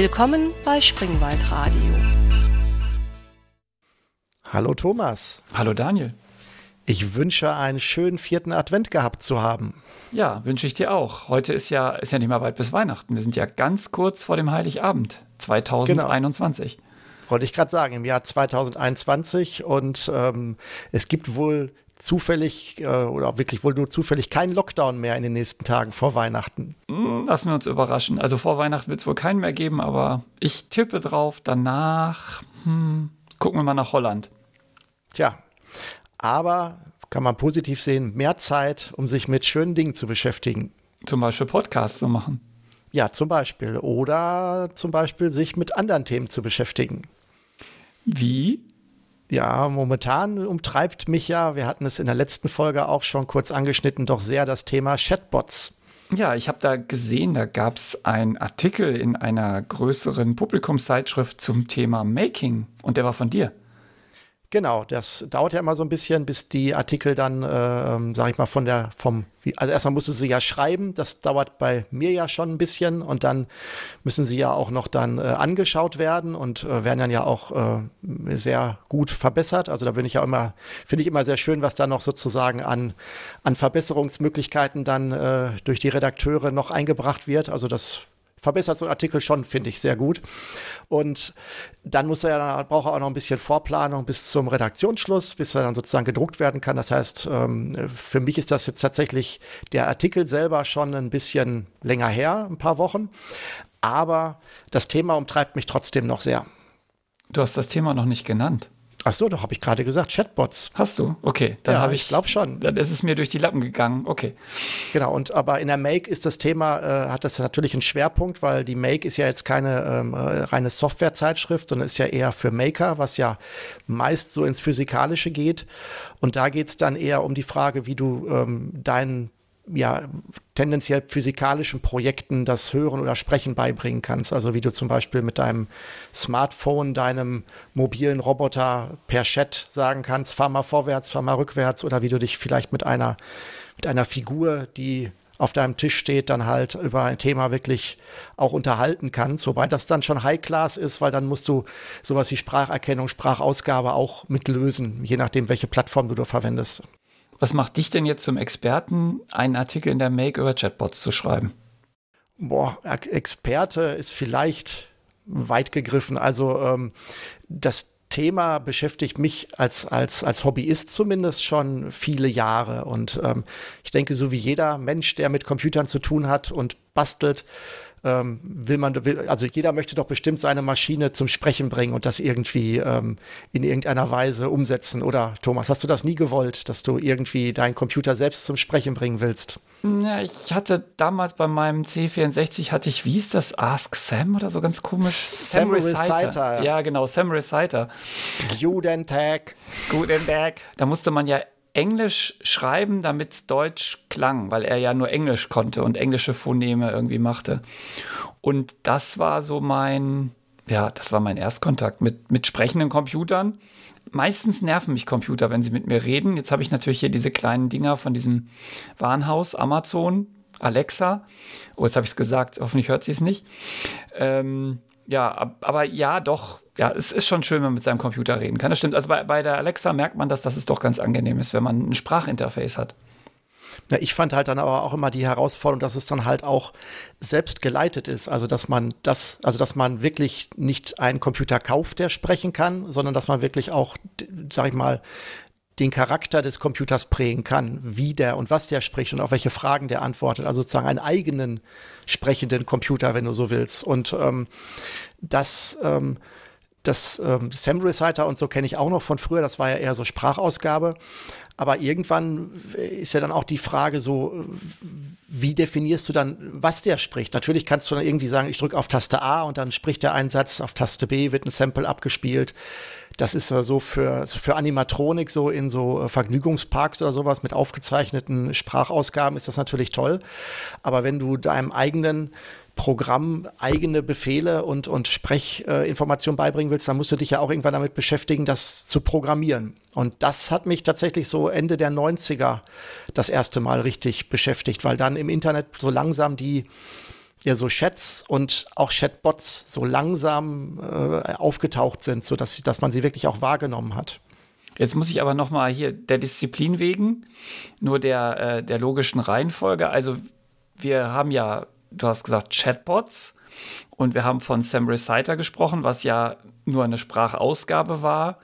Willkommen bei Springwald Radio. Hallo Thomas. Hallo Daniel. Ich wünsche einen schönen vierten Advent gehabt zu haben. Ja, wünsche ich dir auch. Heute ist ja, ist ja nicht mehr weit bis Weihnachten. Wir sind ja ganz kurz vor dem Heiligabend 2021. Genau. Wollte ich gerade sagen, im Jahr 2021 und ähm, es gibt wohl zufällig äh, oder wirklich wohl nur zufällig keinen Lockdown mehr in den nächsten Tagen vor Weihnachten. Hm, lassen wir uns überraschen. Also vor Weihnachten wird es wohl keinen mehr geben, aber ich tippe drauf. Danach hm, gucken wir mal nach Holland. Tja, aber kann man positiv sehen, mehr Zeit, um sich mit schönen Dingen zu beschäftigen. Zum Beispiel Podcasts zu machen. Ja, zum Beispiel. Oder zum Beispiel sich mit anderen Themen zu beschäftigen. Wie? Ja, momentan umtreibt mich ja, wir hatten es in der letzten Folge auch schon kurz angeschnitten, doch sehr das Thema Chatbots. Ja, ich habe da gesehen, da gab es einen Artikel in einer größeren Publikumszeitschrift zum Thema Making und der war von dir. Genau, das dauert ja immer so ein bisschen, bis die Artikel dann, äh, sag ich mal, von der, vom, also erstmal musste sie ja schreiben, das dauert bei mir ja schon ein bisschen und dann müssen sie ja auch noch dann äh, angeschaut werden und äh, werden dann ja auch äh, sehr gut verbessert. Also da bin ich ja immer, finde ich immer sehr schön, was da noch sozusagen an, an Verbesserungsmöglichkeiten dann äh, durch die Redakteure noch eingebracht wird. Also das verbessert so ein Artikel schon, finde ich, sehr gut. Und dann muss er ja, braucht er auch noch ein bisschen Vorplanung bis zum Redaktionsschluss, bis er dann sozusagen gedruckt werden kann. Das heißt, ähm, für mich ist das jetzt tatsächlich der Artikel selber schon ein bisschen länger her, ein paar Wochen. Aber das Thema umtreibt mich trotzdem noch sehr. Du hast das Thema noch nicht genannt. Ach so, doch habe ich gerade gesagt, Chatbots. Hast du? Okay, dann ja, habe ich. Ich glaube schon. Dann ist es mir durch die Lappen gegangen. Okay. Genau. Und aber in der Make ist das Thema äh, hat das natürlich einen Schwerpunkt, weil die Make ist ja jetzt keine ähm, äh, reine Softwarezeitschrift, sondern ist ja eher für Maker, was ja meist so ins Physikalische geht. Und da geht es dann eher um die Frage, wie du ähm, deinen ja, tendenziell physikalischen Projekten das Hören oder Sprechen beibringen kannst. Also wie du zum Beispiel mit deinem Smartphone, deinem mobilen Roboter per Chat sagen kannst, fahr mal vorwärts, fahr mal rückwärts oder wie du dich vielleicht mit einer, mit einer Figur, die auf deinem Tisch steht, dann halt über ein Thema wirklich auch unterhalten kannst. Wobei das dann schon High-Class ist, weil dann musst du sowas wie Spracherkennung, Sprachausgabe auch mitlösen, je nachdem, welche Plattform du da verwendest. Was macht dich denn jetzt zum Experten, einen Artikel in der Make über Chatbots zu schreiben? Boah, Experte ist vielleicht weit gegriffen. Also ähm, das Thema beschäftigt mich als, als, als Hobbyist zumindest schon viele Jahre. Und ähm, ich denke, so wie jeder Mensch, der mit Computern zu tun hat und bastelt, ähm, will man, will, also jeder möchte doch bestimmt seine Maschine zum Sprechen bringen und das irgendwie ähm, in irgendeiner Weise umsetzen. Oder Thomas, hast du das nie gewollt, dass du irgendwie deinen Computer selbst zum Sprechen bringen willst? Ja, ich hatte damals bei meinem C64 hatte ich, wie ist das, Ask Sam oder so ganz komisch? Sam, Sam Reciter. Reciter. Ja, genau, Sam Reciter. Guten Tag. Guten Tag. Da musste man ja Englisch schreiben, damit es Deutsch klang, weil er ja nur Englisch konnte und englische Phoneme irgendwie machte. Und das war so mein, ja, das war mein Erstkontakt mit, mit sprechenden Computern. Meistens nerven mich Computer, wenn sie mit mir reden. Jetzt habe ich natürlich hier diese kleinen Dinger von diesem Warenhaus, Amazon, Alexa. Oh, jetzt habe ich es gesagt, hoffentlich hört sie es nicht. Ähm, ja, aber ja, doch, ja, es ist schon schön, wenn man mit seinem Computer reden kann. Das stimmt. Also bei, bei der Alexa merkt man, dass das es doch ganz angenehm ist, wenn man ein Sprachinterface hat. Ja, ich fand halt dann aber auch immer die Herausforderung, dass es dann halt auch selbst geleitet ist. Also dass man das, also dass man wirklich nicht einen Computer kauft, der sprechen kann, sondern dass man wirklich auch, sag ich mal, den Charakter des Computers prägen kann, wie der und was der spricht und auf welche Fragen der antwortet. Also sozusagen einen eigenen sprechenden Computer, wenn du so willst. Und ähm, das ähm, das ähm, Sam Reciter und so kenne ich auch noch von früher, das war ja eher so Sprachausgabe. Aber irgendwann ist ja dann auch die Frage so, wie definierst du dann, was der spricht? Natürlich kannst du dann irgendwie sagen, ich drücke auf Taste A und dann spricht der ein Satz, auf Taste B wird ein Sample abgespielt. Das ist so für, für Animatronik, so in so Vergnügungsparks oder sowas mit aufgezeichneten Sprachausgaben ist das natürlich toll. Aber wenn du deinem eigenen Programm eigene Befehle und, und Sprechinformationen äh, beibringen willst, dann musst du dich ja auch irgendwann damit beschäftigen, das zu programmieren. Und das hat mich tatsächlich so Ende der 90er das erste Mal richtig beschäftigt, weil dann im Internet so langsam die ja so Chats und auch Chatbots so langsam äh, aufgetaucht sind, sodass dass man sie wirklich auch wahrgenommen hat. Jetzt muss ich aber noch mal hier der Disziplin wegen, nur der, äh, der logischen Reihenfolge. Also wir haben ja, du hast gesagt, Chatbots und wir haben von Sam Reciter gesprochen, was ja nur eine Sprachausgabe war.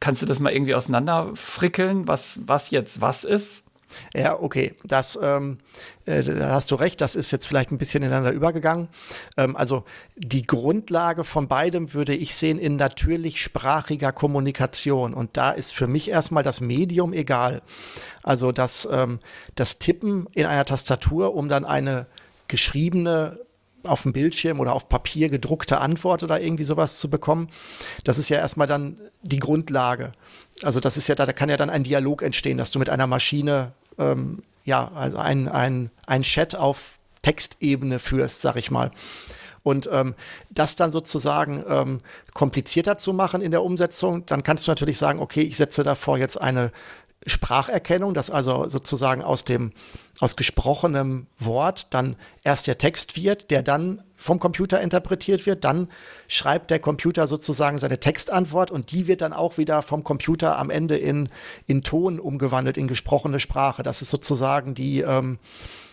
Kannst du das mal irgendwie auseinanderfrickeln, was, was jetzt was ist? Ja, okay, das, ähm, äh, da hast du recht, das ist jetzt vielleicht ein bisschen ineinander übergegangen. Ähm, also die Grundlage von beidem würde ich sehen in natürlich sprachiger Kommunikation. Und da ist für mich erstmal das Medium egal. Also das, ähm, das Tippen in einer Tastatur, um dann eine geschriebene auf dem Bildschirm oder auf Papier gedruckte Antwort oder irgendwie sowas zu bekommen. Das ist ja erstmal dann die Grundlage. Also das ist ja, da kann ja dann ein Dialog entstehen, dass du mit einer Maschine ähm, ja, also ein, ein, ein Chat auf Textebene führst, sag ich mal. Und ähm, das dann sozusagen ähm, komplizierter zu machen in der Umsetzung, dann kannst du natürlich sagen, okay, ich setze davor jetzt eine Spracherkennung, dass also sozusagen aus dem aus gesprochenem Wort dann erst der Text wird, der dann vom Computer interpretiert wird, dann schreibt der Computer sozusagen seine Textantwort und die wird dann auch wieder vom Computer am Ende in, in Ton umgewandelt, in gesprochene Sprache. Das ist sozusagen die, ähm,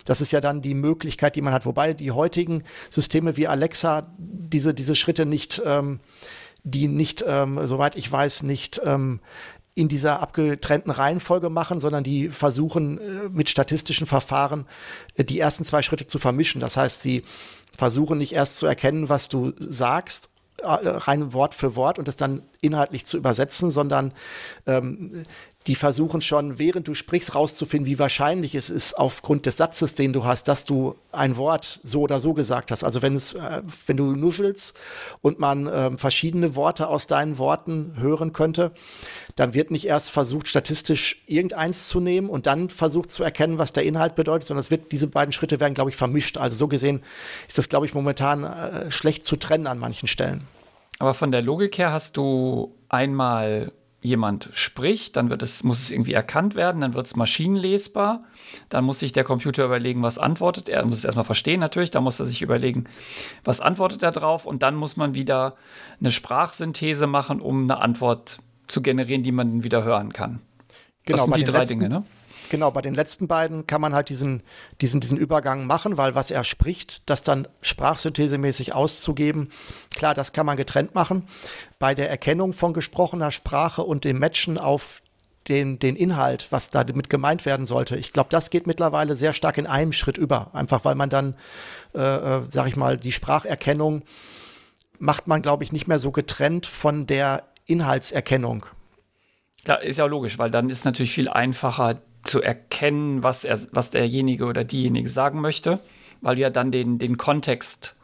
das ist ja dann die Möglichkeit, die man hat. Wobei die heutigen Systeme wie Alexa diese, diese Schritte nicht, ähm, die nicht, ähm, soweit ich weiß, nicht ähm, in dieser abgetrennten Reihenfolge machen, sondern die versuchen äh, mit statistischen Verfahren äh, die ersten zwei Schritte zu vermischen. Das heißt, sie versuchen nicht erst zu erkennen, was du sagst, äh, rein Wort für Wort und es dann inhaltlich zu übersetzen, sondern ähm, die versuchen schon, während du sprichst, rauszufinden, wie wahrscheinlich es ist, aufgrund des Satzes, den du hast, dass du ein Wort so oder so gesagt hast. Also wenn es, äh, wenn du nuschelst und man äh, verschiedene Worte aus deinen Worten hören könnte, dann wird nicht erst versucht, statistisch irgendeins zu nehmen und dann versucht zu erkennen, was der Inhalt bedeutet, sondern es wird, diese beiden Schritte werden, glaube ich, vermischt. Also so gesehen ist das, glaube ich, momentan äh, schlecht zu trennen an manchen Stellen. Aber von der Logik her hast du einmal jemand spricht, dann wird es, muss es irgendwie erkannt werden, dann wird es maschinenlesbar, dann muss sich der Computer überlegen, was antwortet er, muss es erstmal verstehen natürlich, dann muss er sich überlegen, was antwortet er drauf und dann muss man wieder eine Sprachsynthese machen, um eine Antwort zu generieren, die man wieder hören kann. Genau, das sind die drei letzten, Dinge, ne? Genau, bei den letzten beiden kann man halt diesen, diesen, diesen Übergang machen, weil was er spricht, das dann sprachsynthesemäßig auszugeben, klar, das kann man getrennt machen. Bei der Erkennung von gesprochener Sprache und dem Matchen auf den, den Inhalt, was damit gemeint werden sollte, ich glaube, das geht mittlerweile sehr stark in einem Schritt über. Einfach weil man dann, äh, äh sag ich mal, die Spracherkennung macht man, glaube ich, nicht mehr so getrennt von der Inhaltserkennung. Klar, ist ja logisch, weil dann ist natürlich viel einfacher, zu erkennen, was, er, was derjenige oder diejenige sagen möchte, weil du ja dann den, den Kontext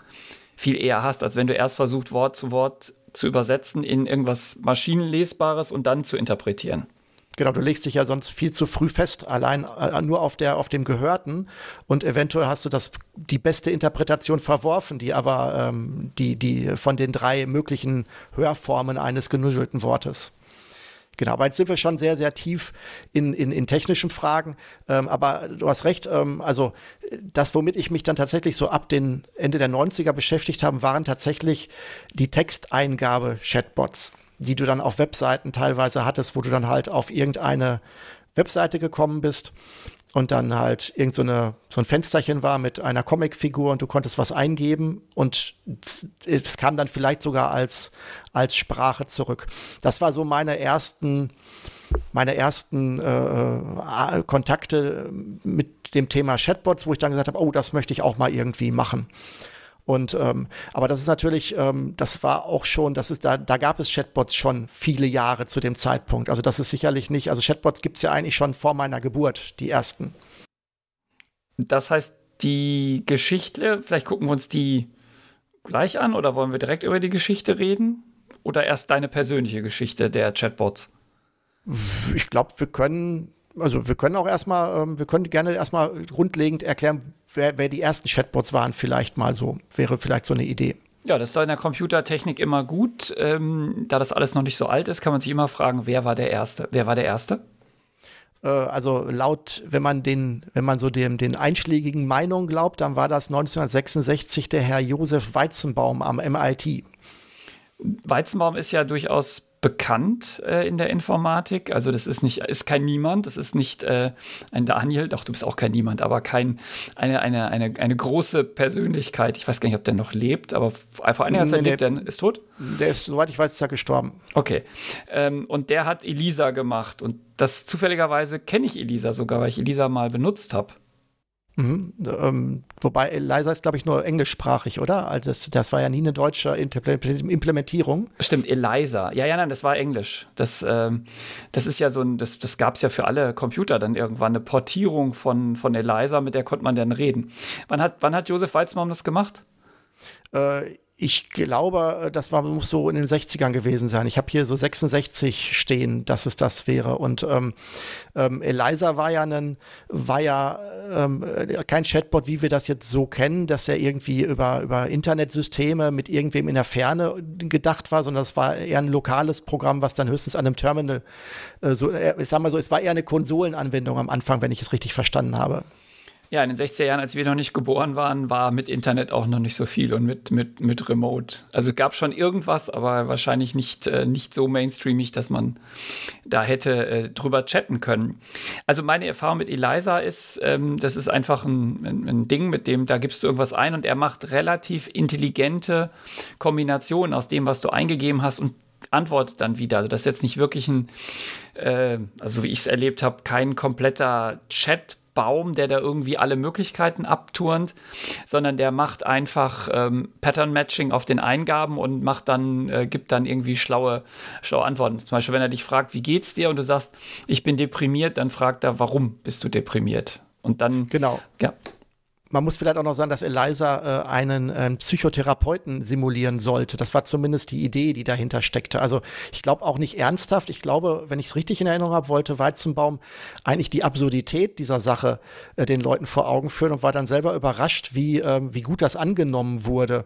viel eher hast, als wenn du erst versucht, Wort zu Wort zu übersetzen in irgendwas Maschinenlesbares und dann zu interpretieren. Genau, du legst dich ja sonst viel zu früh fest, allein äh, nur auf, der, auf dem Gehörten. Und eventuell hast du das, die beste Interpretation verworfen, die aber ähm, die, die von den drei möglichen Hörformen eines genuschelten Wortes. Genau, aber jetzt sind wir schon sehr, sehr tief in, in, in technischen Fragen. Ähm, aber du hast recht, ähm, also das, womit ich mich dann tatsächlich so ab den Ende der 90er beschäftigt habe, waren tatsächlich die Texteingabe-Chatbots, die du dann auf Webseiten teilweise hattest, wo du dann halt auf irgendeine Webseite gekommen bist und dann halt irgend so, eine, so ein Fensterchen war mit einer Comicfigur und du konntest was eingeben und es kam dann vielleicht sogar als, als Sprache zurück. Das war so meine ersten, meine ersten äh, Kontakte mit dem Thema Chatbots, wo ich dann gesagt habe, oh, das möchte ich auch mal irgendwie machen. Und ähm, aber das ist natürlich, ähm, das war auch schon, das ist, da, da gab es Chatbots schon viele Jahre zu dem Zeitpunkt. Also das ist sicherlich nicht, also Chatbots gibt es ja eigentlich schon vor meiner Geburt, die ersten. Das heißt, die Geschichte, vielleicht gucken wir uns die gleich an oder wollen wir direkt über die Geschichte reden? Oder erst deine persönliche Geschichte der Chatbots? Ich glaube, wir können also wir können auch erstmal, ähm, wir können gerne erstmal grundlegend erklären, wer, wer die ersten Chatbots waren, vielleicht mal so. Wäre vielleicht so eine Idee. Ja, das ist doch in der Computertechnik immer gut. Ähm, da das alles noch nicht so alt ist, kann man sich immer fragen, wer war der Erste? Wer war der Erste? Äh, also laut, wenn man den, wenn man so dem, den einschlägigen Meinungen glaubt, dann war das 1966 der Herr Josef Weizenbaum am MIT. Weizenbaum ist ja durchaus bekannt äh, in der Informatik. Also das ist nicht, ist kein Niemand, das ist nicht äh, ein Daniel, doch du bist auch kein Niemand, aber kein, eine, eine, eine, eine große Persönlichkeit. Ich weiß gar nicht, ob der noch lebt, aber vor einiger Zeit nee, lebt der, ist tot? Der ist, soweit ich weiß, ist er gestorben. Okay. Ähm, und der hat Elisa gemacht und das zufälligerweise kenne ich Elisa sogar, weil ich Elisa mal benutzt habe. Mhm. Ähm, wobei Eliza ist, glaube ich, nur englischsprachig, oder? Also das, das war ja nie eine deutsche Implementierung. Stimmt, Eliza. Ja, ja, nein, das war Englisch. Das, ähm, das ist ja so ein, das, das gab es ja für alle Computer dann irgendwann, eine Portierung von, von Eliza, mit der konnte man dann reden. Wann hat, wann hat Josef Weizmann das gemacht? Äh, ich glaube, äh, das war, muss so in den 60ern gewesen sein. Ich habe hier so 66 stehen, dass es das wäre. Und ähm, ähm, Eliza war ja, ein, war ja ähm, äh, kein Chatbot, wie wir das jetzt so kennen, dass er irgendwie über, über Internetsysteme mit irgendwem in der Ferne gedacht war, sondern das war eher ein lokales Programm, was dann höchstens an einem Terminal, äh, so, äh, ich sag mal so, es war eher eine Konsolenanwendung am Anfang, wenn ich es richtig verstanden habe. Ja, in den 60er Jahren, als wir noch nicht geboren waren, war mit Internet auch noch nicht so viel und mit, mit, mit Remote. Also es gab schon irgendwas, aber wahrscheinlich nicht, äh, nicht so mainstreamig, dass man da hätte äh, drüber chatten können. Also meine Erfahrung mit Eliza ist, ähm, das ist einfach ein, ein, ein, Ding, mit dem, da gibst du irgendwas ein und er macht relativ intelligente Kombinationen aus dem, was du eingegeben hast und antwortet dann wieder. Also das ist jetzt nicht wirklich ein, äh, also wie ich es erlebt habe, kein kompletter Chat Baum, der da irgendwie alle Möglichkeiten abturnt, sondern der macht einfach ähm, Pattern Matching auf den Eingaben und macht dann, äh, gibt dann irgendwie schlaue, schlaue Antworten. Zum Beispiel, wenn er dich fragt, wie geht's dir und du sagst, ich bin deprimiert, dann fragt er, warum bist du deprimiert? Und dann. Genau. Ja. Man muss vielleicht auch noch sagen, dass Eliza äh, einen äh, Psychotherapeuten simulieren sollte. Das war zumindest die Idee, die dahinter steckte. Also ich glaube auch nicht ernsthaft. Ich glaube, wenn ich es richtig in Erinnerung habe, wollte Weizenbaum eigentlich die Absurdität dieser Sache äh, den Leuten vor Augen führen und war dann selber überrascht, wie, ähm, wie gut das angenommen wurde.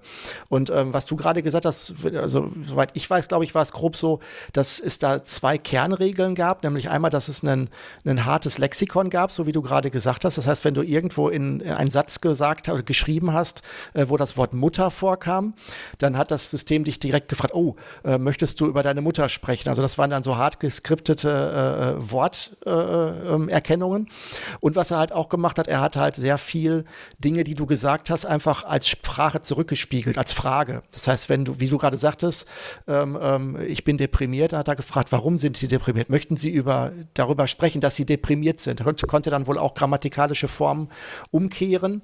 Und ähm, was du gerade gesagt hast, also soweit ich weiß, glaube ich, war es grob so, dass es da zwei Kernregeln gab, nämlich einmal, dass es ein hartes Lexikon gab, so wie du gerade gesagt hast. Das heißt, wenn du irgendwo in, in einen Satz gesagt oder geschrieben hast, äh, wo das Wort Mutter vorkam, dann hat das System dich direkt gefragt, oh, äh, möchtest du über deine Mutter sprechen? Also das waren dann so hart geskriptete äh, Worterkennungen. Äh, ähm, Und was er halt auch gemacht hat, er hat halt sehr viel Dinge, die du gesagt hast, einfach als Sprache zurückgespiegelt, als Frage. Das heißt, wenn du, wie du gerade sagtest, ähm, ähm, ich bin deprimiert, dann hat er gefragt, warum sind Sie deprimiert? Möchten Sie über, darüber sprechen, dass Sie deprimiert sind? Er konnte dann wohl auch grammatikalische Formen umkehren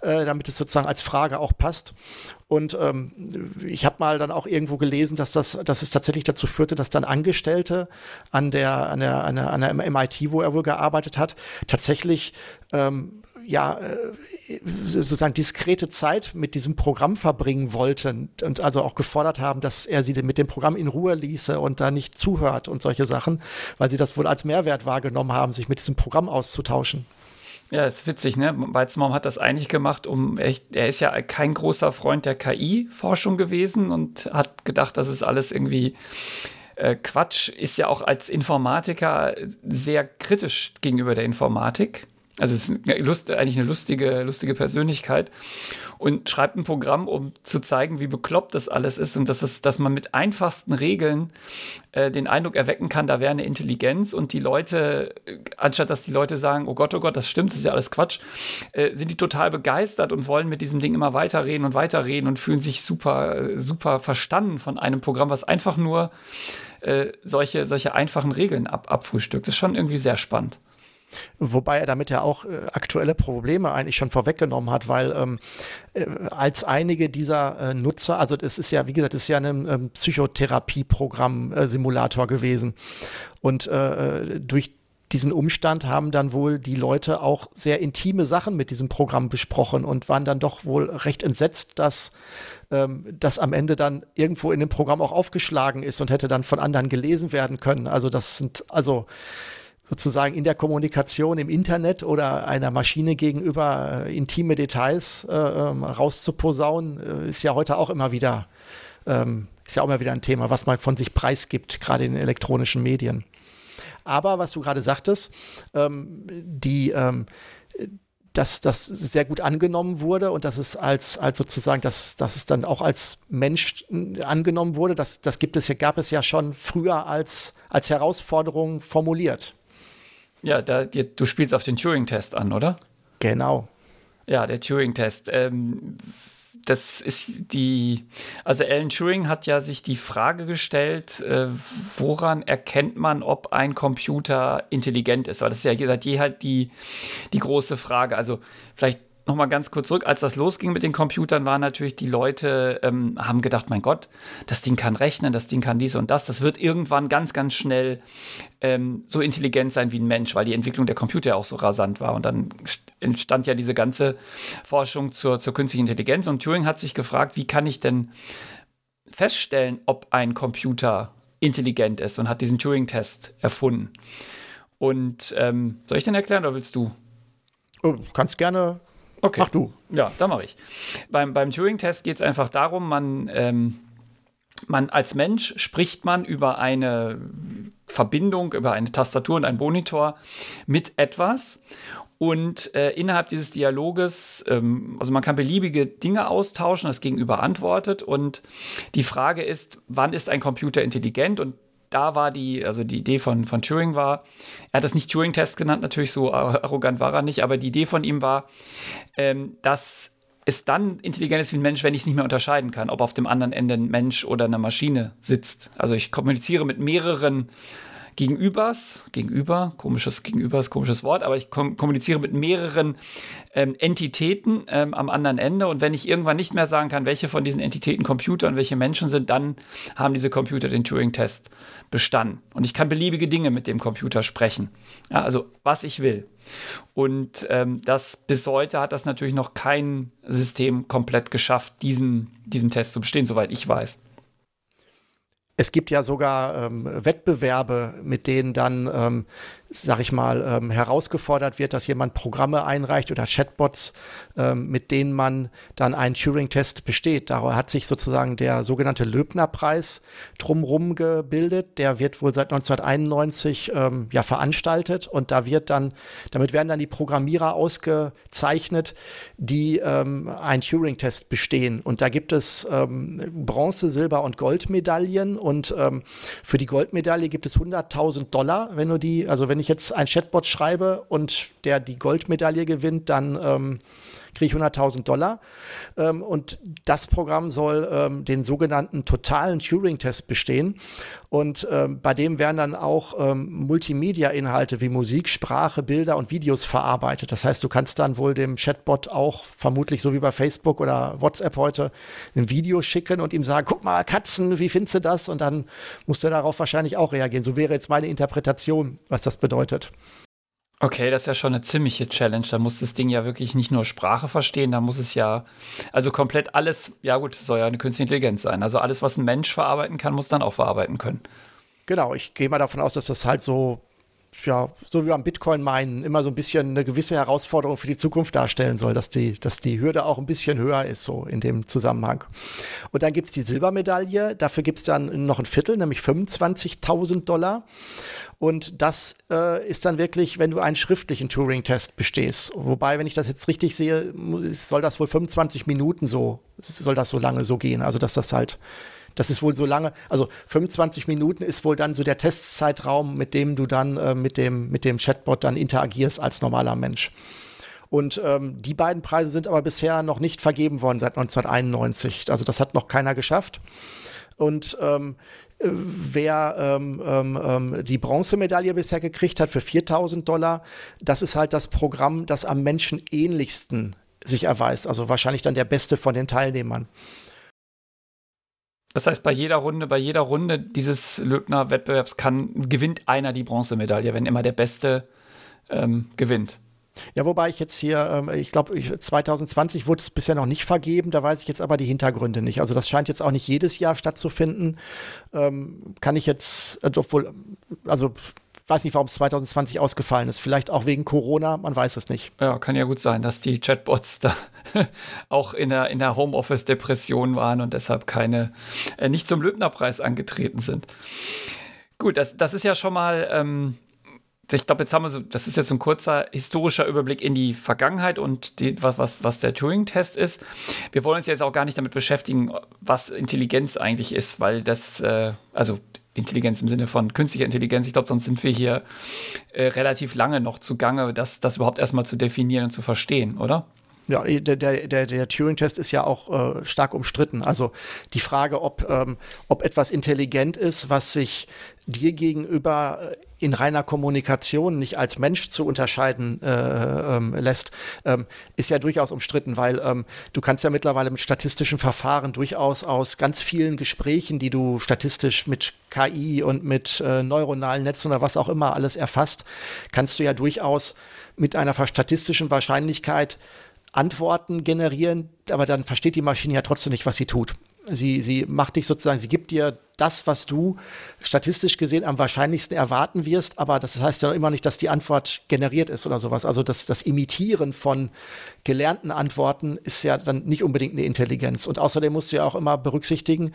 äh, damit es sozusagen als Frage auch passt. Und ähm, ich habe mal dann auch irgendwo gelesen, dass, das, dass es tatsächlich dazu führte, dass dann Angestellte an der, an der, an der, an der MIT, wo er wohl gearbeitet hat, tatsächlich ähm, ja, äh, sozusagen diskrete Zeit mit diesem Programm verbringen wollten und also auch gefordert haben, dass er sie mit dem Programm in Ruhe ließe und da nicht zuhört und solche Sachen, weil sie das wohl als Mehrwert wahrgenommen haben, sich mit diesem Programm auszutauschen. Ja, ist witzig, ne? Weizenbaum hat das eigentlich gemacht, um echt, er ist ja kein großer Freund der KI-Forschung gewesen und hat gedacht, das ist alles irgendwie äh, Quatsch, ist ja auch als Informatiker sehr kritisch gegenüber der Informatik. Also es ist eine Lust, eigentlich eine lustige, lustige Persönlichkeit und schreibt ein Programm, um zu zeigen, wie bekloppt das alles ist und dass, es, dass man mit einfachsten Regeln äh, den Eindruck erwecken kann, da wäre eine Intelligenz und die Leute, äh, anstatt dass die Leute sagen, oh Gott, oh Gott, das stimmt, das ist ja alles Quatsch, äh, sind die total begeistert und wollen mit diesem Ding immer weiterreden und weiterreden und fühlen sich super, super verstanden von einem Programm, was einfach nur äh, solche, solche einfachen Regeln ab, abfrühstückt. Das ist schon irgendwie sehr spannend. Wobei er damit ja auch äh, aktuelle Probleme eigentlich schon vorweggenommen hat, weil ähm, äh, als einige dieser äh, Nutzer, also es ist ja, wie gesagt, es ist ja ein ähm, Psychotherapie-Programm-Simulator äh, gewesen. Und äh, durch diesen Umstand haben dann wohl die Leute auch sehr intime Sachen mit diesem Programm besprochen und waren dann doch wohl recht entsetzt, dass ähm, das am Ende dann irgendwo in dem Programm auch aufgeschlagen ist und hätte dann von anderen gelesen werden können. Also das sind also sozusagen in der Kommunikation im Internet oder einer Maschine gegenüber äh, intime Details äh, ähm, rauszuposaunen, äh, ist ja heute auch immer wieder, ähm, ist ja auch immer wieder ein Thema, was man von sich preisgibt, gerade in elektronischen Medien. Aber was du gerade sagtest, ähm, die ähm, dass das sehr gut angenommen wurde und dass es als, als sozusagen, dass, dass es dann auch als Mensch angenommen wurde. Das, das gibt es ja, gab es ja schon früher als, als Herausforderung formuliert. Ja, da, du spielst auf den Turing-Test an, oder? Genau. Ja, der Turing-Test. Ähm, das ist die, also Alan Turing hat ja sich die Frage gestellt, äh, woran erkennt man, ob ein Computer intelligent ist? Weil das ist ja seit je halt die, die große Frage. Also vielleicht nochmal ganz kurz zurück, als das losging mit den Computern, waren natürlich die Leute, ähm, haben gedacht, mein Gott, das Ding kann rechnen, das Ding kann dies und das. Das wird irgendwann ganz, ganz schnell ähm, so intelligent sein wie ein Mensch, weil die Entwicklung der Computer ja auch so rasant war. Und dann entstand ja diese ganze Forschung zur, zur künstlichen Intelligenz. Und Turing hat sich gefragt, wie kann ich denn feststellen, ob ein Computer intelligent ist und hat diesen Turing-Test erfunden. Und ähm, soll ich den erklären oder willst du? Oh, kannst gerne Okay. Mach du. Ja, da mache ich. Beim, beim Turing-Test geht es einfach darum, man, ähm, man als Mensch spricht man über eine Verbindung, über eine Tastatur und einen Monitor mit etwas. Und äh, innerhalb dieses Dialoges, ähm, also man kann beliebige Dinge austauschen, das Gegenüber antwortet. Und die Frage ist, wann ist ein Computer intelligent? Und da war die, also die Idee von, von Turing war, er hat das nicht Turing-Test genannt, natürlich so arrogant war er nicht, aber die Idee von ihm war, ähm, dass es dann intelligent ist wie ein Mensch, wenn ich es nicht mehr unterscheiden kann, ob auf dem anderen Ende ein Mensch oder eine Maschine sitzt. Also ich kommuniziere mit mehreren Gegenübers, gegenüber, komisches Gegenübers, komisches Wort, aber ich kom kommuniziere mit mehreren ähm, Entitäten ähm, am anderen Ende und wenn ich irgendwann nicht mehr sagen kann, welche von diesen Entitäten Computer und welche Menschen sind, dann haben diese Computer den Turing-Test bestanden. Und ich kann beliebige Dinge mit dem Computer sprechen. Ja, also was ich will. Und ähm, das bis heute hat das natürlich noch kein System komplett geschafft, diesen, diesen Test zu bestehen, soweit ich weiß. Es gibt ja sogar ähm, Wettbewerbe, mit denen dann ähm, sag ich mal, ähm, herausgefordert wird, dass jemand Programme einreicht oder Chatbots, ähm, mit denen man dann einen Turing-Test besteht. Da hat sich sozusagen der sogenannte Löbner-Preis drumherum gebildet. Der wird wohl seit 1991 ähm, ja veranstaltet und da wird dann, damit werden dann die Programmierer ausgezeichnet, die ähm, einen Turing-Test bestehen. Und da gibt es ähm, Bronze, Silber und Goldmedaillen und ähm, für die Goldmedaille gibt es 100.000 Dollar, wenn du die, also wenn ich jetzt ein Chatbot schreibe und der die Goldmedaille gewinnt, dann ähm, kriege ich 100.000 Dollar. Ähm, und das Programm soll ähm, den sogenannten totalen Turing-Test bestehen. Und ähm, bei dem werden dann auch ähm, Multimedia-Inhalte wie Musik, Sprache, Bilder und Videos verarbeitet. Das heißt, du kannst dann wohl dem Chatbot auch vermutlich so wie bei Facebook oder WhatsApp heute ein Video schicken und ihm sagen, guck mal, Katzen, wie findest du das? Und dann musst du darauf wahrscheinlich auch reagieren. So wäre jetzt meine Interpretation, was das bedeutet. Okay, das ist ja schon eine ziemliche Challenge. Da muss das Ding ja wirklich nicht nur Sprache verstehen, da muss es ja, also komplett alles, ja gut, soll ja eine künstliche Intelligenz sein. Also alles, was ein Mensch verarbeiten kann, muss dann auch verarbeiten können. Genau, ich gehe mal davon aus, dass das halt so, ja, so wie beim Bitcoin meinen, immer so ein bisschen eine gewisse Herausforderung für die Zukunft darstellen soll, dass die, dass die Hürde auch ein bisschen höher ist, so in dem Zusammenhang. Und dann gibt es die Silbermedaille, dafür gibt es dann noch ein Viertel, nämlich 25.000 Dollar. Und das äh, ist dann wirklich, wenn du einen schriftlichen Turing-Test bestehst. Wobei, wenn ich das jetzt richtig sehe, soll das wohl 25 Minuten so, soll das so lange so gehen. Also, dass das halt, das ist wohl so lange, also 25 Minuten ist wohl dann so der Testzeitraum, mit dem du dann äh, mit, dem, mit dem Chatbot dann interagierst als normaler Mensch. Und ähm, die beiden Preise sind aber bisher noch nicht vergeben worden seit 1991. Also das hat noch keiner geschafft. Und ähm, wer ähm, ähm, ähm, die Bronzemedaille bisher gekriegt hat für 4000 Dollar, das ist halt das Programm, das am Menschen ähnlichsten sich erweist. Also wahrscheinlich dann der beste von den Teilnehmern. Das heißt, bei jeder Runde, bei jeder Runde dieses Löbner-Wettbewerbs gewinnt einer die Bronzemedaille, wenn immer der Beste ähm, gewinnt. Ja, wobei ich jetzt hier, ähm, ich glaube, 2020 wurde es bisher noch nicht vergeben, da weiß ich jetzt aber die Hintergründe nicht. Also das scheint jetzt auch nicht jedes Jahr stattzufinden. Ähm, kann ich jetzt, äh, obwohl, also weiß nicht, warum es 2020 ausgefallen ist. Vielleicht auch wegen Corona, man weiß es nicht. Ja, kann ja gut sein, dass die Chatbots da auch in der, in der Homeoffice-Depression waren und deshalb keine, äh, nicht zum Löbner-Preis angetreten sind. Gut, das, das ist ja schon mal ähm, ich glaube, jetzt haben wir so, das ist jetzt ein kurzer historischer Überblick in die Vergangenheit und die, was, was, was der Turing-Test ist. Wir wollen uns jetzt auch gar nicht damit beschäftigen, was Intelligenz eigentlich ist, weil das, äh, also Intelligenz im Sinne von künstlicher Intelligenz, ich glaube, sonst sind wir hier äh, relativ lange noch zugange, das, das überhaupt erstmal zu definieren und zu verstehen, oder? Ja, der, der, der, der Turing-Test ist ja auch äh, stark umstritten. Also die Frage, ob, ähm, ob etwas intelligent ist, was sich dir gegenüber äh, in reiner Kommunikation nicht als Mensch zu unterscheiden äh, ähm, lässt, ähm, ist ja durchaus umstritten, weil ähm, du kannst ja mittlerweile mit statistischen Verfahren durchaus aus ganz vielen Gesprächen, die du statistisch mit KI und mit äh, neuronalen Netzen oder was auch immer alles erfasst, kannst du ja durchaus mit einer statistischen Wahrscheinlichkeit Antworten generieren, aber dann versteht die Maschine ja trotzdem nicht, was sie tut. Sie, sie macht dich sozusagen, sie gibt dir das, was du statistisch gesehen am wahrscheinlichsten erwarten wirst, aber das heißt ja immer nicht, dass die Antwort generiert ist oder sowas. Also das, das Imitieren von gelernten Antworten ist ja dann nicht unbedingt eine Intelligenz. Und außerdem musst du ja auch immer berücksichtigen,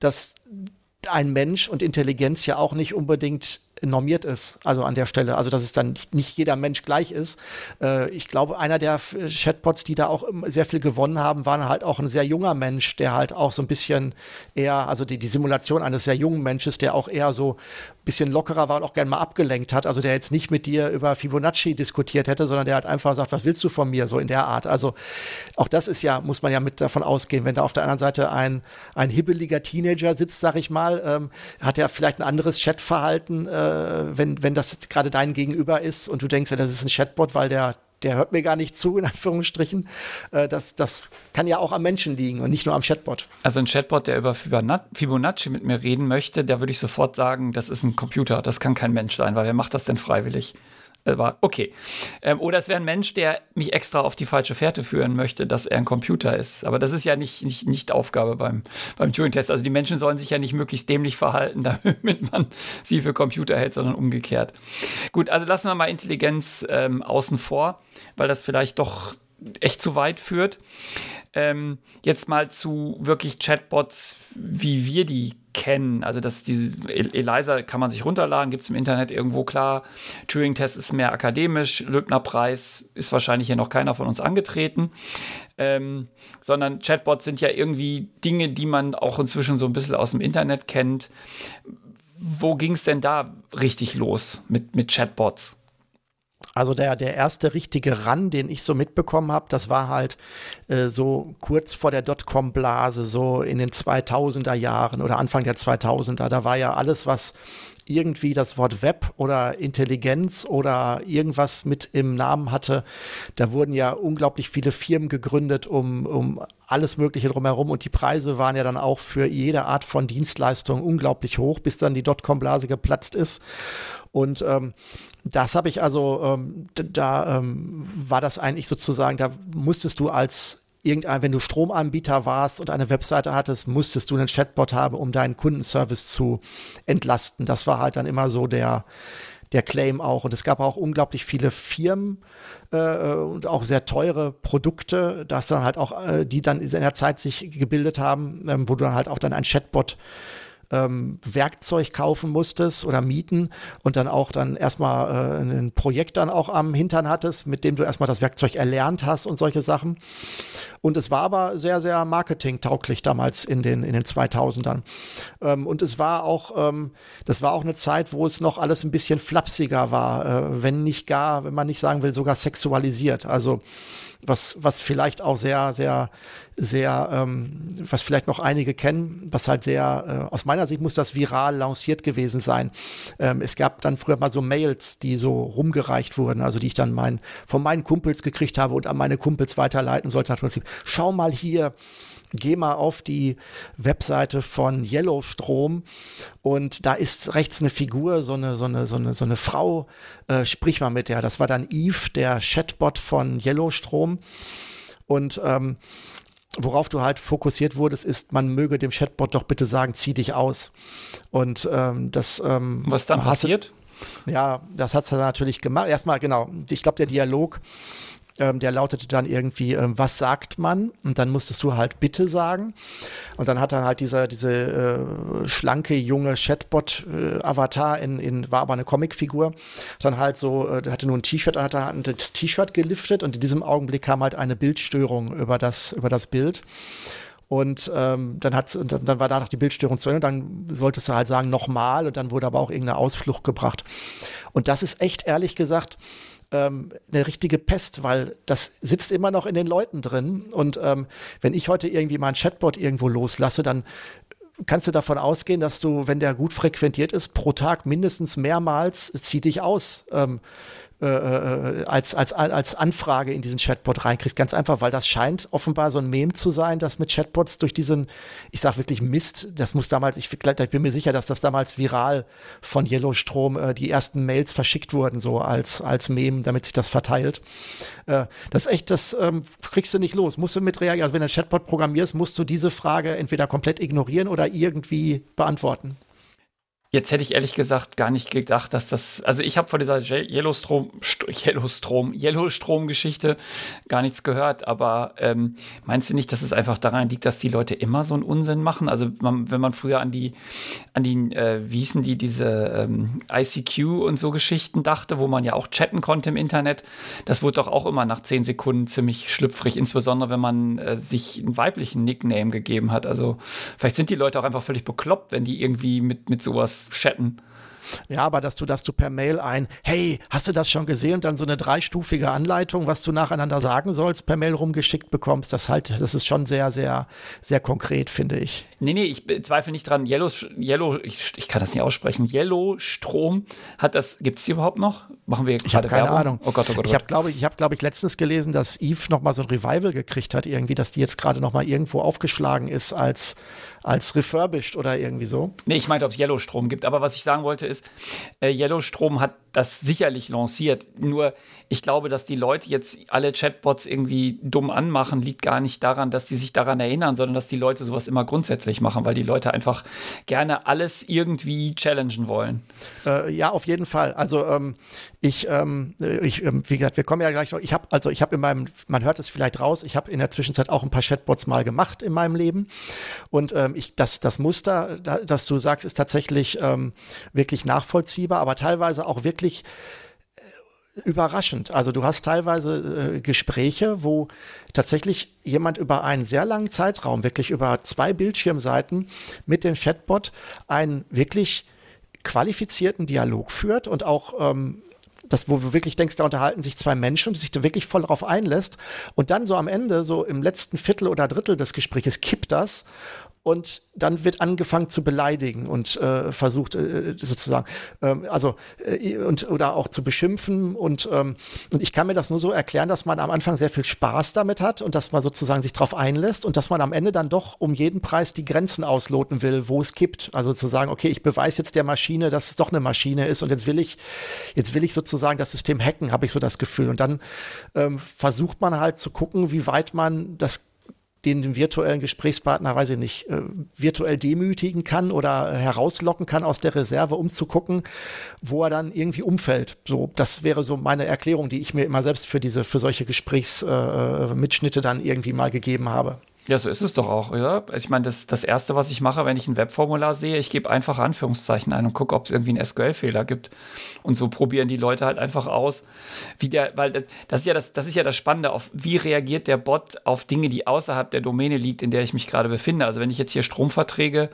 dass ein Mensch und Intelligenz ja auch nicht unbedingt normiert ist, also an der Stelle, also dass es dann nicht, nicht jeder Mensch gleich ist. Äh, ich glaube, einer der Chatbots, die da auch sehr viel gewonnen haben, war halt auch ein sehr junger Mensch, der halt auch so ein bisschen eher, also die, die Simulation eines sehr jungen Menschen, der auch eher so bisschen lockerer war und auch gerne mal abgelenkt hat. Also der jetzt nicht mit dir über Fibonacci diskutiert hätte, sondern der hat einfach gesagt, was willst du von mir, so in der Art. Also auch das ist ja, muss man ja mit davon ausgehen, wenn da auf der anderen Seite ein, ein hibbeliger Teenager sitzt, sag ich mal, ähm, hat er vielleicht ein anderes Chatverhalten, äh, wenn, wenn das gerade dein Gegenüber ist und du denkst, ja, das ist ein Chatbot, weil der der hört mir gar nicht zu, in Anführungsstrichen. Äh, das, das kann ja auch am Menschen liegen und nicht nur am Chatbot. Also ein Chatbot, der über Fibonacci mit mir reden möchte, der würde ich sofort sagen, das ist ein Computer, das kann kein Mensch sein, weil wer macht das denn freiwillig? War okay. Ähm, oder es wäre ein Mensch, der mich extra auf die falsche Fährte führen möchte, dass er ein Computer ist. Aber das ist ja nicht, nicht, nicht Aufgabe beim, beim Turing-Test. Also die Menschen sollen sich ja nicht möglichst dämlich verhalten, damit man sie für Computer hält, sondern umgekehrt. Gut, also lassen wir mal Intelligenz ähm, außen vor, weil das vielleicht doch echt zu weit führt. Ähm, jetzt mal zu wirklich Chatbots, wie wir die kennen. Also das, diese Eliza kann man sich runterladen, gibt es im Internet irgendwo klar. Turing-Test ist mehr akademisch, Löbner-Preis ist wahrscheinlich hier noch keiner von uns angetreten. Ähm, sondern Chatbots sind ja irgendwie Dinge, die man auch inzwischen so ein bisschen aus dem Internet kennt. Wo ging es denn da richtig los mit, mit Chatbots? Also der, der erste richtige Run, den ich so mitbekommen habe, das war halt äh, so kurz vor der Dotcom-Blase, so in den 2000er Jahren oder Anfang der 2000er. Da war ja alles, was irgendwie das Wort Web oder Intelligenz oder irgendwas mit im Namen hatte. Da wurden ja unglaublich viele Firmen gegründet, um, um alles Mögliche drumherum und die Preise waren ja dann auch für jede Art von Dienstleistung unglaublich hoch, bis dann die Dotcom-Blase geplatzt ist. Und ähm, das habe ich also, ähm, da ähm, war das eigentlich sozusagen, da musstest du als irgendein, wenn du Stromanbieter warst und eine Webseite hattest, musstest du einen Chatbot haben, um deinen Kundenservice zu entlasten. Das war halt dann immer so der, der Claim auch. Und es gab auch unglaublich viele Firmen äh, und auch sehr teure Produkte, dass dann halt auch, äh, die dann in der Zeit sich gebildet haben, ähm, wo du dann halt auch dann ein Chatbot ähm, Werkzeug kaufen musstest oder mieten und dann auch dann erstmal äh, ein Projekt dann auch am Hintern hattest, mit dem du erstmal das Werkzeug erlernt hast und solche Sachen. Und es war aber sehr, sehr marketingtauglich damals in den, in den 2000ern. Ähm, und es war auch, ähm, das war auch eine Zeit, wo es noch alles ein bisschen flapsiger war, äh, wenn nicht gar, wenn man nicht sagen will, sogar sexualisiert. Also was, was vielleicht auch sehr, sehr, sehr, ähm, was vielleicht noch einige kennen, was halt sehr, äh, aus meiner Sicht muss das viral lanciert gewesen sein. Ähm, es gab dann früher mal so Mails, die so rumgereicht wurden, also die ich dann mein, von meinen Kumpels gekriegt habe und an meine Kumpels weiterleiten sollte. Nach Prinzip, schau mal hier, geh mal auf die Webseite von Yellowstrom und da ist rechts eine Figur, so eine, so eine, so eine, so eine Frau, äh, sprich mal mit der. Das war dann Eve, der Chatbot von Yellowstrom. Und ähm, worauf du halt fokussiert wurdest, ist, man möge dem Chatbot doch bitte sagen, zieh dich aus. Und ähm, das. Ähm, Was dann passiert? Ja, das hat er natürlich gemacht. Erstmal, genau, ich glaube, der Dialog Ähm, der lautete dann irgendwie, ähm, was sagt man? Und dann musstest du halt bitte sagen. Und dann hat dann halt dieser, diese äh, schlanke, junge Chatbot-Avatar in, in, war aber eine Comicfigur, dann halt so, äh, hatte nur ein T-Shirt, hat dann das T-Shirt geliftet und in diesem Augenblick kam halt eine Bildstörung über das, über das Bild. Und ähm, dann, hat, dann, dann war danach die Bildstörung zu Ende. Dann solltest du halt sagen, nochmal. Und dann wurde aber auch irgendeine Ausflucht gebracht. Und das ist echt, ehrlich gesagt, ähm, eine richtige Pest, weil das sitzt immer noch in den Leuten drin. Und ähm, wenn ich heute irgendwie mal ein Chatbot irgendwo loslasse, dann kannst du davon ausgehen, dass du, wenn der gut frequentiert ist, pro Tag mindestens mehrmals zieht dich aus. Ähm, äh, äh, als, als, als Anfrage in diesen Chatbot reinkriegst. Ganz einfach, weil das scheint offenbar so ein Meme zu sein, dass mit Chatbots durch diesen, ich sag wirklich Mist, das muss damals, ich, ich bin mir sicher, dass das damals viral von Yellowstrom äh, die ersten Mails verschickt wurden, so als, als Meme, damit sich das verteilt. Äh, das ist echt, das ähm, kriegst du nicht los. Musst du mit reagieren. Also wenn du ein Chatbot programmierst, musst du diese Frage entweder komplett ignorieren oder irgendwie beantworten. Jetzt hätte ich ehrlich gesagt gar nicht gedacht, dass das. Also ich habe von dieser Yellowstrom, Yellowstrom, Yellowstrom-Geschichte gar nichts gehört, aber ähm, meinst du nicht, dass es einfach daran liegt, dass die Leute immer so einen Unsinn machen? Also man, wenn man früher an die, an die, äh, wie hießen die, diese ähm, ICQ und so Geschichten dachte, wo man ja auch chatten konnte im Internet, das wurde doch auch immer nach zehn Sekunden ziemlich schlüpfrig, insbesondere wenn man äh, sich einen weiblichen Nickname gegeben hat. Also vielleicht sind die Leute auch einfach völlig bekloppt, wenn die irgendwie mit, mit sowas chatten. Ja, aber dass du, dass du per Mail ein, hey, hast du das schon gesehen? Und dann so eine dreistufige Anleitung, was du nacheinander sagen sollst, per Mail rumgeschickt bekommst, das halt, das ist schon sehr, sehr, sehr konkret, finde ich. Nee, nee, ich zweifle nicht dran. Yellow, Yellow, ich, ich kann das nicht aussprechen. Yellow Strom hat das, gibt es die überhaupt noch? Machen wir Ich habe keine Werbung? Ahnung. Oh Gott, oh Gott, oh Gott. Ich habe, glaube ich, habe, glaube ich, letztens gelesen, dass Eve nochmal so ein Revival gekriegt hat, irgendwie, dass die jetzt gerade nochmal irgendwo aufgeschlagen ist als, als refurbished oder irgendwie so. Nee, ich meinte, ob es Yellow Strom gibt. Aber was ich sagen wollte ist, äh, Yellow Strom hat das sicherlich lanciert. Nur ich glaube, dass die Leute jetzt alle Chatbots irgendwie dumm anmachen, liegt gar nicht daran, dass die sich daran erinnern, sondern dass die Leute sowas immer grundsätzlich machen, weil die Leute einfach gerne alles irgendwie challengen wollen. Äh, ja, auf jeden Fall. Also ähm, ich, ähm, ich ähm, wie gesagt, wir kommen ja gleich noch. Ich habe also ich habe in meinem, man hört es vielleicht raus, ich habe in der Zwischenzeit auch ein paar Chatbots mal gemacht in meinem Leben und ähm, ich, das, das Muster, das du sagst, ist tatsächlich ähm, wirklich nachvollziehbar, aber teilweise auch wirklich überraschend. Also du hast teilweise äh, Gespräche, wo tatsächlich jemand über einen sehr langen Zeitraum, wirklich über zwei Bildschirmseiten mit dem Chatbot einen wirklich qualifizierten Dialog führt und auch ähm, das, wo du wirklich denkst, da unterhalten sich zwei Menschen und sich da wirklich voll darauf einlässt. Und dann so am Ende, so im letzten Viertel oder Drittel des Gesprächs, kippt das und dann wird angefangen zu beleidigen und äh, versucht äh, sozusagen, ähm, also äh, und oder auch zu beschimpfen und ähm, und ich kann mir das nur so erklären, dass man am Anfang sehr viel Spaß damit hat und dass man sozusagen sich darauf einlässt und dass man am Ende dann doch um jeden Preis die Grenzen ausloten will, wo es kippt. Also zu sagen, okay, ich beweise jetzt der Maschine, dass es doch eine Maschine ist und jetzt will ich jetzt will ich sozusagen das System hacken, habe ich so das Gefühl und dann ähm, versucht man halt zu gucken, wie weit man das den, virtuellen Gesprächspartner, weiß ich nicht, äh, virtuell demütigen kann oder herauslocken kann aus der Reserve, um zu gucken, wo er dann irgendwie umfällt. So, das wäre so meine Erklärung, die ich mir immer selbst für diese, für solche Gesprächsmitschnitte äh, dann irgendwie mal gegeben habe. Ja, so ist es doch auch, ja. Also ich meine, das, das Erste, was ich mache, wenn ich ein Webformular sehe, ich gebe einfach Anführungszeichen ein und gucke, ob es irgendwie einen SQL-Fehler gibt. Und so probieren die Leute halt einfach aus, wie der, weil das, das, ist ja das, das ist ja das Spannende, auf wie reagiert der Bot auf Dinge, die außerhalb der Domäne liegt, in der ich mich gerade befinde. Also wenn ich jetzt hier Stromverträge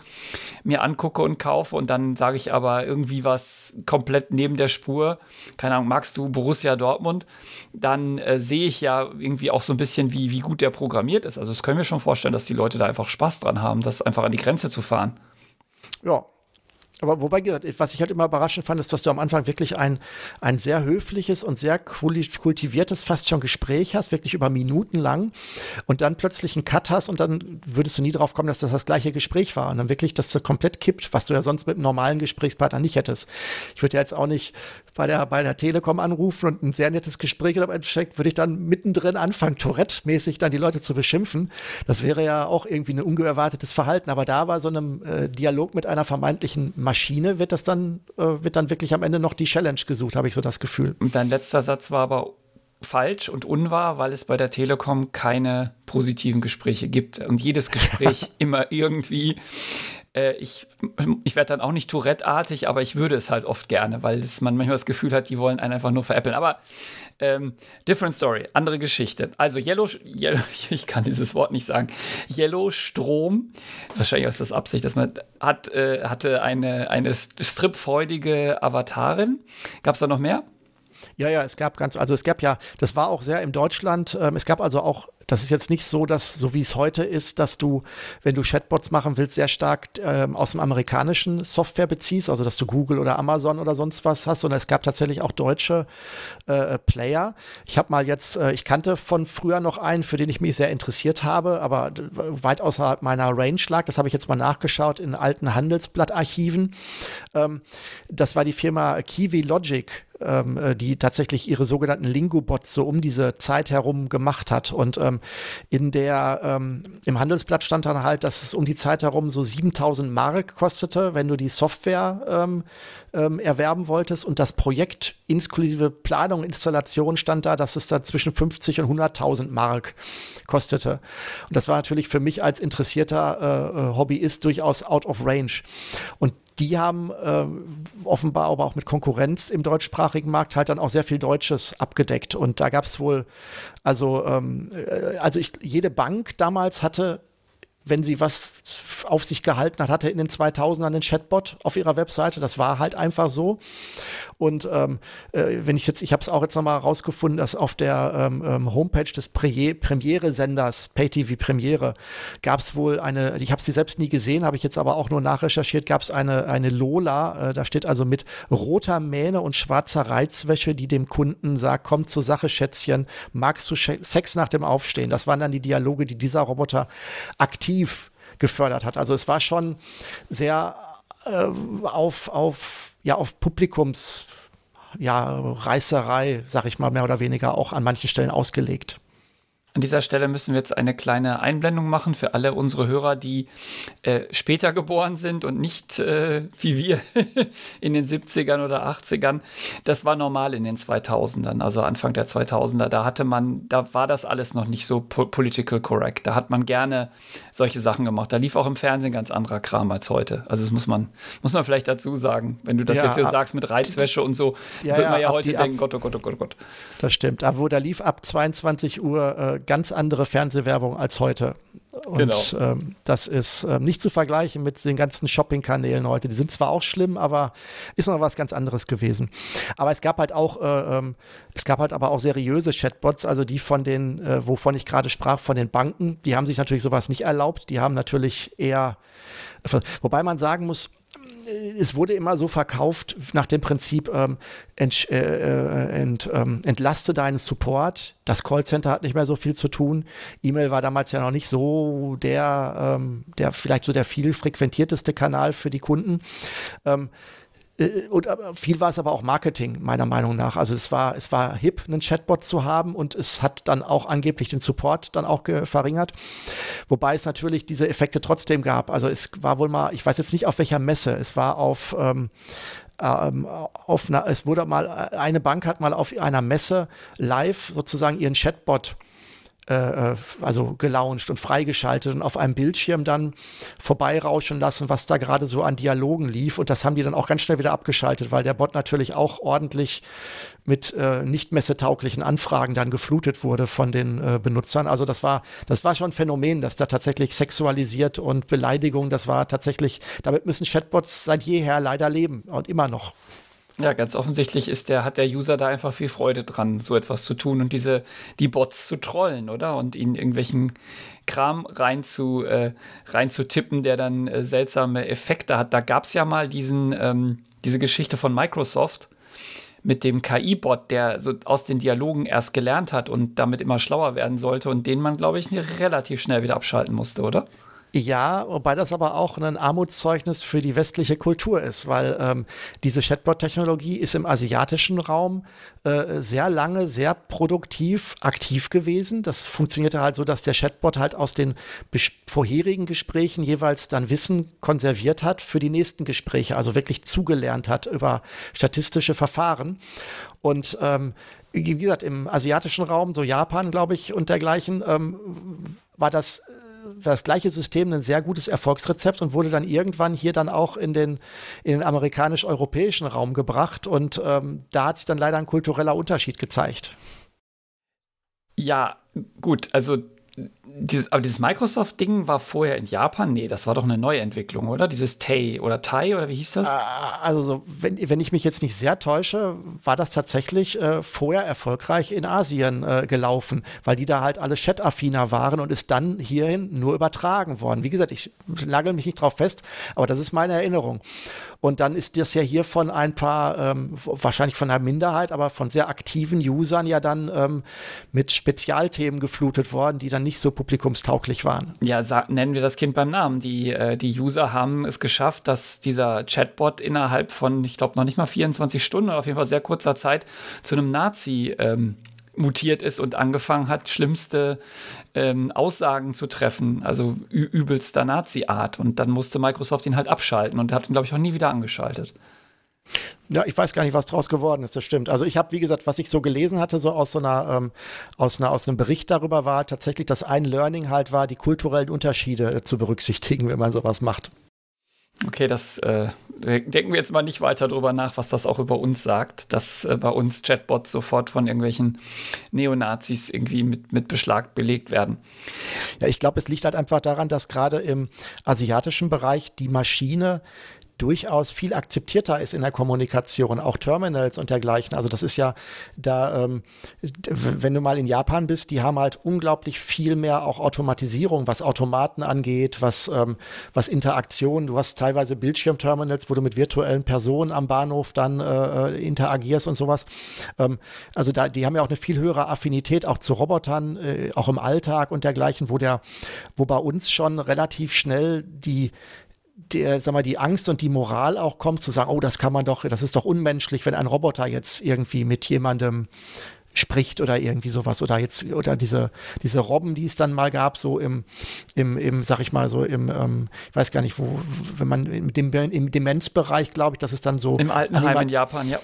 mir angucke und kaufe und dann sage ich aber irgendwie was komplett neben der Spur, keine Ahnung, magst du Borussia Dortmund, dann äh, sehe ich ja irgendwie auch so ein bisschen, wie, wie gut der programmiert ist. Also das können wir schon vorstellen, dass die Leute da einfach Spaß dran haben, das einfach an die Grenze zu fahren. Ja, aber wobei, was ich halt immer überraschend fand, ist, dass du am Anfang wirklich ein, ein sehr höfliches und sehr kultiviertes, fast schon Gespräch hast, wirklich über Minuten lang und dann plötzlich einen Cut hast und dann würdest du nie drauf kommen, dass das das gleiche Gespräch war und dann wirklich, dass du komplett kippt, was du ja sonst mit einem normalen Gesprächspartner nicht hättest. Ich würde ja jetzt auch nicht bei der, bei der Telekom anrufen und ein sehr nettes Gespräch oder Endeffekt würde ich dann mittendrin anfangen, Tourette-mäßig dann die Leute zu beschimpfen. Das wäre ja auch irgendwie ein ungeerwartetes Verhalten. Aber da war so einem äh, Dialog mit einer vermeintlichen Maschine, wird das dann, äh, wird dann wirklich am Ende noch die Challenge gesucht, habe ich so das Gefühl. Und dein letzter Satz war aber falsch und unwahr, weil es bei der Telekom keine positiven Gespräche gibt und jedes Gespräch immer irgendwie äh, ich, ich werde dann auch nicht Tourette-artig, aber ich würde es halt oft gerne, weil es, man manchmal das Gefühl hat, die wollen einen einfach nur veräppeln. Aber ähm, different story, andere Geschichte. Also Yellow, Yellow, ich kann dieses Wort nicht sagen. Yellow Strom, wahrscheinlich ist das Absicht, dass man hat, äh, hatte eine, eine stripfreudige Avatarin. Gab es da noch mehr? Ja, ja, es gab ganz, also es gab ja, das war auch sehr im Deutschland, ähm, es gab also auch das ist jetzt nicht so, dass, so wie es heute ist, dass du, wenn du Chatbots machen willst, sehr stark ähm, aus dem amerikanischen Software beziehst, also dass du Google oder Amazon oder sonst was hast, sondern es gab tatsächlich auch deutsche äh, Player. Ich habe mal jetzt, äh, ich kannte von früher noch einen, für den ich mich sehr interessiert habe, aber weit außerhalb meiner Range lag. Das habe ich jetzt mal nachgeschaut in alten Handelsblattarchiven. Ähm, das war die Firma Kiwi Logic ähm, äh, die tatsächlich ihre sogenannten Lingo-Bots so um diese Zeit herum gemacht hat. Und ähm, in der, ähm, im Handelsblatt stand dann halt, dass es um die Zeit herum so 7000 Mark kostete, wenn du die Software ähm, ähm, erwerben wolltest. Und das Projekt inklusive Planung, Installation stand da, dass es da zwischen 50 und 100.000 Mark kostete. Und das war natürlich für mich als interessierter äh, äh Hobbyist durchaus out of range. Und die haben äh, offenbar aber auch mit Konkurrenz im deutschsprachigen Markt halt dann auch sehr viel Deutsches abgedeckt. Und da gab es wohl, also, ähm, äh, also ich, jede Bank damals hatte wenn sie was auf sich gehalten hat, hatte in den 2000ern einen Chatbot auf ihrer Webseite. Das war halt einfach so. Und ähm, äh, wenn ich jetzt, ich habe es auch jetzt nochmal rausgefunden, dass auf der ähm, ähm Homepage des Premiere-Senders, PayTV Premiere, gab es wohl eine, ich habe sie selbst nie gesehen, habe ich jetzt aber auch nur nachrecherchiert, gab es eine, eine Lola, äh, da steht also mit roter Mähne und schwarzer Reizwäsche, die dem Kunden sagt, komm zur Sache, Schätzchen, magst du Sex nach dem Aufstehen? Das waren dann die Dialoge, die dieser Roboter aktiv gefördert hat. Also es war schon sehr äh, auf, auf ja auf Publikums ja, sag ich mal, mehr oder weniger auch an manchen Stellen ausgelegt. An dieser Stelle müssen wir jetzt eine kleine Einblendung machen für alle unsere Hörer, die äh, später geboren sind und nicht äh, wie wir in den 70ern oder 80ern. Das war normal in den 2000ern, also Anfang der 2000er. Da hatte man, da war das alles noch nicht so po political correct. Da hat man gerne solche Sachen gemacht. Da lief auch im Fernsehen ganz anderer Kram als heute. Also das muss man, muss man vielleicht dazu sagen. Wenn du das ja, jetzt hier sagst mit Reizwäsche und so, ja, wird man ja, ja heute denken, Gott, oh Gott, oh Gott, oh Gott. Das stimmt. Aber wo da lief ab 22 Uhr äh, ganz andere Fernsehwerbung als heute. Und genau. ähm, das ist ähm, nicht zu vergleichen mit den ganzen Shopping-Kanälen heute. Die sind zwar auch schlimm, aber ist noch was ganz anderes gewesen. Aber es gab halt auch, äh, ähm, es gab halt aber auch seriöse Chatbots, also die von den, äh, wovon ich gerade sprach, von den Banken, die haben sich natürlich sowas nicht erlaubt. Die haben natürlich eher, wobei man sagen muss, es wurde immer so verkauft nach dem Prinzip, ähm, ent, äh, äh, ent, ähm, entlaste deinen Support. Das Callcenter hat nicht mehr so viel zu tun. E-Mail war damals ja noch nicht so der, ähm, der vielleicht so der viel frequentierteste Kanal für die Kunden. Ähm, äh, und viel war es aber auch Marketing, meiner Meinung nach. Also es war, es war hip, einen Chatbot zu haben und es hat dann auch angeblich den Support dann auch verringert. Wobei es natürlich diese Effekte trotzdem gab. Also es war wohl mal, ich weiß jetzt nicht auf welcher Messe, es war auf, ähm, ähm, auf einer, es wurde mal, eine Bank hat mal auf einer Messe live sozusagen ihren Chatbot äh, äh, also gelauncht und freigeschaltet und auf einem Bildschirm dann vorbeirauschen lassen, was da gerade so an Dialogen lief. Und das haben die dann auch ganz schnell wieder abgeschaltet, weil der Bot natürlich auch ordentlich mit äh, nicht messetauglichen Anfragen dann geflutet wurde von den äh, Benutzern. Also das war, das war schon ein Phänomen, dass da tatsächlich sexualisiert und Beleidigung, das war tatsächlich, damit müssen Chatbots seit jeher leider leben und immer noch. Ja, ganz offensichtlich ist der, hat der User da einfach viel Freude dran, so etwas zu tun und diese, die Bots zu trollen, oder? Und ihnen irgendwelchen Kram rein zu, äh, rein der dann äh, seltsame Effekte hat. Da gab es ja mal diesen, ähm, diese Geschichte von Microsoft mit dem KI-Bot, der so aus den Dialogen erst gelernt hat und damit immer schlauer werden sollte und den man, glaube ich, relativ schnell wieder abschalten musste, oder? Ja, wobei das aber auch ein Armutszeugnis für die westliche Kultur ist, weil ähm, diese Chatbot-Technologie ist im asiatischen Raum äh, sehr lange, sehr produktiv aktiv gewesen. Das funktionierte halt so, dass der Chatbot halt aus den vorherigen Gesprächen jeweils dann Wissen konserviert hat für die nächsten Gespräche, also wirklich zugelernt hat über statistische Verfahren. Und ähm, wie gesagt, im asiatischen Raum, so Japan, glaube ich, und dergleichen, ähm, war das das gleiche System ein sehr gutes Erfolgsrezept und wurde dann irgendwann hier dann auch in den, in den amerikanisch-europäischen Raum gebracht. Und ähm, da hat sich dann leider ein kultureller Unterschied gezeigt. Ja, gut, also dieses, aber dieses Microsoft-Ding war vorher in Japan? Nee, das war doch eine Neuentwicklung, oder? Dieses Tay oder Tai oder wie hieß das? Ah, also, so, wenn, wenn ich mich jetzt nicht sehr täusche, war das tatsächlich äh, vorher erfolgreich in Asien äh, gelaufen, weil die da halt alle Chat-affiner waren und ist dann hierhin nur übertragen worden. Wie gesagt, ich nagel mich nicht drauf fest, aber das ist meine Erinnerung. Und dann ist das ja hier von ein paar, ähm, wahrscheinlich von einer Minderheit, aber von sehr aktiven Usern ja dann ähm, mit Spezialthemen geflutet worden, die dann nicht so publikumstauglich waren. Ja, nennen wir das Kind beim Namen. Die, äh, die User haben es geschafft, dass dieser Chatbot innerhalb von, ich glaube, noch nicht mal 24 Stunden oder auf jeden Fall sehr kurzer Zeit zu einem Nazi ähm, mutiert ist und angefangen hat, schlimmste ähm, Aussagen zu treffen, also übelster Nazi-Art. Und dann musste Microsoft ihn halt abschalten und hat ihn, glaube ich, auch nie wieder angeschaltet. Ja, ich weiß gar nicht, was draus geworden ist, das stimmt. Also ich habe, wie gesagt, was ich so gelesen hatte, so aus so einer, ähm, aus einer, aus einem Bericht darüber war tatsächlich, dass ein Learning halt war, die kulturellen Unterschiede äh, zu berücksichtigen, wenn man sowas macht. Okay, das äh, denken wir jetzt mal nicht weiter drüber nach, was das auch über uns sagt, dass äh, bei uns Chatbots sofort von irgendwelchen Neonazis irgendwie mit, mit Beschlag belegt werden. Ja, ich glaube, es liegt halt einfach daran, dass gerade im asiatischen Bereich die Maschine durchaus viel akzeptierter ist in der Kommunikation, auch Terminals und dergleichen. Also das ist ja da, ähm, wenn du mal in Japan bist, die haben halt unglaublich viel mehr auch Automatisierung, was Automaten angeht, was, ähm, was Interaktion. Du hast teilweise Bildschirmterminals, wo du mit virtuellen Personen am Bahnhof dann äh, äh, interagierst und sowas. Ähm, also da, die haben ja auch eine viel höhere Affinität auch zu Robotern, äh, auch im Alltag und dergleichen, wo der, wo bei uns schon relativ schnell die der, sag mal, die Angst und die Moral auch kommt, zu sagen, oh, das kann man doch, das ist doch unmenschlich, wenn ein Roboter jetzt irgendwie mit jemandem spricht oder irgendwie sowas. Oder jetzt oder diese diese Robben, die es dann mal gab, so im im im sag ich mal so im ähm, ich weiß gar nicht wo wenn man im, dem, im Demenzbereich glaube ich, dass es dann so im Altenheim in Japan ja.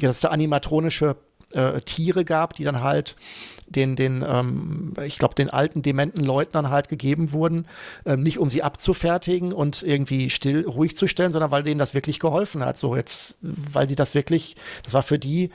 Ja, dass es da animatronische äh, Tiere gab, die dann halt den, den ähm, ich glaube, den alten dementen Leuten dann halt gegeben wurden, ähm, nicht um sie abzufertigen und irgendwie still, ruhig zu stellen, sondern weil denen das wirklich geholfen hat. So jetzt, weil die das wirklich, das war für die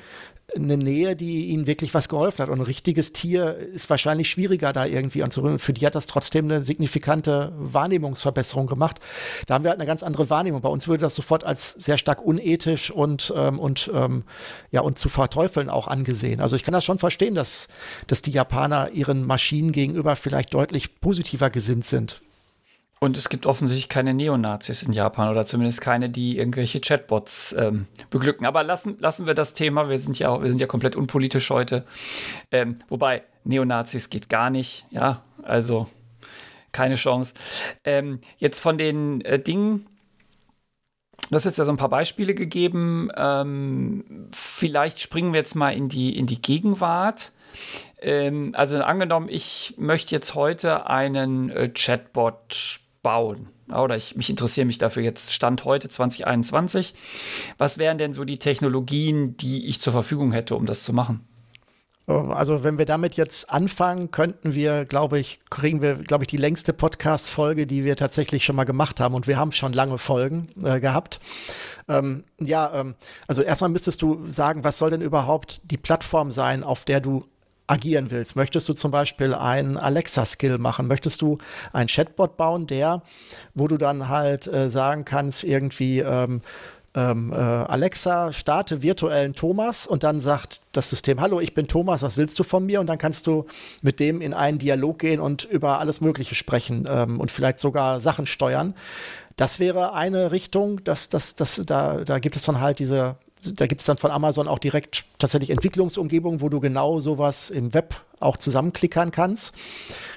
eine Nähe, die ihnen wirklich was geholfen hat. Und ein richtiges Tier ist wahrscheinlich schwieriger da irgendwie anzurühren. Für die hat das trotzdem eine signifikante Wahrnehmungsverbesserung gemacht. Da haben wir halt eine ganz andere Wahrnehmung. Bei uns würde das sofort als sehr stark unethisch und, ähm, und, ähm, ja, und zu verteufeln auch angesehen. Also ich kann das schon verstehen, dass, dass die Japaner ihren Maschinen gegenüber vielleicht deutlich positiver gesinnt sind. Und es gibt offensichtlich keine Neonazis in Japan oder zumindest keine, die irgendwelche Chatbots ähm, beglücken. Aber lassen, lassen wir das Thema. Wir sind ja, wir sind ja komplett unpolitisch heute. Ähm, wobei, Neonazis geht gar nicht. Ja, also keine Chance. Ähm, jetzt von den äh, Dingen, Du hast jetzt ja so ein paar Beispiele gegeben. Ähm, vielleicht springen wir jetzt mal in die, in die Gegenwart. Ähm, also angenommen, ich möchte jetzt heute einen äh, Chatbot bauen? Oder ich mich interessiere mich dafür jetzt Stand heute 2021. Was wären denn so die Technologien, die ich zur Verfügung hätte, um das zu machen? Oh, also wenn wir damit jetzt anfangen, könnten wir, glaube ich, kriegen wir, glaube ich, die längste Podcast-Folge, die wir tatsächlich schon mal gemacht haben. Und wir haben schon lange Folgen äh, gehabt. Ähm, ja, ähm, also erstmal müsstest du sagen, was soll denn überhaupt die Plattform sein, auf der du agieren willst. Möchtest du zum Beispiel einen Alexa-Skill machen? Möchtest du einen Chatbot bauen, der, wo du dann halt äh, sagen kannst, irgendwie, ähm, ähm, äh, Alexa, starte virtuellen Thomas und dann sagt das System, hallo, ich bin Thomas, was willst du von mir? Und dann kannst du mit dem in einen Dialog gehen und über alles Mögliche sprechen ähm, und vielleicht sogar Sachen steuern. Das wäre eine Richtung, das, das, das, da, da gibt es dann halt diese da gibt es dann von Amazon auch direkt tatsächlich Entwicklungsumgebungen, wo du genau sowas im Web auch zusammenklickern kannst.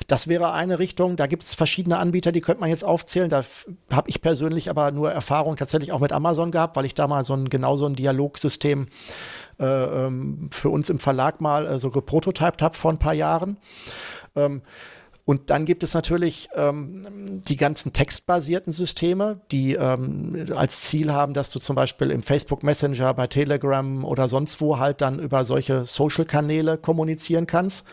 Das wäre eine Richtung. Da gibt es verschiedene Anbieter, die könnte man jetzt aufzählen. Da habe ich persönlich aber nur Erfahrung tatsächlich auch mit Amazon gehabt, weil ich da mal so ein genau so ein Dialogsystem äh, ähm, für uns im Verlag mal äh, so geprototyped habe vor ein paar Jahren. Ähm, Und dann gibt es natürlich ähm, die ganzen textbasierten Systeme, die ähm, als Ziel haben, dass du zum Beispiel im Facebook Messenger, bei Telegram oder sonst wo halt dann über solche Social-Kanäle kommunizieren kannst.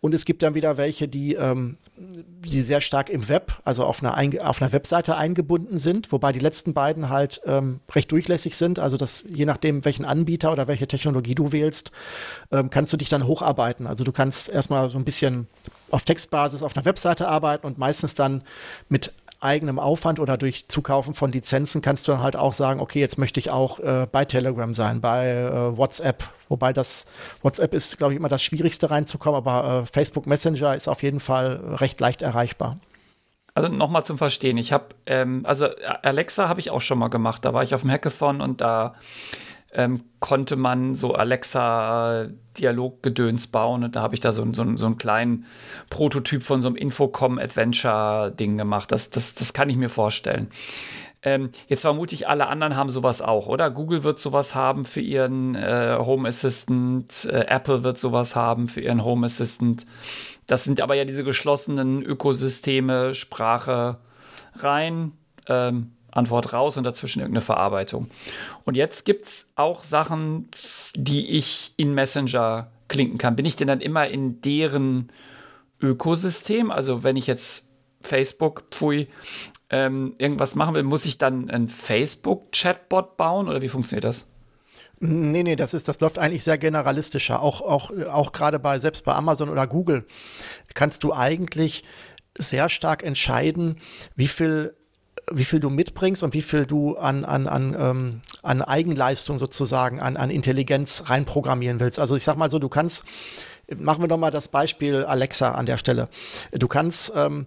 Und es gibt dann wieder welche, die, ähm, die sehr stark im Web, also auf einer, auf einer Webseite eingebunden sind, wobei die letzten beiden halt ähm, recht durchlässig sind. Also dass je nachdem, welchen Anbieter oder welche Technologie du wählst, ähm, kannst du dich dann hocharbeiten. Also du kannst erstmal so ein bisschen auf Textbasis auf einer Webseite arbeiten und meistens dann mit eigenem Aufwand oder durch Zukaufen von Lizenzen kannst du dann halt auch sagen, okay, jetzt möchte ich auch äh, bei Telegram sein, bei äh, WhatsApp. Wobei das WhatsApp ist, glaube ich, immer das Schwierigste reinzukommen, aber äh, Facebook Messenger ist auf jeden Fall recht leicht erreichbar. Also nochmal zum Verstehen. Ich habe, ähm, also Alexa habe ich auch schon mal gemacht. Da war ich auf dem Hackathon und da ähm, konnte man so Alexa-Dialoggedöns bauen. Und da habe ich da so, so, so einen kleinen Prototyp von so einem Infocom-Adventure-Ding gemacht. Das, das, das kann ich mir vorstellen. Ähm, jetzt vermute ich, alle anderen haben sowas auch, oder? Google wird sowas haben für ihren äh, Home Assistant, äh, Apple wird sowas haben für ihren Home Assistant. Das sind aber ja diese geschlossenen Ökosysteme, Sprache rein, ähm, Antwort raus und dazwischen irgendeine Verarbeitung. Und jetzt gibt es auch Sachen, die ich in Messenger klinken kann. Bin ich denn dann immer in deren Ökosystem? Also wenn ich jetzt Facebook, pfui, ähm, irgendwas machen will, muss ich dann einen Facebook-Chatbot bauen oder wie funktioniert das? Nee, nee, das ist, das läuft eigentlich sehr generalistischer. Auch, auch, auch gerade bei, selbst bei Amazon oder Google kannst du eigentlich sehr stark entscheiden, wie viel wie viel du mitbringst und wie viel du an, an, an, ähm, an Eigenleistung sozusagen, an, an Intelligenz reinprogrammieren willst. Also ich sag mal so, du kannst, machen wir doch mal das Beispiel Alexa an der Stelle. Du kannst ähm,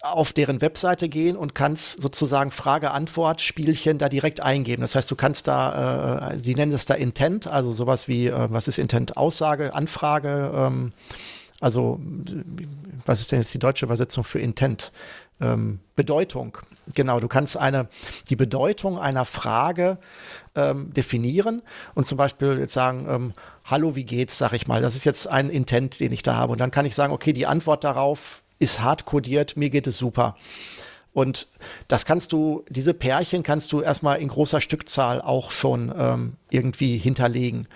auf deren Webseite gehen und kannst sozusagen Frage-Antwort-Spielchen da direkt eingeben. Das heißt, du kannst da, äh, sie nennen es da Intent, also sowas wie, äh, was ist Intent? Aussage, Anfrage, ähm, also was ist denn jetzt die deutsche Übersetzung für Intent? Ähm, Bedeutung. Genau, du kannst eine, die Bedeutung einer Frage ähm, definieren und zum Beispiel jetzt sagen, ähm, Hallo, wie geht's, sag ich mal. Das ist jetzt ein Intent, den ich da habe. Und dann kann ich sagen, okay, die Antwort darauf ist hart kodiert, mir geht es super. Und das kannst du, diese Pärchen kannst du erstmal in großer Stückzahl auch schon ähm, irgendwie hinterlegen.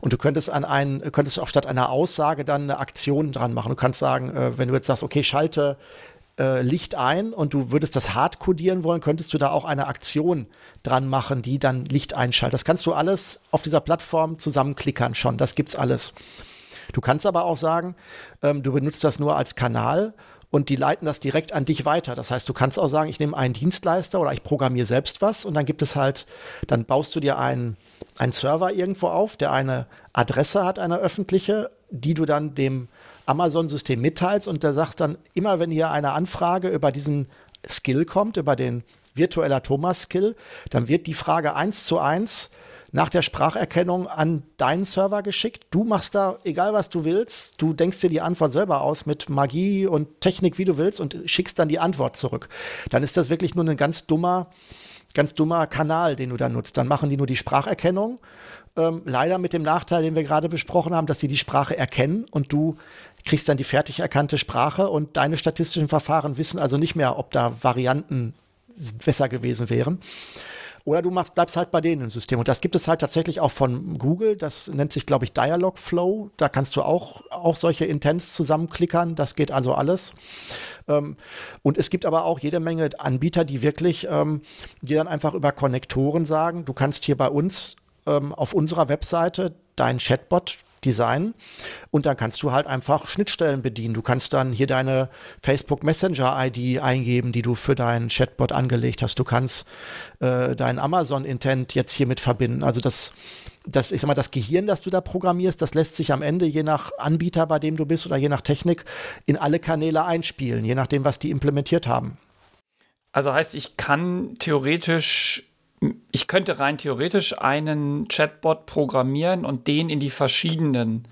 Und du könntest an einen, könntest auch statt einer Aussage dann eine Aktion dran machen. Du kannst sagen, äh, wenn du jetzt sagst, okay, schalte äh, Licht ein und du würdest das hart codieren wollen, könntest du da auch eine Aktion dran machen, die dann Licht einschaltet. Das kannst du alles auf dieser Plattform zusammenklickern schon. Das gibt's alles. Du kannst aber auch sagen, ähm, du benutzt das nur als Kanal und die leiten das direkt an dich weiter. Das heißt, du kannst auch sagen, ich nehme einen Dienstleister oder ich programmiere selbst was und dann gibt es halt, dann baust du dir einen, einen Server irgendwo auf, der eine Adresse hat, eine öffentliche, die du dann dem Amazon-System mitteilst und der sagt dann immer, wenn hier eine Anfrage über diesen Skill kommt, über den virtueller Thomas-Skill, dann wird die Frage eins zu eins nach der Spracherkennung an deinen Server geschickt. Du machst da, egal was du willst, du denkst dir die Antwort selber aus mit Magie und Technik, wie du willst, und schickst dann die Antwort zurück. Dann ist das wirklich nur ein ganz dummer, ganz dummer Kanal, den du da nutzt. Dann machen die nur die Spracherkennung. Ähm, leider mit dem Nachteil, den wir gerade besprochen haben, dass sie die Sprache erkennen und du kriegst dann die fertig erkannte Sprache und deine statistischen Verfahren wissen also nicht mehr, ob da Varianten besser gewesen wären. Oder du machst, bleibst halt bei denen im System. Und das gibt es halt tatsächlich auch von Google. Das nennt sich, glaube ich, Dialogflow. Da kannst du auch, auch solche Intents zusammenklickern. Das geht also alles. Ähm, und es gibt aber auch jede Menge Anbieter, die wirklich, ähm, die dann einfach über Konnektoren sagen, du kannst hier bei uns ähm, auf unserer Webseite deinen Chatbot designen und dann kannst du halt einfach Schnittstellen bedienen. Du kannst dann hier deine Facebook Messenger ID eingeben, die du für deinen Chatbot angelegt hast. Du kannst äh, deinen Amazon Intent jetzt hiermit verbinden. Also das das, ich sag mal, das Gehirn, das du da programmierst, das lässt sich am Ende je nach Anbieter, bei dem du bist oder je nach Technik in alle Kanäle einspielen, je nachdem, was die implementiert haben. Also heißt, ich kann theoretisch ich könnte rein theoretisch einen Chatbot programmieren und den in die verschiedenen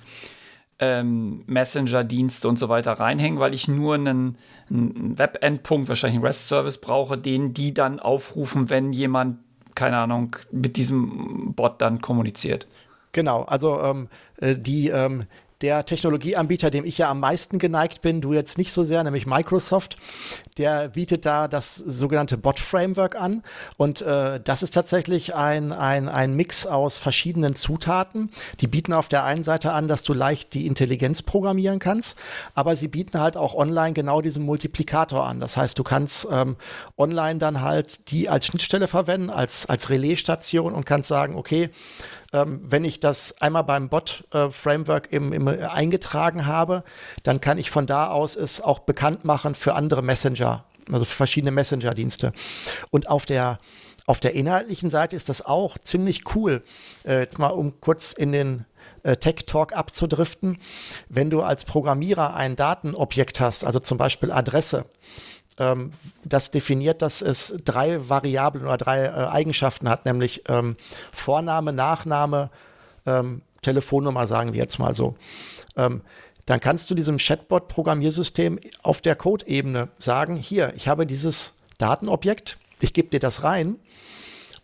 ähm, Messenger-Dienste und so weiter reinhängen, weil ich nur einen, einen Web-Endpunkt, wahrscheinlich einen REST-Service brauche, den die dann aufrufen, wenn jemand, keine Ahnung, mit diesem Bot dann kommuniziert. Genau, also ähm, äh, die, ähm, der Technologieanbieter, dem ich ja am meisten geneigt bin, du jetzt nicht so sehr, nämlich Microsoft, der bietet da das sogenannte Bot-Framework an. Und äh, das ist tatsächlich ein, ein, ein Mix aus verschiedenen Zutaten. Die bieten auf der einen Seite an, dass du leicht die Intelligenz programmieren kannst, aber sie bieten halt auch online genau diesen Multiplikator an. Das heißt, du kannst ähm, online dann halt die als Schnittstelle verwenden, als, als Relaisstation und kannst sagen, okay, ähm, wenn ich das einmal beim Bot-Framework äh, im, im, eingetragen habe, dann kann ich von da aus es auch bekannt machen für andere Messenger, also für verschiedene Messenger-Dienste. Und auf der auf der inhaltlichen Seite ist das auch ziemlich cool. Äh, jetzt mal, um kurz in den äh, Tech Talk abzudriften. Wenn du als Programmierer ein Datenobjekt hast, also zum Beispiel Adresse, ähm, das definiert, dass es drei Variablen oder drei äh, Eigenschaften hat, nämlich ähm, Vorname, Nachname, ähm, Telefonnummer, sagen wir jetzt mal so. Ähm, dann kannst du diesem Chatbot-Programmiersystem auf der Code-Ebene sagen, hier, ich habe dieses Datenobjekt, ich gebe dir das rein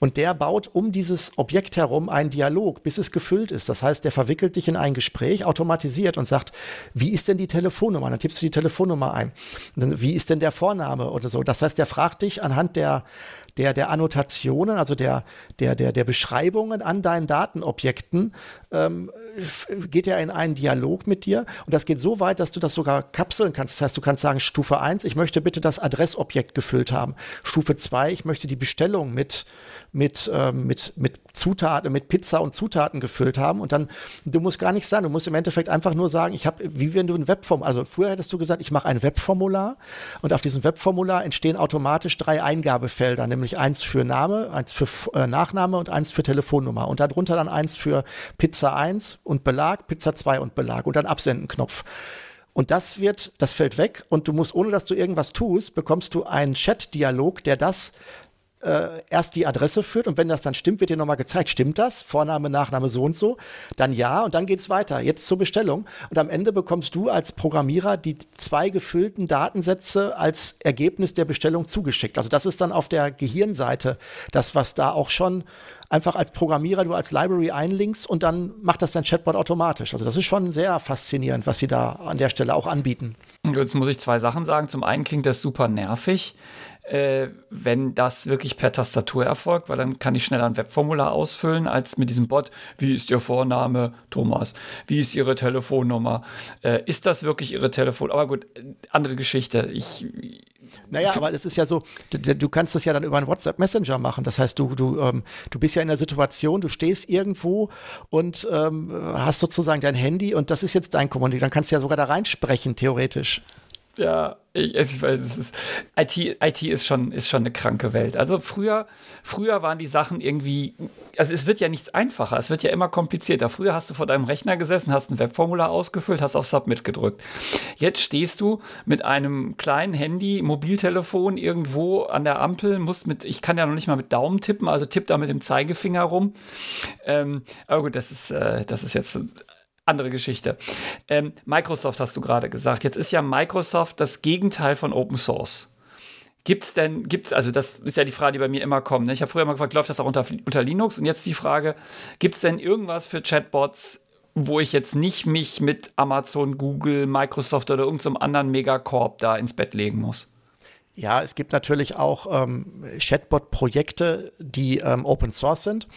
und der baut um dieses Objekt herum einen Dialog, bis es gefüllt ist. Das heißt, der verwickelt dich in ein Gespräch automatisiert und sagt, wie ist denn die Telefonnummer? Dann tippst du die Telefonnummer ein. Wie ist denn der Vorname oder so? Das heißt, der fragt dich anhand der der, der Annotationen, also der, der, der, der Beschreibungen an deinen Datenobjekten, ähm, geht er in einen Dialog mit dir. Und das geht so weit, dass du das sogar kapseln kannst. Das heißt, du kannst sagen, Stufe 1, ich möchte bitte das Adressobjekt gefüllt haben. Stufe 2, ich möchte die Bestellung mit, mit, ähm, mit, mit Zutaten, mit Pizza und Zutaten gefüllt haben. Und dann, du musst gar nichts sagen. Du musst im Endeffekt einfach nur sagen, ich habe, wie wenn du ein Webformular, also früher hättest du gesagt, ich mache ein Webformular und auf diesem Webformular entstehen automatisch drei Eingabefelder, nämlich eins für Name, eins für äh, Nachname und eins für Telefonnummer. Und darunter dann eins für Pizza 1 und Belag, Pizza 2 und Belag und dann Absenden-Knopf. Und das wird, das fällt weg und du musst, ohne dass du irgendwas tust, bekommst du einen Chat-Dialog, der das äh, erst die Adresse führt und wenn das dann stimmt, wird dir nochmal gezeigt, stimmt das? Vorname, Nachname so und so. Dann ja und dann geht es weiter. Jetzt zur Bestellung. Und am Ende bekommst du als Programmierer die zwei gefüllten Datensätze als Ergebnis der Bestellung zugeschickt. Also das ist dann auf der Gehirnseite das, was da auch schon einfach als Programmierer du als Library einlinkst und dann macht das dein Chatbot automatisch. Also das ist schon sehr faszinierend, was sie da an der Stelle auch anbieten. Jetzt muss ich zwei Sachen sagen. Zum einen klingt das super nervig äh, wenn das wirklich per Tastatur erfolgt, weil dann kann ich schneller ein Webformular ausfüllen als mit diesem Bot. Wie ist Ihr Vorname, Thomas? Wie ist Ihre Telefonnummer? Äh, ist das wirklich Ihre Telefon? Aber gut, andere Geschichte. Ich, naja, aber es ist ja so, du, du, kannst das ja dann über einen WhatsApp Messenger machen. Das heißt, du, du, ähm, du bist ja in der Situation, du stehst irgendwo und ähm, hast sozusagen dein Handy und das ist jetzt dein Kommunikation. Dann kannst du ja sogar da reinsprechen, theoretisch. Ja, ich, ich weiß, es ist, IT, IT ist schon, ist schon eine kranke Welt. Also früher, früher waren die Sachen irgendwie, also es wird ja nichts einfacher, es wird ja immer komplizierter. Früher hast du vor deinem Rechner gesessen, hast ein Webformular ausgefüllt, hast auf Submit gedrückt. Jetzt stehst du mit einem kleinen Handy, Mobiltelefon irgendwo an der Ampel, musst mit, ich kann ja noch nicht mal mit Daumen tippen, also tipp da mit dem Zeigefinger rum. Ähm, aber gut, das ist, äh, das ist jetzt andere Geschichte. Ähm, Microsoft hast du gerade gesagt. Jetzt ist ja Microsoft das Gegenteil von Open Source. Gibt es denn, gibt's, also das ist ja die Frage, die bei mir immer kommt. Ne? Ich habe früher mal gefragt, läuft das auch unter, unter Linux? Und jetzt die Frage, gibt es denn irgendwas für Chatbots, wo ich jetzt nicht mich mit Amazon, Google, Microsoft oder irgendeinem anderen Megacorp da ins Bett legen muss? Ja, es gibt natürlich auch ähm, Chatbot-Projekte, die ähm, Open Source sind,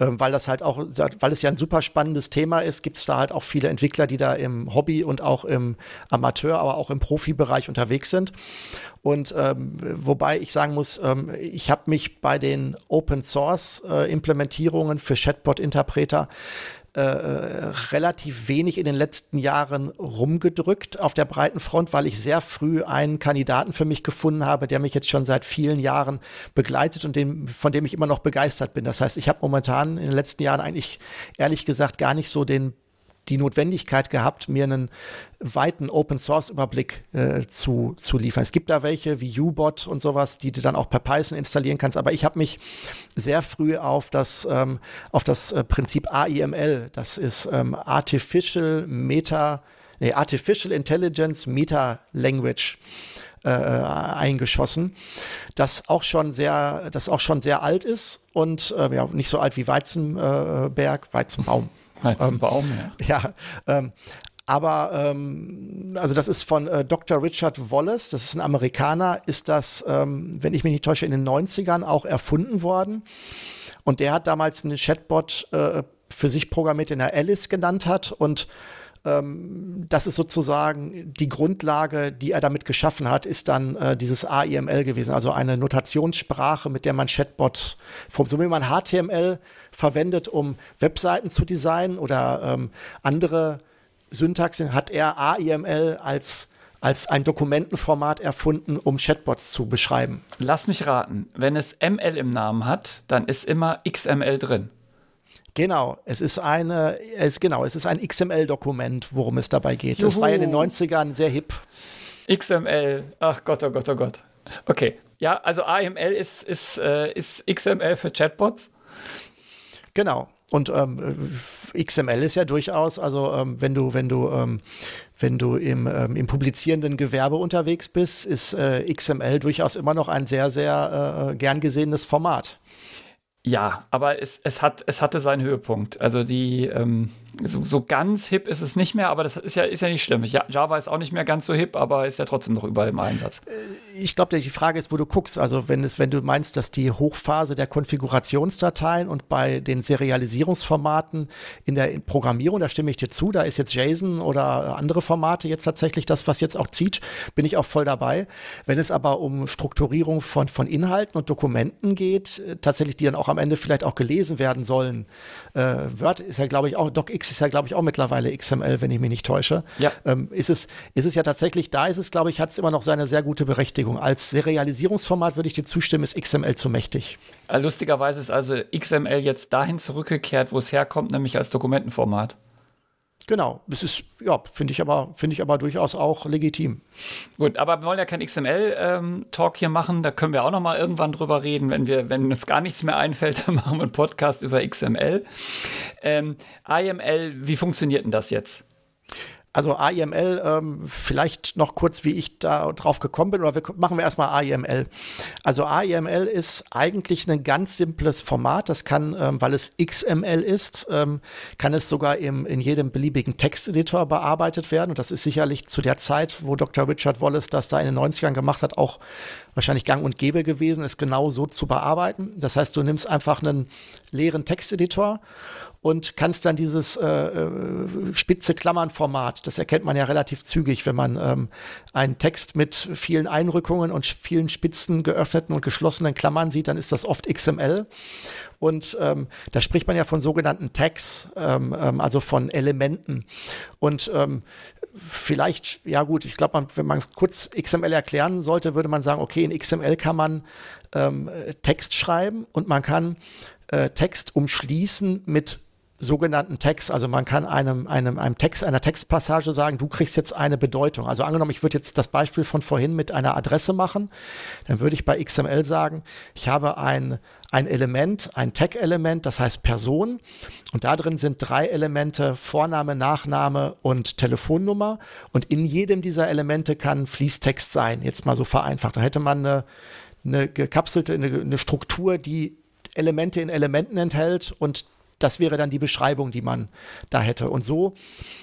ähm, weil das halt auch, weil es ja ein super spannendes Thema ist, gibt es da halt auch viele Entwickler, die da im Hobby und auch im Amateur, aber auch im Profibereich unterwegs sind. Und ähm, wobei ich sagen muss, ähm, ich habe mich bei den Open Source äh, Implementierungen für Chatbot-Interpreter äh, relativ wenig in den letzten Jahren rumgedrückt auf der breiten Front, weil ich sehr früh einen Kandidaten für mich gefunden habe, der mich jetzt schon seit vielen Jahren begleitet und dem, von dem ich immer noch begeistert bin. Das heißt, ich habe momentan in den letzten Jahren eigentlich ehrlich gesagt gar nicht so den die Notwendigkeit gehabt, mir einen weiten Open-Source-Überblick äh, zu, zu liefern. Es gibt da welche wie U-Bot und sowas, die du dann auch per Python installieren kannst, aber ich habe mich sehr früh auf das, ähm, auf das äh, Prinzip AIML, das ist ähm, Artificial Meta, nee, Artificial Intelligence Meta Language, äh, eingeschossen, das auch schon sehr, das auch schon sehr alt ist und äh, ja, nicht so alt wie Weizenberg, Weizenbaum. Weizenbaum, ähm, ja. Ja, ähm, aber ähm, also das ist von äh, Dr. Richard Wallace, das ist ein Amerikaner, ist das, ähm, wenn ich mich nicht täusche, in den 90ern auch erfunden worden. Und der hat damals einen Chatbot äh, für sich programmiert, den er Alice genannt hat. Und ähm, das ist sozusagen die Grundlage, die er damit geschaffen hat, ist dann äh, dieses AIML gewesen, also eine Notationssprache, mit der man Chatbot, so wie man HTML verwendet, um Webseiten zu designen oder ähm, andere Syntax, hat er AIML als als ein Dokumentenformat erfunden, um Chatbots zu beschreiben. Lass mich raten, wenn es ML im Namen hat, dann ist immer XML drin. Genau, es ist eine, es, genau, es ist ein XML-Dokument, worum es dabei geht. Juhu. Das war ja in den 90ern sehr hip. XML, ach Gott, oh Gott, oh Gott. Okay, ja, also AML ist, ist, äh, ist XML für Chatbots. Genau. Und ähm, XML ist ja durchaus, also ähm, wenn du, wenn du, ähm, wenn du im, ähm, im publizierenden Gewerbe unterwegs bist, ist äh, XML durchaus immer noch ein sehr, sehr äh, gern gesehenes Format. Ja, aber es, es, hat, es hatte seinen Höhepunkt. Also die, ähm, so, so, ganz hip ist es nicht mehr, aber das ist ja, ist ja nicht schlimm. Ja, Java ist auch nicht mehr ganz so hip, aber ist ja trotzdem noch überall im Einsatz. Äh, ich glaube, die Frage ist, wo du guckst. Also wenn, es, wenn du meinst, dass die Hochphase der Konfigurationsdateien und bei den Serialisierungsformaten in der Programmierung, da stimme ich dir zu, da ist jetzt JSON oder andere Formate jetzt tatsächlich das, was jetzt auch zieht, bin ich auch voll dabei. Wenn es aber um Strukturierung von, von Inhalten und Dokumenten geht, äh, tatsächlich, die dann auch am Ende vielleicht auch gelesen werden sollen, äh, Word ist ja, glaube ich, auch DocX ist ja, glaube ich, auch mittlerweile XML, wenn ich mich nicht täusche. Ja. Ähm, ist, es, ist es ja tatsächlich, da ist es, glaube ich, hat es immer noch seine sehr gute Berechtigung. Als Serialisierungsformat würde ich dir zustimmen, ist XML zu mächtig. Äh, lustigerweise ist also XML jetzt dahin zurückgekehrt, wo es herkommt, nämlich als Dokumentenformat. Genau, das ist, ja, finde ich aber, finde ich aber durchaus auch legitim. Gut, aber wir wollen ja kein XML-Talk ähm, hier machen. Da können wir auch noch mal irgendwann drüber reden. Wenn wir, wenn uns gar nichts mehr einfällt, dann machen wir einen Podcast über XML. Ähm, IML, wie funktioniert denn das jetzt? Also AIML, ähm, vielleicht noch kurz, wie ich da drauf gekommen bin, oder wir machen wir erstmal AIML. Also AIML ist eigentlich ein ganz simples Format. Das kann, ähm, weil es XML ist, ähm, kann es sogar im, in jedem beliebigen Texteditor bearbeitet werden. Und das ist sicherlich zu der Zeit, wo Dr. Richard Wallace das da in den 90ern gemacht hat, auch wahrscheinlich gang und gäbe gewesen, es genau so zu bearbeiten. Das heißt, du nimmst einfach einen leeren Texteditor und kannst dann dieses äh, äh, spitze Klammern-Format, das erkennt man ja relativ zügig, wenn man ähm, einen Text mit vielen Einrückungen und vielen spitzen geöffneten und geschlossenen Klammern sieht, dann ist das oft XML. Und ähm, da spricht man ja von sogenannten Tags, ähm, ähm also von Elementen. Und ähm, vielleicht, ja gut, ich glaube, wenn man kurz XML erklären sollte, würde man sagen, okay, in XML kann man ähm, Text schreiben und man kann äh, Text umschließen mit sogenannten Text. Also man kann einem, einem, einem Text, einer Textpassage sagen, du kriegst jetzt eine Bedeutung. Also angenommen, ich würde jetzt das Beispiel von vorhin mit einer Adresse machen, dann würde ich bei XML sagen, ich habe ein, ein Element, ein Tag-Element, das heißt Person. Und da drin sind drei Elemente, Vorname, Nachname und Telefonnummer. Und in jedem dieser Elemente kann Fließtext sein, jetzt mal so vereinfacht. Da hätte man eine, eine gekapselte, eine, eine Struktur, die Elemente in Elementen enthält und das wäre dann die Beschreibung, die man da hätte. Und so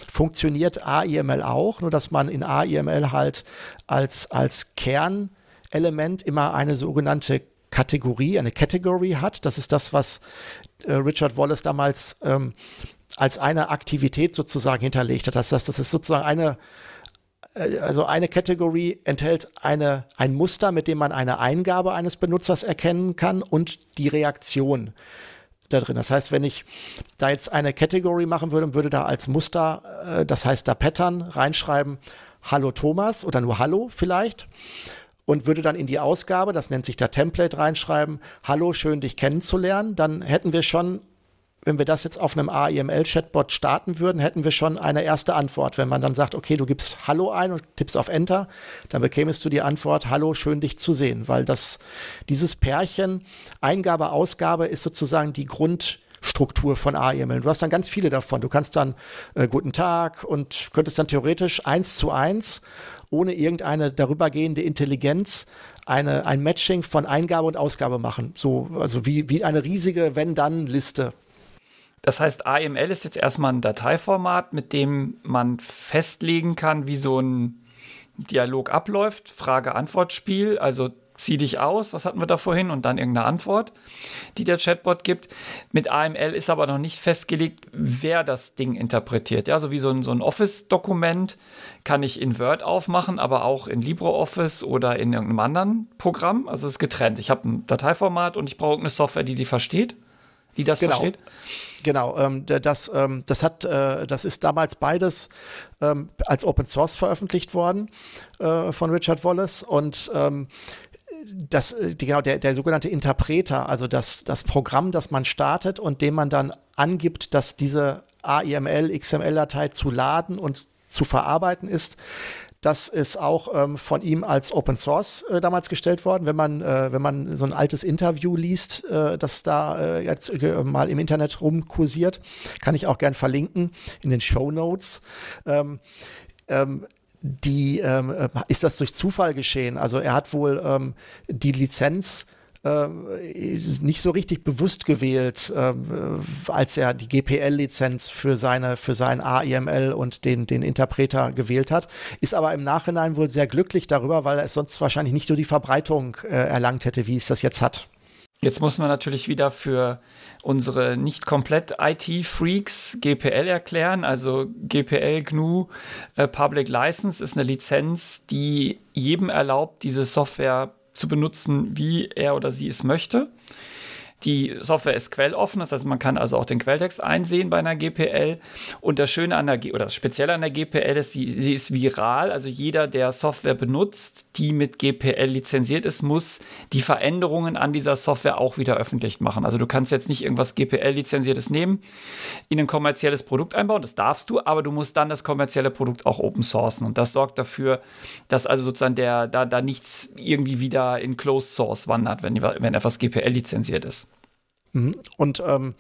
funktioniert AIML auch, nur dass man in AIML halt als, als Kernelement immer eine sogenannte Kategorie, eine Category hat. Das ist das, was äh, Richard Wallace damals ähm, als eine Aktivität sozusagen hinterlegt hat. Das heißt, das ist sozusagen eine, äh, also eine Kategorie enthält eine, ein Muster, mit dem man eine Eingabe eines Benutzers erkennen kann und die Reaktion da drin. Das heißt, wenn ich da jetzt eine Category machen würde und würde da als Muster, äh, das heißt da Pattern reinschreiben, Hallo Thomas oder nur Hallo vielleicht und würde dann in die Ausgabe, das nennt sich da Template reinschreiben, Hallo, schön dich kennenzulernen, dann hätten wir schon wenn wir das jetzt auf einem AIML-Chatbot starten würden, hätten wir schon eine erste Antwort. Wenn man dann sagt, okay, du gibst Hallo ein und tippst auf Enter, dann bekämest du die Antwort, Hallo, schön dich zu sehen, weil das, dieses Pärchen Eingabe, Ausgabe ist sozusagen die Grundstruktur von AIML. Du hast dann ganz viele davon. Du kannst dann äh, Guten Tag und könntest dann theoretisch eins zu eins ohne irgendeine darübergehende Intelligenz eine, ein Matching von Eingabe und Ausgabe machen. So, also wie, wie eine riesige Wenn-Dann-Liste. Das heißt, AML ist jetzt erstmal ein Dateiformat, mit dem man festlegen kann, wie so ein Dialog abläuft, Frage-Antwort-Spiel, also zieh dich aus, was hatten wir da vorhin, und dann irgendeine Antwort, die der Chatbot gibt. Mit AML ist aber noch nicht festgelegt, wer das Ding interpretiert. Ja, so wie so ein, so ein Office-Dokument kann ich in Word aufmachen, aber auch in LibreOffice oder in irgendeinem anderen Programm. Also es ist getrennt. Ich habe ein Dateiformat und ich brauche eine Software, die die versteht die das genau. versteht? Genau, ähm, das, ähm, das hat, äh, das ist damals beides ähm, als Open Source veröffentlicht worden äh, von Richard Wallace und ähm, das, äh, genau, der, der sogenannte Interpreter, also das, das Programm, das man startet und dem man dann angibt, dass diese AIML, XML-Datei zu laden und zu verarbeiten ist, das ist auch ähm, von ihm als Open Source äh, damals gestellt worden. Wenn man, äh, wenn man so ein altes Interview liest, äh, das da äh, jetzt äh, mal im Internet rumkursiert, kann ich auch gern verlinken in den Show Notes. Ähm, ähm, die ähm, äh, ist das durch Zufall geschehen. Also er hat wohl ähm, die Lizenz äh, nicht so richtig bewusst gewählt, äh, als er die GPL-Lizenz für seine für sein AIML und den den Interpreter gewählt hat, ist aber im Nachhinein wohl sehr glücklich darüber, weil er es sonst wahrscheinlich nicht so die Verbreitung äh, erlangt hätte, wie es das jetzt hat. Jetzt muss man natürlich wieder für unsere nicht komplett IT-Freaks GPL erklären. Also GPL GNU äh, Public License ist eine Lizenz, die jedem erlaubt, diese Software zu benutzen, wie er oder sie es möchte. Die Software ist quelloffen, das heißt, man kann also auch den Quelltext einsehen bei einer GPL. Und das Schöne an der, G oder das Spezielle an der GPL ist, sie, sie ist viral. Also jeder, der Software benutzt, die mit GPL lizenziert ist, muss die Veränderungen an dieser Software auch wieder öffentlich machen. Also du kannst jetzt nicht irgendwas GPL-lizenziertes nehmen, in ein kommerzielles Produkt einbauen, das darfst du, aber du musst dann das kommerzielle Produkt auch open sourcen. Und das sorgt dafür, dass also sozusagen der, da, da nichts irgendwie wieder in Closed Source wandert, wenn, wenn etwas GPL lizenziert ist. Mhm. Und ähm,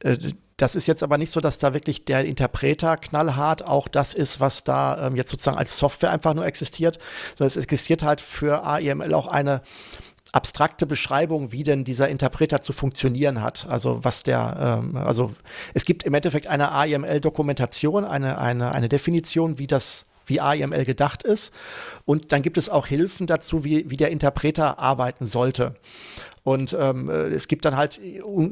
äh, das ist jetzt aber nicht so, dass da wirklich der Interpreter knallhart auch das ist, was da ähm, jetzt sozusagen als Software einfach nur existiert, sondern es existiert halt für AEML auch eine abstrakte Beschreibung, wie denn dieser Interpreter zu funktionieren hat. Also was der, ähm, also es gibt im Endeffekt eine AEML-Dokumentation, eine, eine, eine Definition, wie das wie AIML gedacht ist. Und dann gibt es auch Hilfen dazu, wie, wie der Interpreter arbeiten sollte. Und ähm, äh, es gibt dann halt,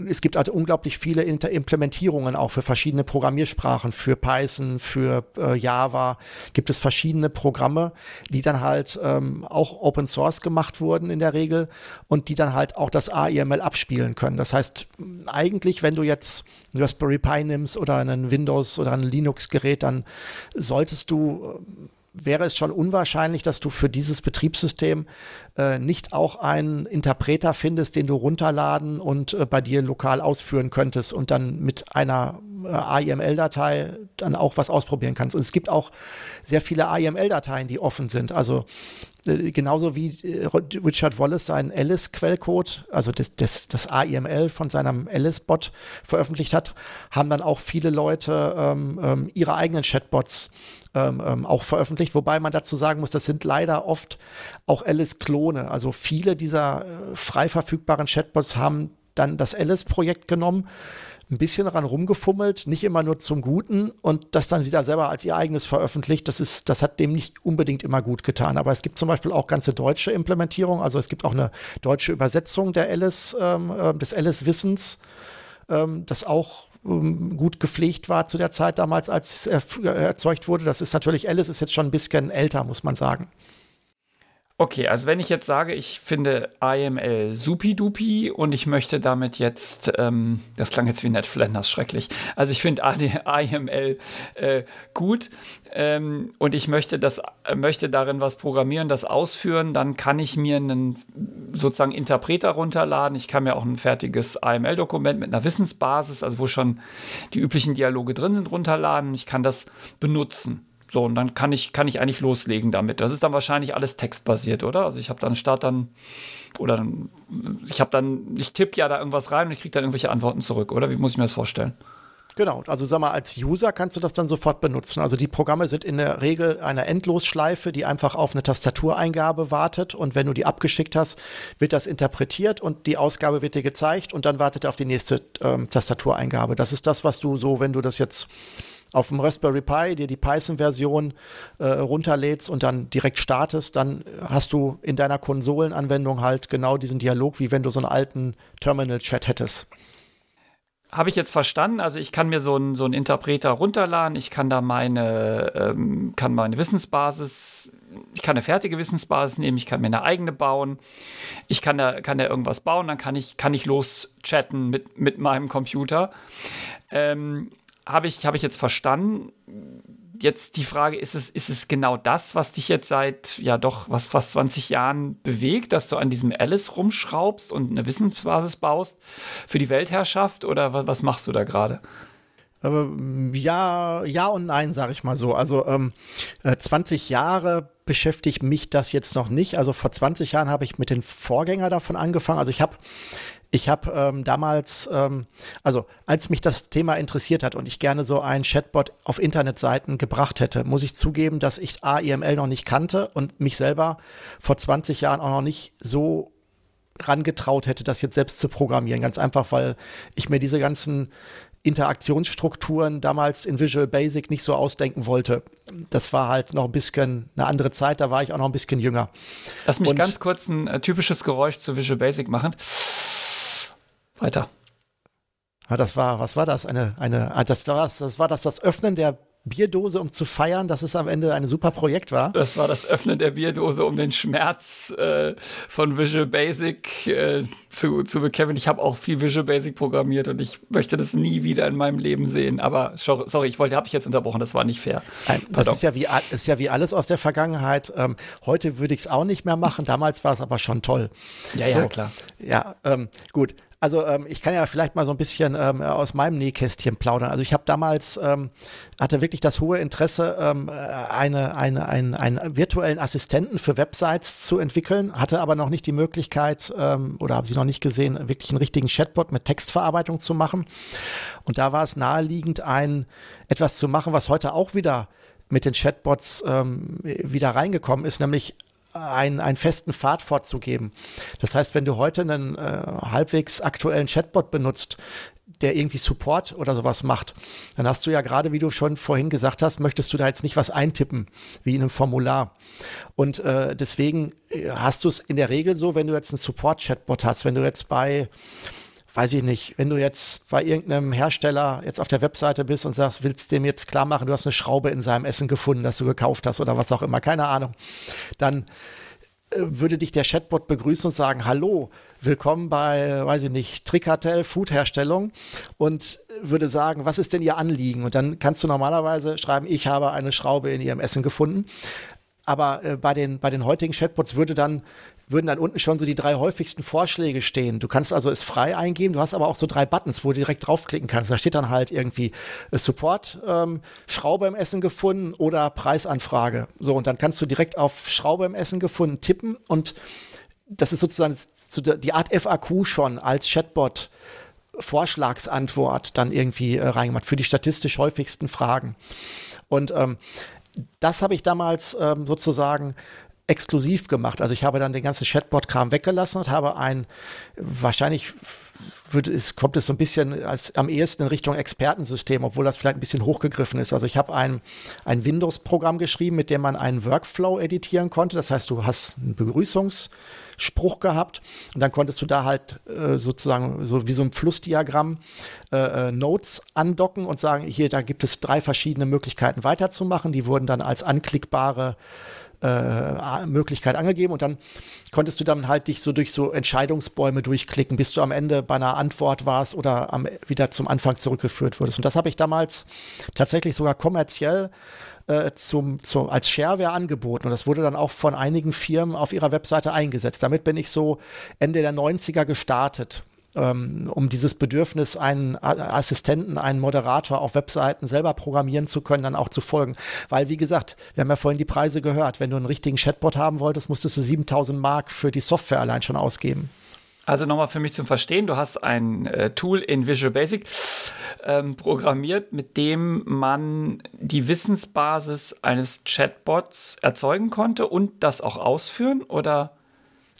es gibt halt unglaublich viele Inter Implementierungen auch für verschiedene Programmiersprachen, für Python, für äh, Java, gibt es verschiedene Programme, die dann halt ähm, auch Open Source gemacht wurden in der Regel und die dann halt auch das AIML abspielen können. Das heißt, eigentlich, wenn du jetzt Raspberry Pi nimmst oder einen Windows oder ein Linux-Gerät, dann solltest du wäre es schon unwahrscheinlich, dass du für dieses Betriebssystem äh, nicht auch einen Interpreter findest, den du runterladen und äh, bei dir lokal ausführen könntest und dann mit einer äh, AIML-Datei dann auch was ausprobieren kannst. Und es gibt auch sehr viele AIML-Dateien, die offen sind. Also äh, genauso wie äh, Richard Wallace seinen Alice-Quellcode, also das, das, das AIML von seinem Alice-Bot veröffentlicht hat, haben dann auch viele Leute ähm, ähm, ihre eigenen Chatbots ähm, ähm, auch veröffentlicht, wobei man dazu sagen muss, das sind leider oft auch Alice-Klone. Also viele dieser äh, frei verfügbaren Chatbots haben dann das Alice-Projekt genommen, ein bisschen daran rumgefummelt, nicht immer nur zum Guten und das dann wieder selber als ihr eigenes veröffentlicht. Das ist, das hat dem nicht unbedingt immer gut getan. Aber es gibt zum Beispiel auch ganze deutsche Implementierungen. Also es gibt auch eine deutsche Übersetzung der Alice, ähm, äh, des Alice-Wissens, ähm, das auch ähm, gut gepflegt war zu der Zeit damals, als es erzeugt wurde. Das ist natürlich, Alice ist jetzt schon ein bisschen älter, muss man sagen. Okay, also wenn ich jetzt sage, ich finde IML supi-dupi und ich möchte damit jetzt, ähm, das klang jetzt wie Ned Flanders schrecklich, also ich finde IML äh, gut ähm, und ich möchte, das, möchte darin was programmieren, das ausführen, dann kann ich mir einen sozusagen Interpreter runterladen. Ich kann mir auch ein fertiges IML-Dokument mit einer Wissensbasis, also wo schon die üblichen Dialoge drin sind, runterladen. Ich kann das benutzen. So, und dann kann ich, kann ich eigentlich loslegen damit. Das ist dann wahrscheinlich alles textbasiert, oder? Also ich habe dann Start dann, oder dann, ich habe dann, ich tippe ja da irgendwas rein und ich kriege dann irgendwelche Antworten zurück, oder? Wie muss ich mir das vorstellen? Genau, also sag mal, als User kannst du das dann sofort benutzen. Also die Programme sind in der Regel eine Endlosschleife, die einfach auf eine Tastatureingabe wartet und wenn du die abgeschickt hast, wird das interpretiert und die Ausgabe wird dir gezeigt und dann wartet er auf die nächste ähm, Tastatureingabe. Das ist das, was du so, wenn du das jetzt auf dem Raspberry Pi dir die Python-Version äh, runterlädst und dann direkt startest, dann hast du in deiner Konsolenanwendung halt genau diesen Dialog, wie wenn du so einen alten Terminal-Chat hättest habe ich jetzt verstanden. Also ich kann mir so einen so Interpreter runterladen, ich kann da meine, ähm, kann meine Wissensbasis, ich kann eine fertige Wissensbasis nehmen, ich kann mir eine eigene bauen, ich kann da, kann da irgendwas bauen, dann kann ich, kann ich los chatten mit, mit meinem Computer. Ähm, habe ich, hab ich jetzt verstanden jetzt die Frage, ist es, ist es genau das, was dich jetzt seit, ja doch, was fast 20 Jahren bewegt, dass du an diesem Alice rumschraubst und eine Wissensbasis baust für die Weltherrschaft oder was, was machst du da gerade? ja, ja und nein, sage ich mal so. Also ähm, 20 äh, Jahre beschäftigt mich das jetzt noch nicht. Also vor 20 Jahren habe ich mit den Vorgänger davon angefangen. Also ich habe ich habe ähm, damals, ähm, also als mich das Thema interessiert hat und ich gerne so einen Chatbot auf Internetseiten gebracht hätte, muss ich zugeben, dass ich AIML noch nicht kannte und mich selber vor 20 Jahren auch noch nicht so rangetraut hätte, das jetzt selbst zu programmieren. Ganz einfach, weil ich mir diese ganzen Interaktionsstrukturen damals in Visual Basic nicht so ausdenken wollte. Das war halt noch ein bisschen eine andere Zeit, da war ich auch noch ein bisschen jünger. Lass mich Und ganz kurz ein äh, typisches Geräusch zu Visual Basic machen. Weiter. Ja, das war, was war das? Eine, eine, ah, das war, das war das, das Öffnen der Bierdose, um zu feiern, dass es am Ende ein super Projekt war. Das war das Öffnen der Bierdose, um den Schmerz äh, von Visual Basic äh, zu, zu bekämpfen. Ich habe auch viel Visual Basic programmiert und ich möchte das nie wieder in meinem Leben sehen. Aber sorry, ich wollte, habe ich jetzt unterbrochen, das war nicht fair. Nein, das ist ja, wie, ist ja wie alles aus der Vergangenheit. Ähm, heute würde ich es auch nicht mehr machen, damals war es aber schon toll. Ja, so, ja, klar. Ja, ähm, gut. Also ähm, ich kann ja vielleicht mal so ein bisschen ähm, aus meinem Nähkästchen plaudern. Also ich habe damals, ähm, hatte wirklich das hohe Interesse, ähm, eine, eine, ein, einen virtuellen Assistenten für Websites zu entwickeln, hatte aber noch nicht die Möglichkeit ähm, oder habe sie noch nicht gesehen, wirklich einen richtigen Chatbot mit Textverarbeitung zu machen. Und da war es naheliegend, ein etwas zu machen, was heute auch wieder mit den Chatbots ähm, wieder reingekommen ist, nämlich einen, einen festen Pfad vorzugeben. Das heißt, wenn du heute einen äh, halbwegs aktuellen Chatbot benutzt, der irgendwie Support oder sowas macht, dann hast du ja gerade, wie du schon vorhin gesagt hast, möchtest du da jetzt nicht was eintippen, wie in einem Formular. Und äh, deswegen äh, hast du es in der Regel so, wenn du jetzt einen Support-Chatbot hast, wenn du jetzt bei weiß ich nicht, wenn du jetzt bei irgendeinem Hersteller jetzt auf der Webseite bist und sagst, willst dem jetzt klar machen, du hast eine Schraube in seinem Essen gefunden, das du gekauft hast oder was auch immer, keine Ahnung, dann äh, würde dich der Chatbot begrüßen und sagen, hallo, willkommen bei, weiß ich nicht, Trickkartell, Foodherstellung und würde sagen, was ist denn Ihr Anliegen? Und dann kannst du normalerweise schreiben, ich habe eine Schraube in Ihrem Essen gefunden. Aber äh, bei, den, bei den heutigen Chatbots würde dann würden dann unten schon so die drei häufigsten Vorschläge stehen. Du kannst also es frei eingeben, du hast aber auch so drei Buttons, wo du direkt draufklicken kannst. Da steht dann halt irgendwie äh, Support, ähm, Schraube im Essen gefunden oder Preisanfrage. So, und dann kannst du direkt auf Schraube im Essen gefunden tippen und das ist sozusagen die Art FAQ schon als Chatbot. Vorschlagsantwort dann irgendwie äh, reingemacht für die statistisch häufigsten Fragen. Und ähm, das habe ich damals ähm, sozusagen exklusiv gemacht. Also ich habe dann den ganzen Chatbot-Kram weggelassen und habe ein, wahrscheinlich wird, es, kommt es so ein bisschen als am ehesten in Richtung Expertensystem, obwohl das vielleicht ein bisschen hochgegriffen ist. Also ich habe ein, ein Windows-Programm geschrieben, mit dem man einen Workflow editieren konnte. Das heißt, du hast einen Begrüßungsspruch gehabt und dann konntest du da halt äh, sozusagen so wie so ein Flussdiagramm äh, äh, Notes andocken und sagen, hier, da gibt es drei verschiedene Möglichkeiten weiterzumachen. Die wurden dann als anklickbare äh, Möglichkeit angegeben und dann konntest du dann halt dich so durch so Entscheidungsbäume durchklicken, bis du am Ende bei einer Antwort warst oder am, wieder zum Anfang zurückgeführt wurdest. Und das habe ich damals tatsächlich sogar kommerziell äh, zum, zum, als Shareware angeboten und das wurde dann auch von einigen Firmen auf ihrer Webseite eingesetzt. Damit bin ich so Ende der 90er gestartet ähm, um dieses Bedürfnis, einen Assistenten, einen Moderator auf Webseiten selber programmieren zu können, dann auch zu folgen. Weil, wie gesagt, wir haben ja vorhin die Preise gehört. Wenn du einen richtigen Chatbot haben wolltest, musstest du 7000 Mark für die Software allein schon ausgeben. Also nochmal für mich zum Verstehen, du hast ein äh, Tool in Visual Basic ähm, programmiert, mit dem man die Wissensbasis eines Chatbots erzeugen konnte und das auch ausführen oder?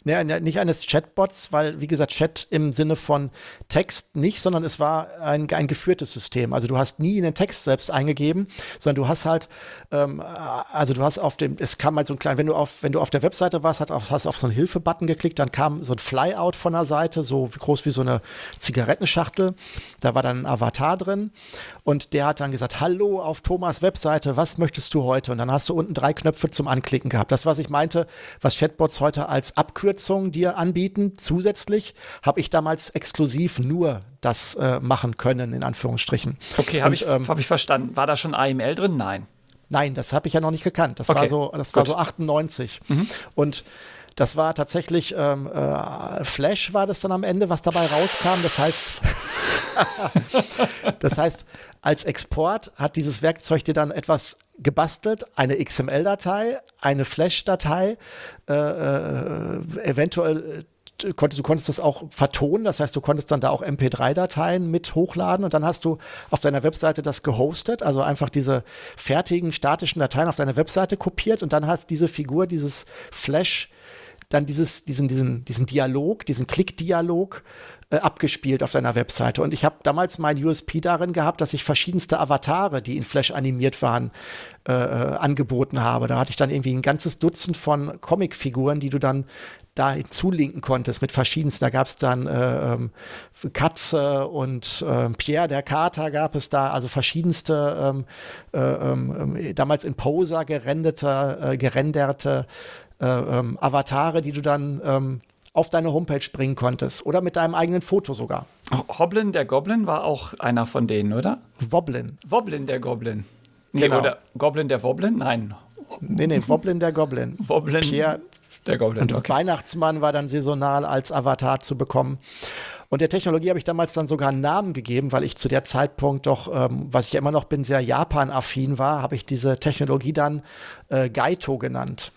Nee, nicht eines Chatbots, weil, wie gesagt, Chat im Sinne von Text nicht, sondern es war ein, ein geführtes System. Also du hast nie in den Text selbst eingegeben, sondern du hast halt, ähm, also du hast auf dem, es kam halt so ein klein, wenn du auf, wenn du auf der Webseite warst, hast du auf so einen Hilfe-Button geklickt, dann kam so ein Flyout von der Seite, so groß wie so eine Zigarettenschachtel. Da war dann ein Avatar drin und der hat dann gesagt, hallo auf Thomas Webseite, was möchtest du heute? Und dann hast du unten drei Knöpfe zum Anklicken gehabt. Das, was ich meinte, was Chatbots heute als Abkürzung Abkürzungen dir anbieten. Zusätzlich habe ich damals exklusiv nur das äh, machen können, in Anführungsstrichen. Okay, habe ich, ähm, hab ich verstanden. War da schon AML drin? Nein. Nein, das habe ich ja noch nicht gekannt. Das okay. war so, das war so 98. Mhm. Und das war tatsächlich ähm, äh, Flash war das dann am Ende, was dabei rauskam. Das heißt, das heißt, als Export hat dieses Werkzeug dir dann etwas gebastelt, eine XML-Datei, eine Flash-Datei, äh, äh, eventuell äh, konntest, du konntest das auch vertonen, das heißt, du konntest dann da auch MP3-Dateien mit hochladen und dann hast du auf deiner Webseite das gehostet, also einfach diese fertigen statischen Dateien auf deiner Webseite kopiert und dann hast diese Figur, dieses Flash, dann dieses, diesen, diesen, diesen Dialog, diesen Klick-Dialog äh, abgespielt auf deiner Webseite. Und ich habe damals mein USP darin gehabt, dass ich verschiedenste Avatare, die in Flash animiert waren, äh, äh, angeboten habe. Da hatte ich dann irgendwie ein ganzes Dutzend von Comicfiguren, die du dann da hinzulinken konntest mit verschiedensten. Da gab es dann äh, ähm, Katze und äh, Pierre der Kater gab es da, also verschiedenste ähm, äh, ähm, damals in Poser gerendete, äh, gerenderte ähm, Avatare, die du dann ähm, auf deine Homepage bringen konntest oder mit deinem eigenen Foto sogar. Hoblin der Goblin war auch einer von denen, oder? Woblin. Woblin der Goblin. Nee, genau. oder Goblin der Woblin? Nein. Nee, nee, Woblin der Goblin. Woblin Pierre, der Goblin. Und okay. Weihnachtsmann war dann saisonal als Avatar zu bekommen. Und der Technologie habe ich damals dann sogar einen Namen gegeben, weil ich zu der Zeitpunkt doch, ähm, was ich ja immer noch bin, sehr Japan-affin war, habe ich diese Technologie dann äh, Gaito genannt.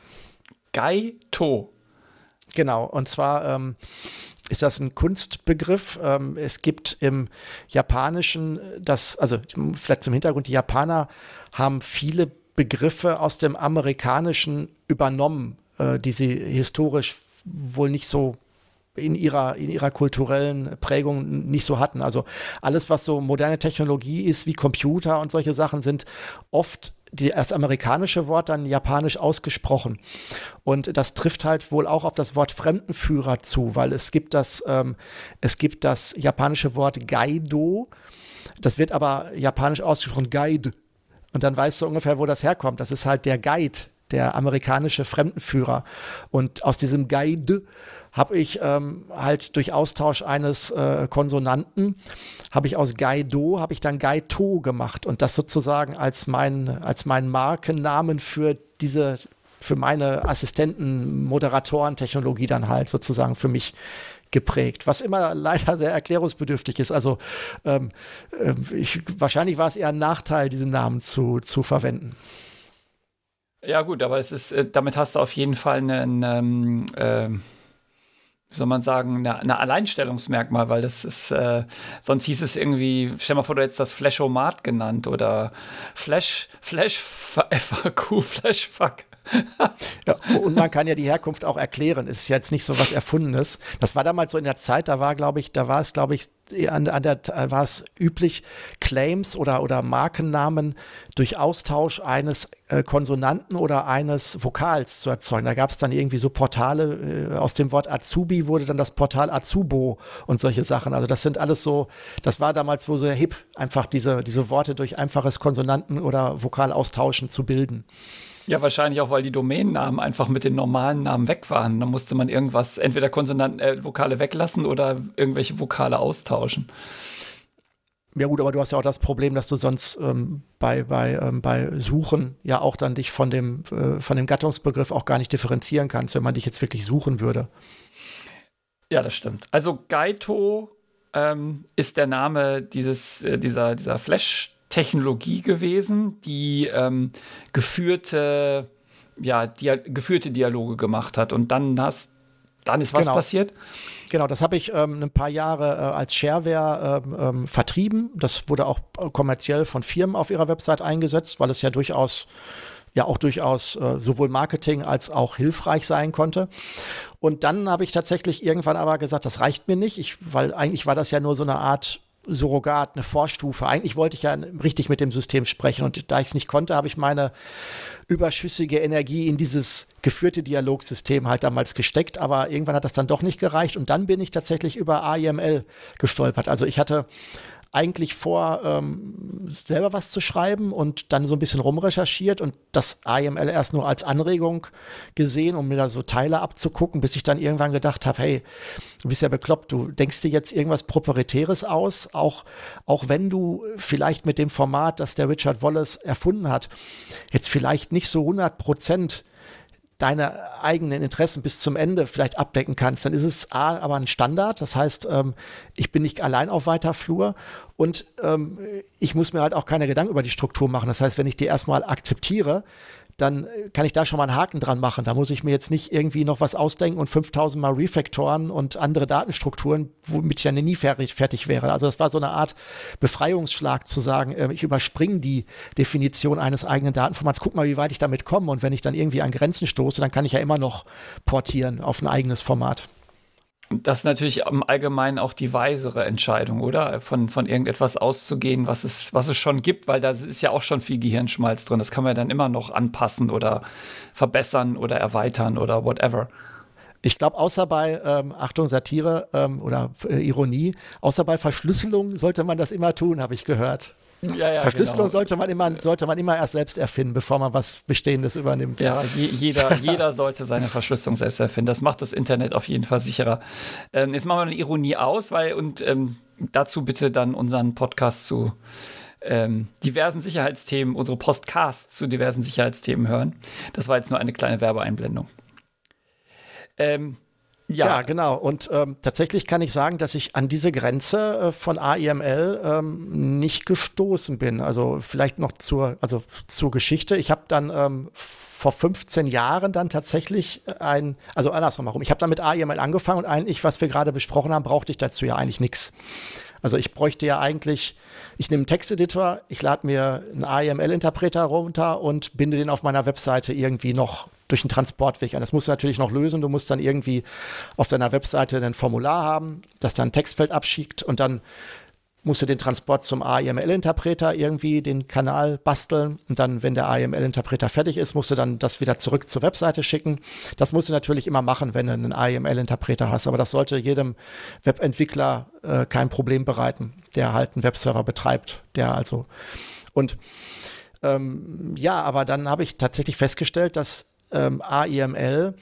Gaito. Genau, und zwar ähm, ist das ein Kunstbegriff. Ähm, es gibt im Japanischen das, also vielleicht zum Hintergrund, die Japaner haben viele Begriffe aus dem Amerikanischen übernommen, äh, die sie historisch wohl nicht so in ihrer, in ihrer kulturellen Prägung nicht so hatten. Also alles, was so moderne Technologie ist, wie Computer und solche Sachen, sind oft die, das amerikanische Wort dann japanisch ausgesprochen. Und das trifft halt wohl auch auf das Wort Fremdenführer zu, weil es gibt das, ähm, es gibt das japanische Wort Gaido. Das wird aber japanisch ausgesprochen Guide. Und dann weißt du ungefähr, wo das herkommt. Das ist halt der Guide, der amerikanische Fremdenführer. Und aus diesem Guide habe ich ähm, halt durch Austausch eines äh, Konsonanten, habe ich aus Gaido, habe ich dann Gaito gemacht und das sozusagen als mein, als mein Markennamen für diese, für meine Assistenten, Moderatoren, Technologie dann halt sozusagen für mich geprägt, was immer leider sehr erklärungsbedürftig ist. Also ähm, äh, ich, wahrscheinlich war es eher ein Nachteil, diesen Namen zu, zu verwenden. Ja gut, aber es ist, äh, damit hast du auf jeden Fall einen, ähm, äh wie soll man sagen, eine Alleinstellungsmerkmal, weil das ist, äh, sonst hieß es irgendwie, stell mal vor, du hättest das Flashomat genannt oder Flash, Flash, FAQ, Flashfuck. Ja, und man kann ja die Herkunft auch erklären. Es ist jetzt nicht so was Erfundenes. Das war damals so in der Zeit, da war, glaube ich, da war es, glaube ich, an, an der war es üblich, Claims oder, oder Markennamen durch Austausch eines äh, Konsonanten oder eines Vokals zu erzeugen. Da gab es dann irgendwie so Portale, äh, aus dem Wort Azubi wurde dann das Portal Azubo und solche Sachen. Also das sind alles so, das war damals wohl so hip, einfach diese, diese Worte durch einfaches Konsonanten oder Vokalaustauschen zu bilden. Ja, wahrscheinlich auch, weil die Domänennamen einfach mit den normalen Namen weg waren. Da musste man irgendwas, entweder Konsonanten, äh, Vokale weglassen oder irgendwelche Vokale austauschen. Ja gut, aber du hast ja auch das Problem, dass du sonst ähm, bei, bei, ähm, bei Suchen ja auch dann dich von dem, äh, von dem Gattungsbegriff auch gar nicht differenzieren kannst, wenn man dich jetzt wirklich suchen würde. Ja, das stimmt. Also Gaito ähm, ist der Name dieses, äh, dieser, dieser Flash- Technologie gewesen, die ähm, geführte, ja, dia geführte Dialoge gemacht hat. Und dann hast dann ist was genau. passiert? Genau, das habe ich ähm, ein paar Jahre äh, als Shareware ähm, ähm, vertrieben. Das wurde auch kommerziell von Firmen auf ihrer Website eingesetzt, weil es ja durchaus ja auch durchaus äh, sowohl Marketing als auch hilfreich sein konnte. Und dann habe ich tatsächlich irgendwann aber gesagt, das reicht mir nicht, ich, weil eigentlich war das ja nur so eine Art Surrogat, eine Vorstufe. Eigentlich wollte ich ja richtig mit dem System sprechen und da ich es nicht konnte, habe ich meine überschüssige Energie in dieses geführte Dialogsystem halt damals gesteckt, aber irgendwann hat das dann doch nicht gereicht und dann bin ich tatsächlich über AIML gestolpert. Also ich hatte eigentlich vor, ähm, selber was zu schreiben und dann so ein bisschen rumrecherchiert und das AML erst nur als Anregung gesehen, um mir da so Teile abzugucken, bis ich dann irgendwann gedacht habe, hey, du bist ja bekloppt, du denkst dir jetzt irgendwas Proprietäres aus, auch, auch wenn du vielleicht mit dem Format, das der Richard Wallace erfunden hat, jetzt vielleicht nicht so 100 Prozent deine eigenen Interessen bis zum Ende vielleicht abdecken kannst, dann ist es A, aber ein Standard. Das heißt, ähm, ich bin nicht allein auf weiter Flur und ähm, ich muss mir halt auch keine Gedanken über die Struktur machen. Das heißt, wenn ich die erstmal akzeptiere, dann kann ich da schon mal einen Haken dran machen. Da muss ich mir jetzt nicht irgendwie noch was ausdenken und 5000 Mal Refactoren und andere Datenstrukturen, womit ich ja nie fertig, fertig wäre. Also das war so eine Art Befreiungsschlag zu sagen, äh, ich überspringe die Definition eines eigenen Datenformats, guck mal, wie weit ich damit komme und wenn ich dann irgendwie an Grenzen stoße, dann kann ich ja immer noch portieren auf ein eigenes Format. Das ist natürlich im Allgemeinen auch die weisere Entscheidung, oder? Von, von irgendetwas auszugehen, was es, was es schon gibt, weil da ist ja auch schon viel Gehirnschmalz drin. Das kann man ja dann immer noch anpassen oder verbessern oder erweitern oder whatever. Ich glaube, außer bei, ähm, Achtung, Satire ähm, oder äh, Ironie, außer bei Verschlüsselung sollte man das immer tun, habe ich gehört. Ja, ja, Verschlüsselung genau. sollte, man immer, sollte man immer erst selbst erfinden, bevor man was Bestehendes übernimmt. Ja, je, jeder, jeder sollte seine Verschlüsselung selbst erfinden. Das macht das Internet auf jeden Fall sicherer. Ähm, jetzt machen wir eine Ironie aus, weil und ähm, dazu bitte dann unseren Podcast zu ähm, diversen Sicherheitsthemen, unsere Podcasts zu diversen Sicherheitsthemen hören. Das war jetzt nur eine kleine Werbeeinblendung. Ähm, ja. ja, genau. Und ähm, tatsächlich kann ich sagen, dass ich an diese Grenze äh, von AIML ähm, nicht gestoßen bin. Also vielleicht noch zur, also zur Geschichte. Ich habe dann ähm, vor 15 Jahren dann tatsächlich ein, also andersrum warum. Ich habe dann mit AIML angefangen und eigentlich, was wir gerade besprochen haben, brauchte ich dazu ja eigentlich nichts. Also ich bräuchte ja eigentlich, ich nehme einen Texteditor, ich lade mir einen AIML-Interpreter runter und binde den auf meiner Webseite irgendwie noch durch einen Transportweg an. Das musst du natürlich noch lösen. Du musst dann irgendwie auf deiner Webseite ein Formular haben, das dann ein Textfeld abschickt und dann musst du den Transport zum AIML-Interpreter irgendwie den Kanal basteln und dann, wenn der AIML-Interpreter fertig ist, musst du dann das wieder zurück zur Webseite schicken. Das musst du natürlich immer machen, wenn du einen AIML-Interpreter hast, aber das sollte jedem Webentwickler äh, kein Problem bereiten, der halt einen Webserver betreibt, der also und ähm, ja, aber dann habe ich tatsächlich festgestellt, dass ähm, AIML,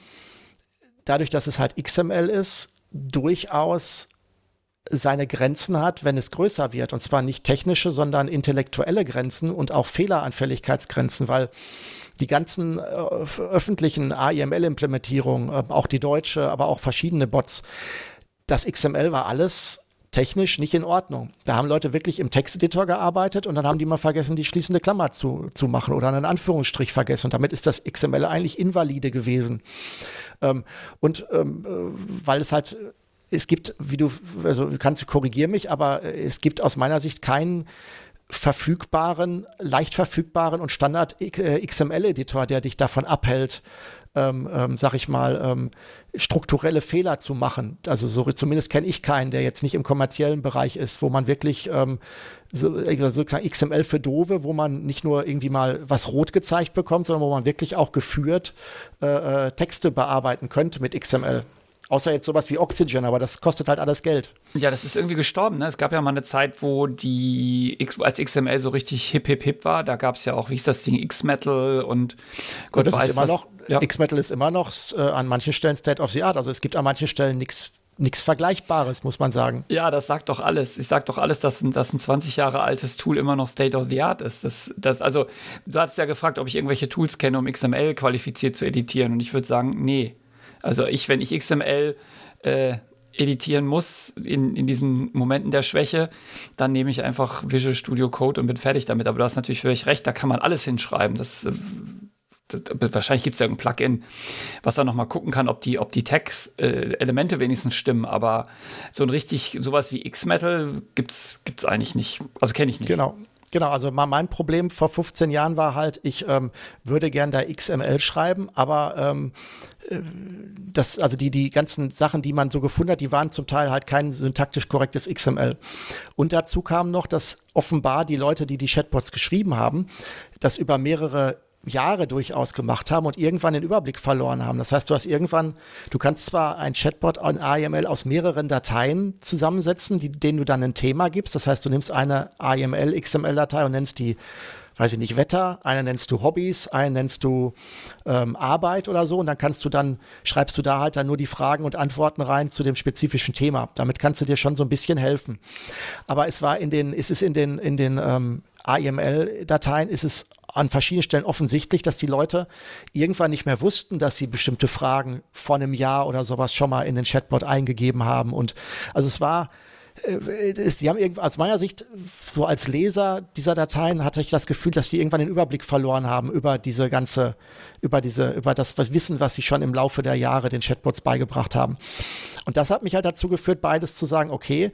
dadurch, dass es halt XML ist, durchaus seine Grenzen hat, wenn es größer wird. Und zwar nicht technische, sondern intellektuelle Grenzen und auch Fehleranfälligkeitsgrenzen, weil die ganzen äh, öffentlichen AIML-Implementierungen, äh, auch die deutsche, aber auch verschiedene Bots, das XML war alles technisch nicht in Ordnung. Da haben Leute wirklich im Texteditor gearbeitet und dann haben die mal vergessen, die schließende Klammer zu, zu machen oder einen Anführungsstrich vergessen. Und damit ist das XML eigentlich invalide gewesen. Ähm, und ähm, äh, weil es halt es gibt, wie du, also du kannst korrigieren mich, aber es gibt aus meiner Sicht keinen verfügbaren, leicht verfügbaren und Standard XML-Editor, der dich davon abhält, ähm, ähm, sag ich mal, ähm, strukturelle Fehler zu machen. Also so, zumindest kenne ich keinen, der jetzt nicht im kommerziellen Bereich ist, wo man wirklich ähm, so, also sozusagen XML für Dove, wo man nicht nur irgendwie mal was rot gezeigt bekommt, sondern wo man wirklich auch geführt äh, äh Texte bearbeiten könnte mit XML. Außer jetzt sowas wie Oxygen, aber das kostet halt alles Geld. Ja, das ist irgendwie gestorben. Ne? Es gab ja mal eine Zeit, wo die, als XML so richtig hip, hip, hip war, da gab es ja auch, wie ist das Ding, X-Metal und Gott und weiß ist immer was. Noch, ja. X-Metal ist immer noch äh, an manchen Stellen State of the Art. Also es gibt an manchen Stellen nichts nichts Vergleichbares, muss man sagen. Ja, das sagt doch alles. Ich sag doch alles, dass ein, dass ein 20 Jahre altes Tool immer noch State of the Art ist. Das, das, also, du hast ja gefragt, ob ich irgendwelche Tools kenne, um XML qualifiziert zu editieren. Und ich würde sagen, nee. Also ich, wenn ich XML äh, editieren muss in, in diesen Momenten der Schwäche, dann nehme ich einfach Visual Studio Code und bin fertig damit. Aber du hast natürlich völlig recht, da kann man alles hinschreiben. Das äh, wahrscheinlich gibt es ja ein Plugin, was dann nochmal gucken kann, ob die, ob die Text-Elemente äh, wenigstens stimmen. Aber so ein richtig, sowas wie X-Metal gibt es eigentlich nicht. Also kenne ich nicht. Genau. Genau, also mein Problem vor 15 Jahren war halt, ich ähm, würde gern da XML schreiben, aber ähm, äh, das, also die, die ganzen Sachen, die man so gefunden hat, die waren zum Teil halt kein syntaktisch korrektes XML. Und dazu kam noch, dass offenbar die Leute, die die Chatbots geschrieben haben, das über mehrere Jahre durchaus gemacht haben und irgendwann den Überblick verloren haben. Das heißt, du hast irgendwann, du kannst zwar ein Chatbot an AML aus mehreren Dateien zusammensetzen, die, denen du dann ein Thema gibst. Das heißt, du nimmst eine AML, XML-Datei und nennst die weiß ich nicht, Wetter, eine nennst du Hobbys, eine nennst du ähm, Arbeit oder so und dann kannst du dann, schreibst du da halt dann nur die Fragen und Antworten rein zu dem spezifischen Thema. Damit kannst du dir schon so ein bisschen helfen. Aber es war in den, es ist in den, in den ähm, AML-Dateien ist es an verschiedenen Stellen offensichtlich, dass die Leute irgendwann nicht mehr wussten, dass sie bestimmte Fragen vor einem Jahr oder sowas schon mal in den Chatbot eingegeben haben. Und also es war, sie haben irgendwie, aus meiner Sicht, so als Leser dieser Dateien hatte ich das Gefühl, dass die irgendwann den Überblick verloren haben über diese ganze, über diese, über das Wissen, was sie schon im Laufe der Jahre den Chatbots beigebracht haben. Und das hat mich halt dazu geführt, beides zu sagen, okay,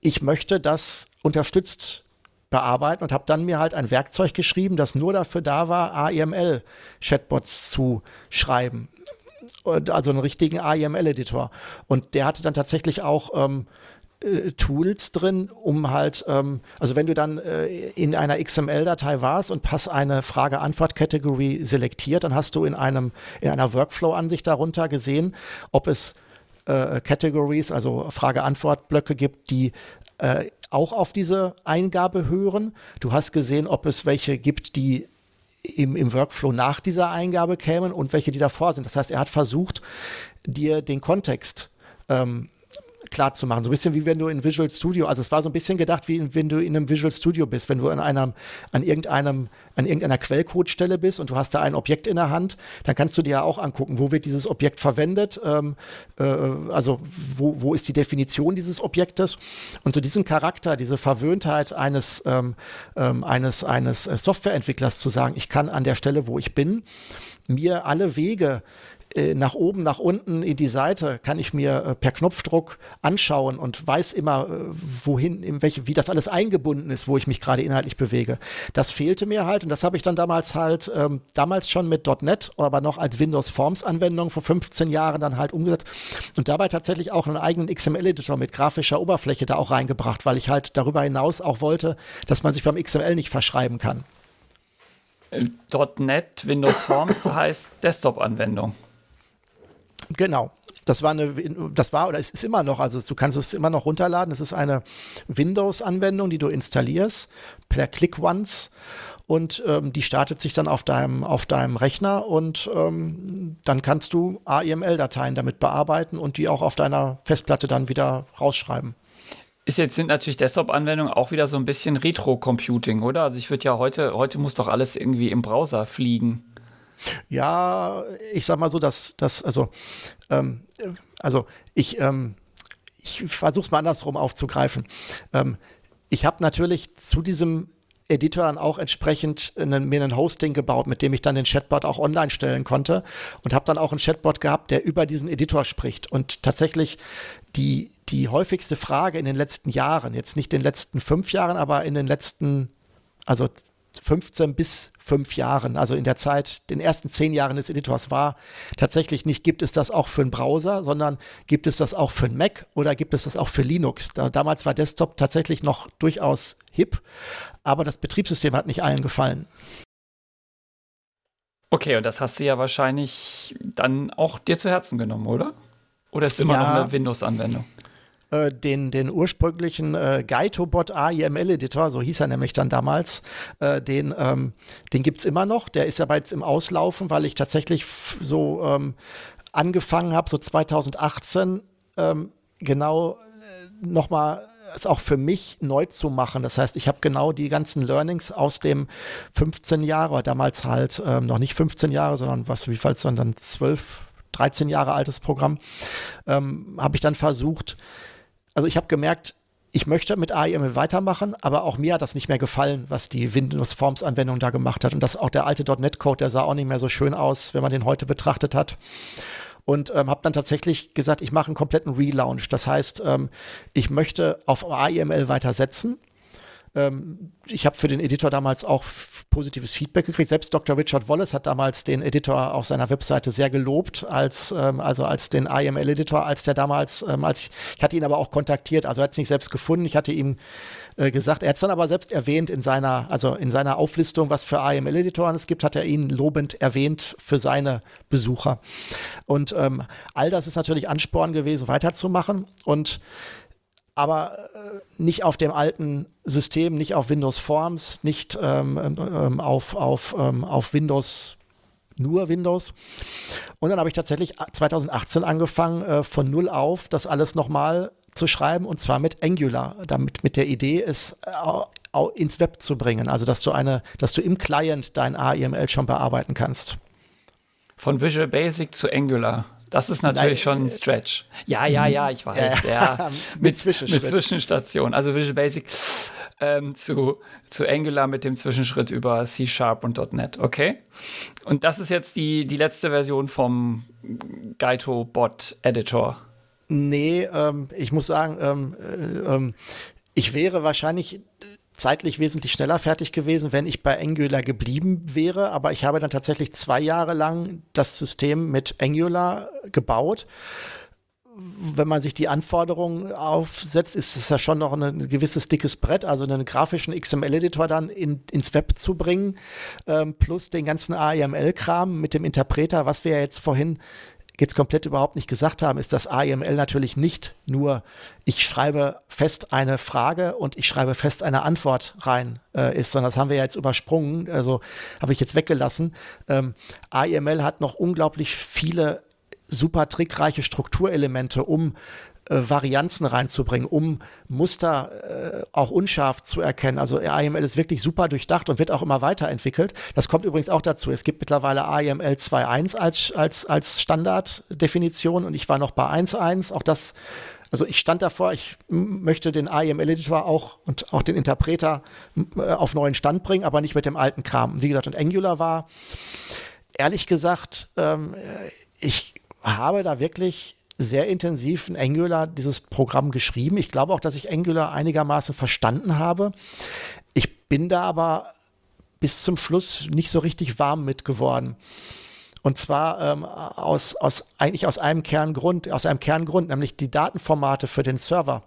ich möchte das unterstützt bearbeiten und habe dann mir halt ein Werkzeug geschrieben, das nur dafür da war, AEML-Chatbots zu schreiben. Also einen richtigen AEML-Editor. Und der hatte dann tatsächlich auch ähm, äh, Tools drin, um halt, ähm, also wenn du dann äh, in einer XML-Datei warst und hast eine Frage-Antwort-Kategorie selektiert, dann hast du in einem, in einer Workflow-Ansicht darunter gesehen, ob es äh, Categories, also Frage-Antwort-Blöcke gibt, die äh, auch auf diese Eingabe hören. Du hast gesehen, ob es welche gibt, die im, im Workflow nach dieser Eingabe kämen und welche, die davor sind. Das heißt, er hat versucht, dir den Kontext ähm, klar zu machen. So ein bisschen wie wenn du in Visual Studio, also es war so ein bisschen gedacht, wie wenn du in einem Visual Studio bist, wenn du an einem, an irgendeinem, an irgendeiner Quellcodestelle bist und du hast da ein Objekt in der Hand, dann kannst du dir ja auch angucken, wo wird dieses Objekt verwendet, ähm, äh, also wo, wo ist die Definition dieses Objektes und so diesen Charakter, diese Verwöhntheit eines, ähm, ähm, eines, eines Softwareentwicklers zu sagen, ich kann an der Stelle, wo ich bin, mir alle Wege äh, nach oben, nach unten in die Seite kann ich mir äh, per Knopfdruck anschauen und weiß immer, äh, wohin, in welche, wie das alles eingebunden ist, wo ich mich gerade inhaltlich bewege. Das fehlte mir halt und das habe ich dann damals halt, ähm, damals schon mit .NET, aber noch als Windows Forms Anwendung vor 15 Jahren dann halt umgesetzt und dabei tatsächlich auch einen eigenen XML-Editor mit grafischer Oberfläche da auch reingebracht, weil ich halt darüber hinaus auch wollte, dass man sich beim XML nicht verschreiben kann. .NET Windows Forms heißt Desktop-Anwendung. Genau. Das war eine, das war oder es ist immer noch, also du kannst es immer noch runterladen. Es ist eine Windows-Anwendung, die du installierst per Click Once und ähm, die startet sich dann auf deinem, auf deinem Rechner und ähm, dann kannst du AML-Dateien damit bearbeiten und die auch auf deiner Festplatte dann wieder rausschreiben. Ist jetzt sind natürlich Desktop-Anwendungen auch wieder so ein bisschen Retro-Computing, oder? Also ich würde ja heute, heute muss doch alles irgendwie im Browser fliegen. Ja, ich sag mal so, dass das, also, ähm, also ich, ähm, ich versuche es mal andersrum aufzugreifen. Ähm, ich habe natürlich zu diesem Editor dann auch entsprechend einen, mir einen Hosting gebaut, mit dem ich dann den Chatbot auch online stellen konnte und habe dann auch einen Chatbot gehabt, der über diesen Editor spricht. Und tatsächlich die, die häufigste Frage in den letzten Jahren, jetzt nicht in den letzten fünf Jahren, aber in den letzten, also 15 bis 5 Jahren, also in der Zeit, den ersten 10 Jahren des Editors war tatsächlich nicht, gibt es das auch für einen Browser, sondern gibt es das auch für einen Mac oder gibt es das auch für Linux? Da, damals war Desktop tatsächlich noch durchaus hip, aber das Betriebssystem hat nicht allen gefallen. Okay, und das hast du ja wahrscheinlich dann auch dir zu Herzen genommen, oder? Oder ist es immer ja, noch eine Windows-Anwendung? Äh, den, den ursprünglichen äh, Gaitobot AIML Editor, so hieß er nämlich dann damals, äh, den, ähm, den gibt es immer noch. Der ist aber jetzt im Auslaufen, weil ich tatsächlich so ähm, angefangen habe, so 2018 ähm, genau äh, nochmal es auch für mich neu zu machen. Das heißt, ich habe genau die ganzen Learnings aus dem 15 Jahre, damals halt ähm, noch nicht 15 Jahre, sondern was, wie falls dann 12, 13 Jahre altes Programm, ähm, habe ich dann versucht, also ich habe gemerkt, ich möchte mit AIML weitermachen, aber auch mir hat das nicht mehr gefallen, was die Windows Forms Anwendung da gemacht hat. Und das auch der alte .NET Code, der sah auch nicht mehr so schön aus, wenn man den heute betrachtet hat. Und ähm, habe dann tatsächlich gesagt, ich mache einen kompletten Relaunch. Das heißt, ähm, ich möchte auf AIML weitersetzen ähm, ich habe für den Editor damals auch positives Feedback gekriegt. Selbst Dr. Richard Wallace hat damals den Editor auf seiner Webseite sehr gelobt, als, ähm, also als den IML-Editor, als der damals, ähm, als ich, ich hatte ihn aber auch kontaktiert, also er hat es nicht selbst gefunden. Ich hatte ihm äh, gesagt, er hat es dann aber selbst erwähnt in seiner, also in seiner Auflistung, was für IML-Editoren es gibt, hat er ihn lobend erwähnt für seine Besucher. Und ähm, all das ist natürlich Ansporn gewesen, weiterzumachen. Und aber äh, nicht auf dem alten System, nicht auf Windows Forms, nicht ähm, ähm, auf, auf, ähm, auf Windows, nur Windows. Und dann habe ich tatsächlich 2018 angefangen, äh, von null auf das alles nochmal zu schreiben und zwar mit Angular, damit mit der Idee, es äh, ins Web zu bringen. Also dass du eine, dass du im Client dein AIML schon bearbeiten kannst. Von Visual Basic zu Angular. Das ist natürlich Nein, schon ein äh, Stretch. Ja, ja, ja, ich weiß. Ja. ja. mit, mit, Zwischenschritt. mit Zwischenstation. Also Visual Basic ähm, zu, zu Angular mit dem Zwischenschritt über C Sharp und .NET. Okay. Und das ist jetzt die, die letzte Version vom Gaito Bot Editor. Nee, ähm, ich muss sagen, ähm, äh, ähm, ich wäre wahrscheinlich zeitlich wesentlich schneller fertig gewesen, wenn ich bei Angular geblieben wäre. Aber ich habe dann tatsächlich zwei Jahre lang das System mit Angular gebaut. Wenn man sich die Anforderungen aufsetzt, ist es ja schon noch ein gewisses dickes Brett, also einen grafischen XML-Editor dann in, ins Web zu bringen, ähm, plus den ganzen AML-Kram mit dem Interpreter, was wir ja jetzt vorhin jetzt komplett überhaupt nicht gesagt haben, ist, dass AML natürlich nicht nur, ich schreibe fest eine Frage und ich schreibe fest eine Antwort rein äh, ist, sondern das haben wir ja jetzt übersprungen, also habe ich jetzt weggelassen. Ähm, AML hat noch unglaublich viele super trickreiche Strukturelemente, um Varianzen reinzubringen, um Muster äh, auch unscharf zu erkennen. Also AML ist wirklich super durchdacht und wird auch immer weiterentwickelt. Das kommt übrigens auch dazu. Es gibt mittlerweile AML 2.1 als, als, als Standarddefinition und ich war noch bei 1.1. Auch das also ich stand davor, ich möchte den AML-Editor auch und auch den Interpreter äh, auf neuen Stand bringen, aber nicht mit dem alten Kram. Wie gesagt, und Angular war, ehrlich gesagt, ähm, ich habe da wirklich sehr intensiv in Angular dieses Programm geschrieben. Ich glaube auch, dass ich Angular einigermaßen verstanden habe. Ich bin da aber bis zum Schluss nicht so richtig warm mit geworden. Und zwar ähm, aus, aus, eigentlich aus einem Kerngrund, aus einem Kerngrund, nämlich die Datenformate für den Server.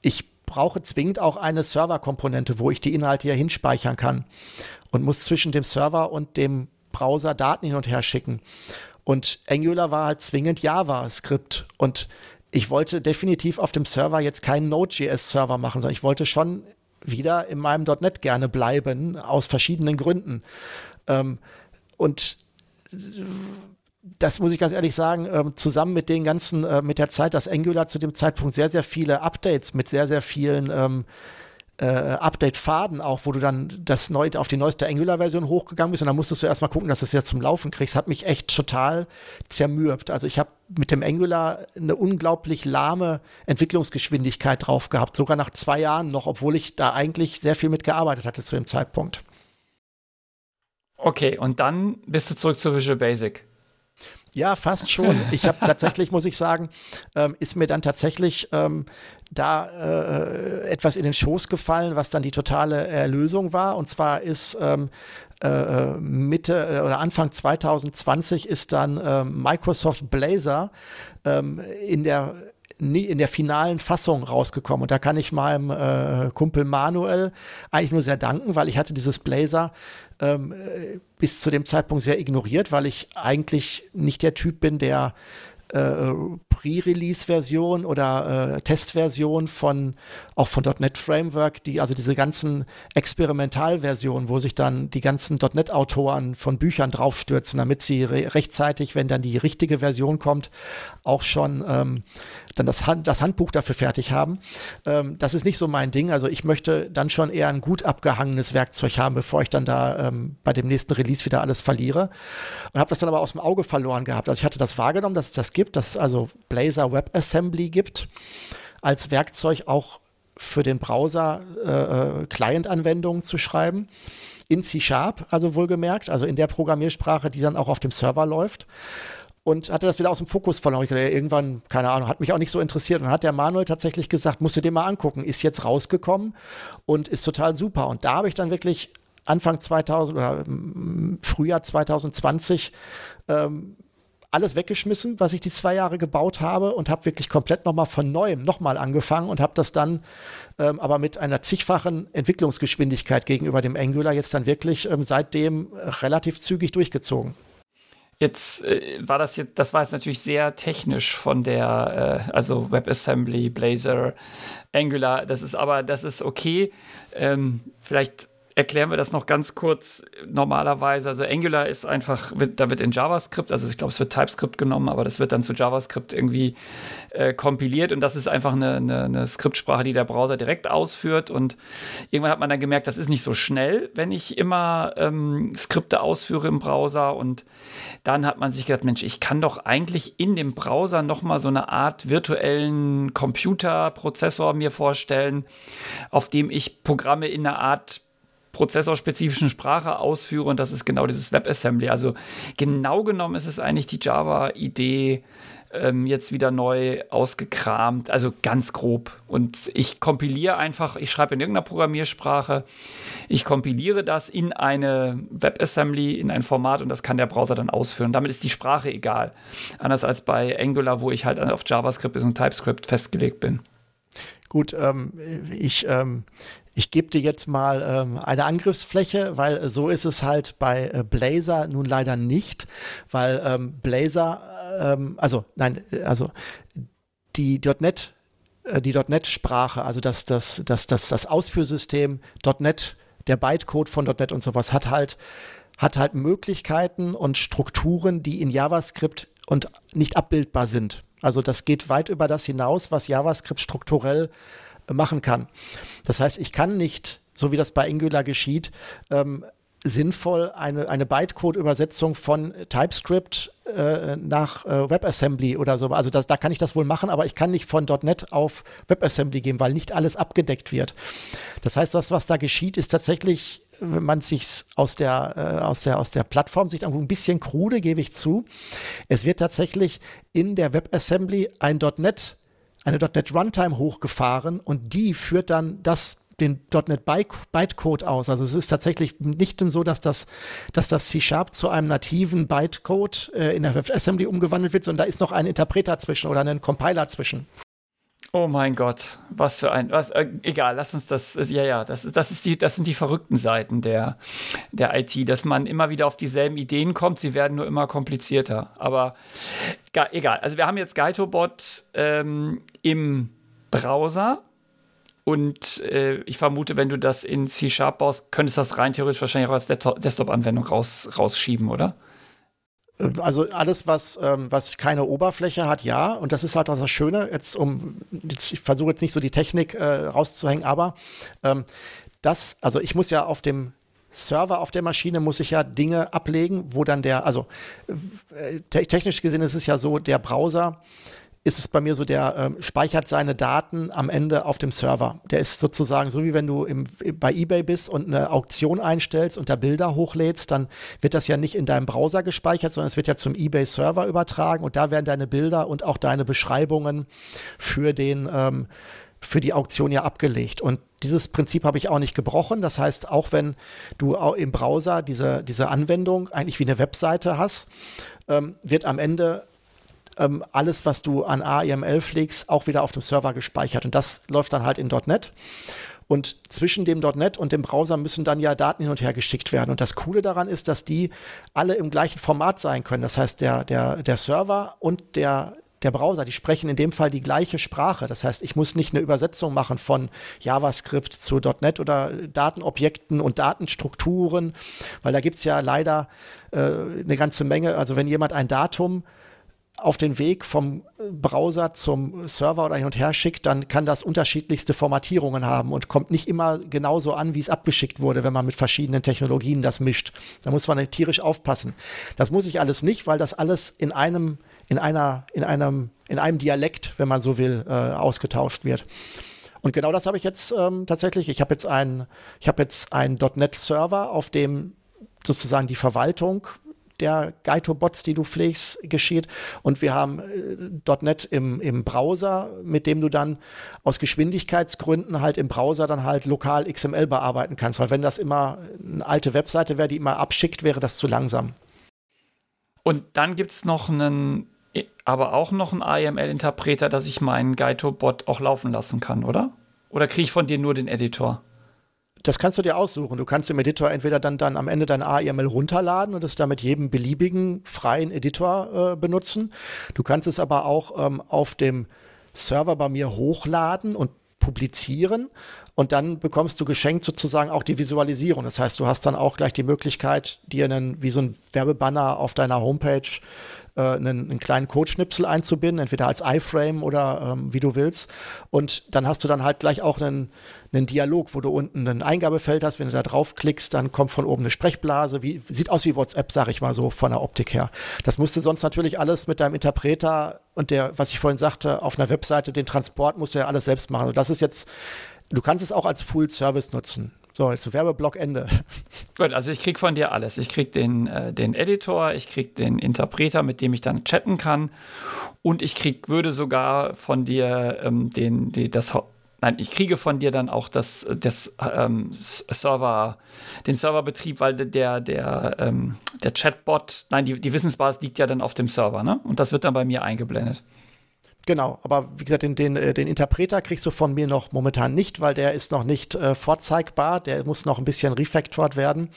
Ich brauche zwingend auch eine Serverkomponente, wo ich die Inhalte hier hinspeichern kann und muss zwischen dem Server und dem Browser Daten hin und her schicken. Und Angular war halt zwingend JavaScript. Und ich wollte definitiv auf dem Server jetzt keinen Node.js-Server machen, sondern ich wollte schon wieder in meinem .NET gerne bleiben, aus verschiedenen Gründen. Ähm, und das muss ich ganz ehrlich sagen, ähm, zusammen mit den ganzen, äh, mit der Zeit, dass Angular zu dem Zeitpunkt sehr, sehr viele Updates mit sehr, sehr vielen ähm, äh, Update-Faden auch, wo du dann das neu, auf die neueste Angular-Version hochgegangen bist und dann musstest du erstmal gucken, dass du es wieder zum Laufen kriegst, hat mich echt total zermürbt. Also ich habe mit dem Angular eine unglaublich lahme Entwicklungsgeschwindigkeit drauf gehabt, sogar nach zwei Jahren noch, obwohl ich da eigentlich sehr viel mitgearbeitet hatte zu dem Zeitpunkt. Okay, und dann bist du zurück zu Visual Basic. Ja, fast schon. Ich habe tatsächlich, muss ich sagen, ähm, ist mir dann tatsächlich ähm, da äh, etwas in den Schoß gefallen, was dann die totale Erlösung war. Und zwar ist ähm, äh, Mitte äh, oder Anfang 2020 ist dann äh, Microsoft Blazor ähm, in der nie in der finalen Fassung rausgekommen. Und da kann ich meinem äh, Kumpel Manuel eigentlich nur sehr danken, weil ich hatte dieses Blazer ähm, äh, bis zu dem Zeitpunkt sehr ignoriert, weil ich eigentlich nicht der Typ bin, der äh, Pre-Release-Version oder äh, Testversion von auch von .NET Framework, die also diese ganzen Experimentalversionen, wo sich dann die ganzen .NET-Autoren von Büchern draufstürzen, damit sie re rechtzeitig, wenn dann die richtige Version kommt, auch schon ähm, dann das, Hand, das Handbuch dafür fertig haben. Ähm, das ist nicht so mein Ding. Also ich möchte dann schon eher ein gut abgehangenes Werkzeug haben, bevor ich dann da ähm, bei dem nächsten Release wieder alles verliere. Und habe das dann aber aus dem Auge verloren gehabt. Also ich hatte das wahrgenommen, dass es das gibt, dass es also Blazor WebAssembly gibt als Werkzeug auch für den Browser äh, äh, Client-Anwendungen zu schreiben. In C-Sharp, also wohlgemerkt, also in der Programmiersprache, die dann auch auf dem Server läuft und hatte das wieder aus dem Fokus verloren. Irgendwann, keine Ahnung, hat mich auch nicht so interessiert. Und hat der Manuel tatsächlich gesagt, musst du dir mal angucken, ist jetzt rausgekommen und ist total super. Und da habe ich dann wirklich Anfang 2000 oder mm, Frühjahr 2020 ähm, alles weggeschmissen, was ich die zwei Jahre gebaut habe und habe wirklich komplett nochmal von neuem nochmal angefangen und habe das dann ähm, aber mit einer zigfachen Entwicklungsgeschwindigkeit gegenüber dem Angular jetzt dann wirklich ähm, seitdem relativ zügig durchgezogen. Jetzt äh, war das jetzt, das war jetzt natürlich sehr technisch von der, äh, also WebAssembly, Blazor, Angular. Das ist aber, das ist okay. Ähm, vielleicht erklären wir das noch ganz kurz normalerweise. Also Angular ist einfach, wird, da wird in JavaScript, also ich glaube, es wird TypeScript genommen, aber das wird dann zu JavaScript irgendwie äh, kompiliert und das ist einfach eine, eine, eine, Skriptsprache, die der Browser direkt ausführt. Und irgendwann hat man dann gemerkt, das ist nicht so schnell, wenn ich immer ähm, Skripte ausführe im Browser. Und dann hat man sich gedacht, Mensch, ich kann doch eigentlich in dem Browser nochmal so eine Art virtuellen Computerprozessor mir vorstellen, auf dem ich Programme in einer Art prozessorspezifischen Sprache ausführe und das ist genau dieses WebAssembly. Also genau genommen ist es eigentlich die Java-Idee ähm, jetzt wieder neu ausgekramt, also ganz grob. Und ich kompiliere einfach, ich schreibe in irgendeiner Programmiersprache, ich kompiliere das in eine WebAssembly, in ein Format und das kann der Browser dann ausführen. Damit ist die Sprache egal. Anders als bei Angular, wo ich halt auf JavaScript und TypeScript festgelegt bin. Gut, ähm, ich, ähm, ich gebe dir jetzt mal ähm, eine Angriffsfläche, weil so ist es halt bei äh, Blazor nun leider nicht, weil ähm, Blazor, ähm, also nein, also die .NET, äh, die .NET-Sprache, also das, das, das, das, das Ausführsystem .NET, der Bytecode von .NET und sowas hat halt hat halt Möglichkeiten und Strukturen, die in JavaScript und nicht abbildbar sind. Also das geht weit über das hinaus, was JavaScript strukturell machen kann. Das heißt, ich kann nicht, so wie das bei Angular geschieht, ähm, sinnvoll eine, eine Bytecode-Übersetzung von TypeScript äh, nach äh, WebAssembly oder so. Also das, da kann ich das wohl machen, aber ich kann nicht von .NET auf WebAssembly gehen, weil nicht alles abgedeckt wird. Das heißt, das, was da geschieht, ist tatsächlich, wenn man sich aus der, äh, aus der, aus der Plattform-Sicht ein bisschen krude, gebe ich zu. Es wird tatsächlich in der WebAssembly ein .NET eine .NET Runtime hochgefahren und die führt dann das den .NET Bytecode aus. Also es ist tatsächlich nicht so, dass das, dass das C-Sharp zu einem nativen Bytecode äh, in der Assembly umgewandelt wird, sondern da ist noch ein Interpreter zwischen oder ein Compiler zwischen. Oh mein Gott, was für ein, was, äh, egal, lass uns das, äh, ja, ja, das, das, ist die, das sind die verrückten Seiten der, der IT, dass man immer wieder auf dieselben Ideen kommt, sie werden nur immer komplizierter. Aber egal, also wir haben jetzt GuideBot ähm, im Browser und äh, ich vermute, wenn du das in C-Sharp baust, könntest du das rein theoretisch wahrscheinlich auch als Desktop-Anwendung raus, rausschieben, oder? Also alles, was, ähm, was keine Oberfläche hat, ja. Und das ist halt auch das Schöne. Jetzt um, jetzt, ich versuche jetzt nicht so die Technik äh, rauszuhängen, aber ähm, das, also ich muss ja auf dem Server auf der Maschine muss ich ja Dinge ablegen, wo dann der, also äh, technisch gesehen ist es ja so, der Browser ist es bei mir so, der ähm, speichert seine Daten am Ende auf dem Server. Der ist sozusagen so, wie wenn du im, bei eBay bist und eine Auktion einstellst und da Bilder hochlädst, dann wird das ja nicht in deinem Browser gespeichert, sondern es wird ja zum eBay-Server übertragen und da werden deine Bilder und auch deine Beschreibungen für den ähm, für die Auktion ja abgelegt. Und dieses Prinzip habe ich auch nicht gebrochen. Das heißt, auch wenn du im Browser diese, diese Anwendung eigentlich wie eine Webseite hast, ähm, wird am Ende ähm, alles, was du an AIML pflegst, auch wieder auf dem Server gespeichert. Und das läuft dann halt in .NET. Und zwischen dem .NET und dem Browser müssen dann ja Daten hin und her geschickt werden. Und das Coole daran ist, dass die alle im gleichen Format sein können. Das heißt, der, der, der Server und der, der Browser, die sprechen in dem Fall die gleiche Sprache. Das heißt, ich muss nicht eine Übersetzung machen von JavaScript zu .NET oder Datenobjekten und Datenstrukturen, weil da gibt es ja leider äh, eine ganze Menge. Also wenn jemand ein Datum auf den Weg vom Browser zum Server oder hin und her schickt, dann kann das unterschiedlichste Formatierungen haben und kommt nicht immer genauso an, wie es abgeschickt wurde, wenn man mit verschiedenen Technologien das mischt. Da muss man tierisch aufpassen. Das muss ich alles nicht, weil das alles in einem, in einer, in einem, in einem Dialekt, wenn man so will, äh, ausgetauscht wird. Und genau das habe ich jetzt ähm, tatsächlich. Ich habe jetzt einen, ich habe jetzt einen .NET-Server, auf dem sozusagen die Verwaltung der Gaito-Bots, die du pflegst, geschieht. Und wir haben äh, .NET im, im Browser, mit dem du dann aus Geschwindigkeitsgründen halt im Browser dann halt lokal XML bearbeiten kannst. Weil wenn das immer eine alte Webseite wäre, die immer abschickt, wäre das zu langsam. Und dann gibt es noch einen, aber auch noch einen AML-Interpreter, dass ich meinen Gaito-Bot auch laufen lassen kann, oder? Oder kriege ich von dir nur den Editor? Das kannst du dir aussuchen. Du kannst im Editor entweder dann, dann am Ende dein AML runterladen und es dann mit jedem beliebigen freien Editor äh, benutzen. Du kannst es aber auch ähm, auf dem Server bei mir hochladen und publizieren und dann bekommst du geschenkt sozusagen auch die Visualisierung. Das heißt, du hast dann auch gleich die Möglichkeit, dir einen, wie so ein Werbebanner auf deiner Homepage äh, einen, einen, kleinen Codeschnipsel einzubinden, entweder als iFrame oder ähm, wie du willst. Und dann hast du dann halt gleich auch einen, einen Dialog, wo du unten ein Eingabefeld hast. Wenn du da draufklickst, dann kommt von oben eine Sprechblase. Wie, sieht aus wie WhatsApp, sag ich mal so, von der Optik her. Das musst du sonst natürlich alles mit deinem Interpreter und der, was ich vorhin sagte, auf einer Webseite, den Transport musst du ja alles selbst machen. Und das ist jetzt, du kannst es auch als Full Service nutzen. So, jetzt Werbeblock Ende. Gut, also ich kriege von dir alles. Ich kriege den, äh, den Editor, ich kriege den Interpreter, mit dem ich dann chatten kann. Und ich krieg, würde sogar von dir ähm, den, die, das Nein, ich kriege von dir dann auch das, das ähm, Server, den Serverbetrieb, weil der, der, ähm, der Chatbot, nein, die, die Wissensbasis liegt ja dann auf dem Server, ne? Und das wird dann bei mir eingeblendet. Genau, aber wie gesagt, den, den, äh, den Interpreter kriegst du von mir noch momentan nicht, weil der ist noch nicht äh, vorzeigbar. Der muss noch ein bisschen refactored werden.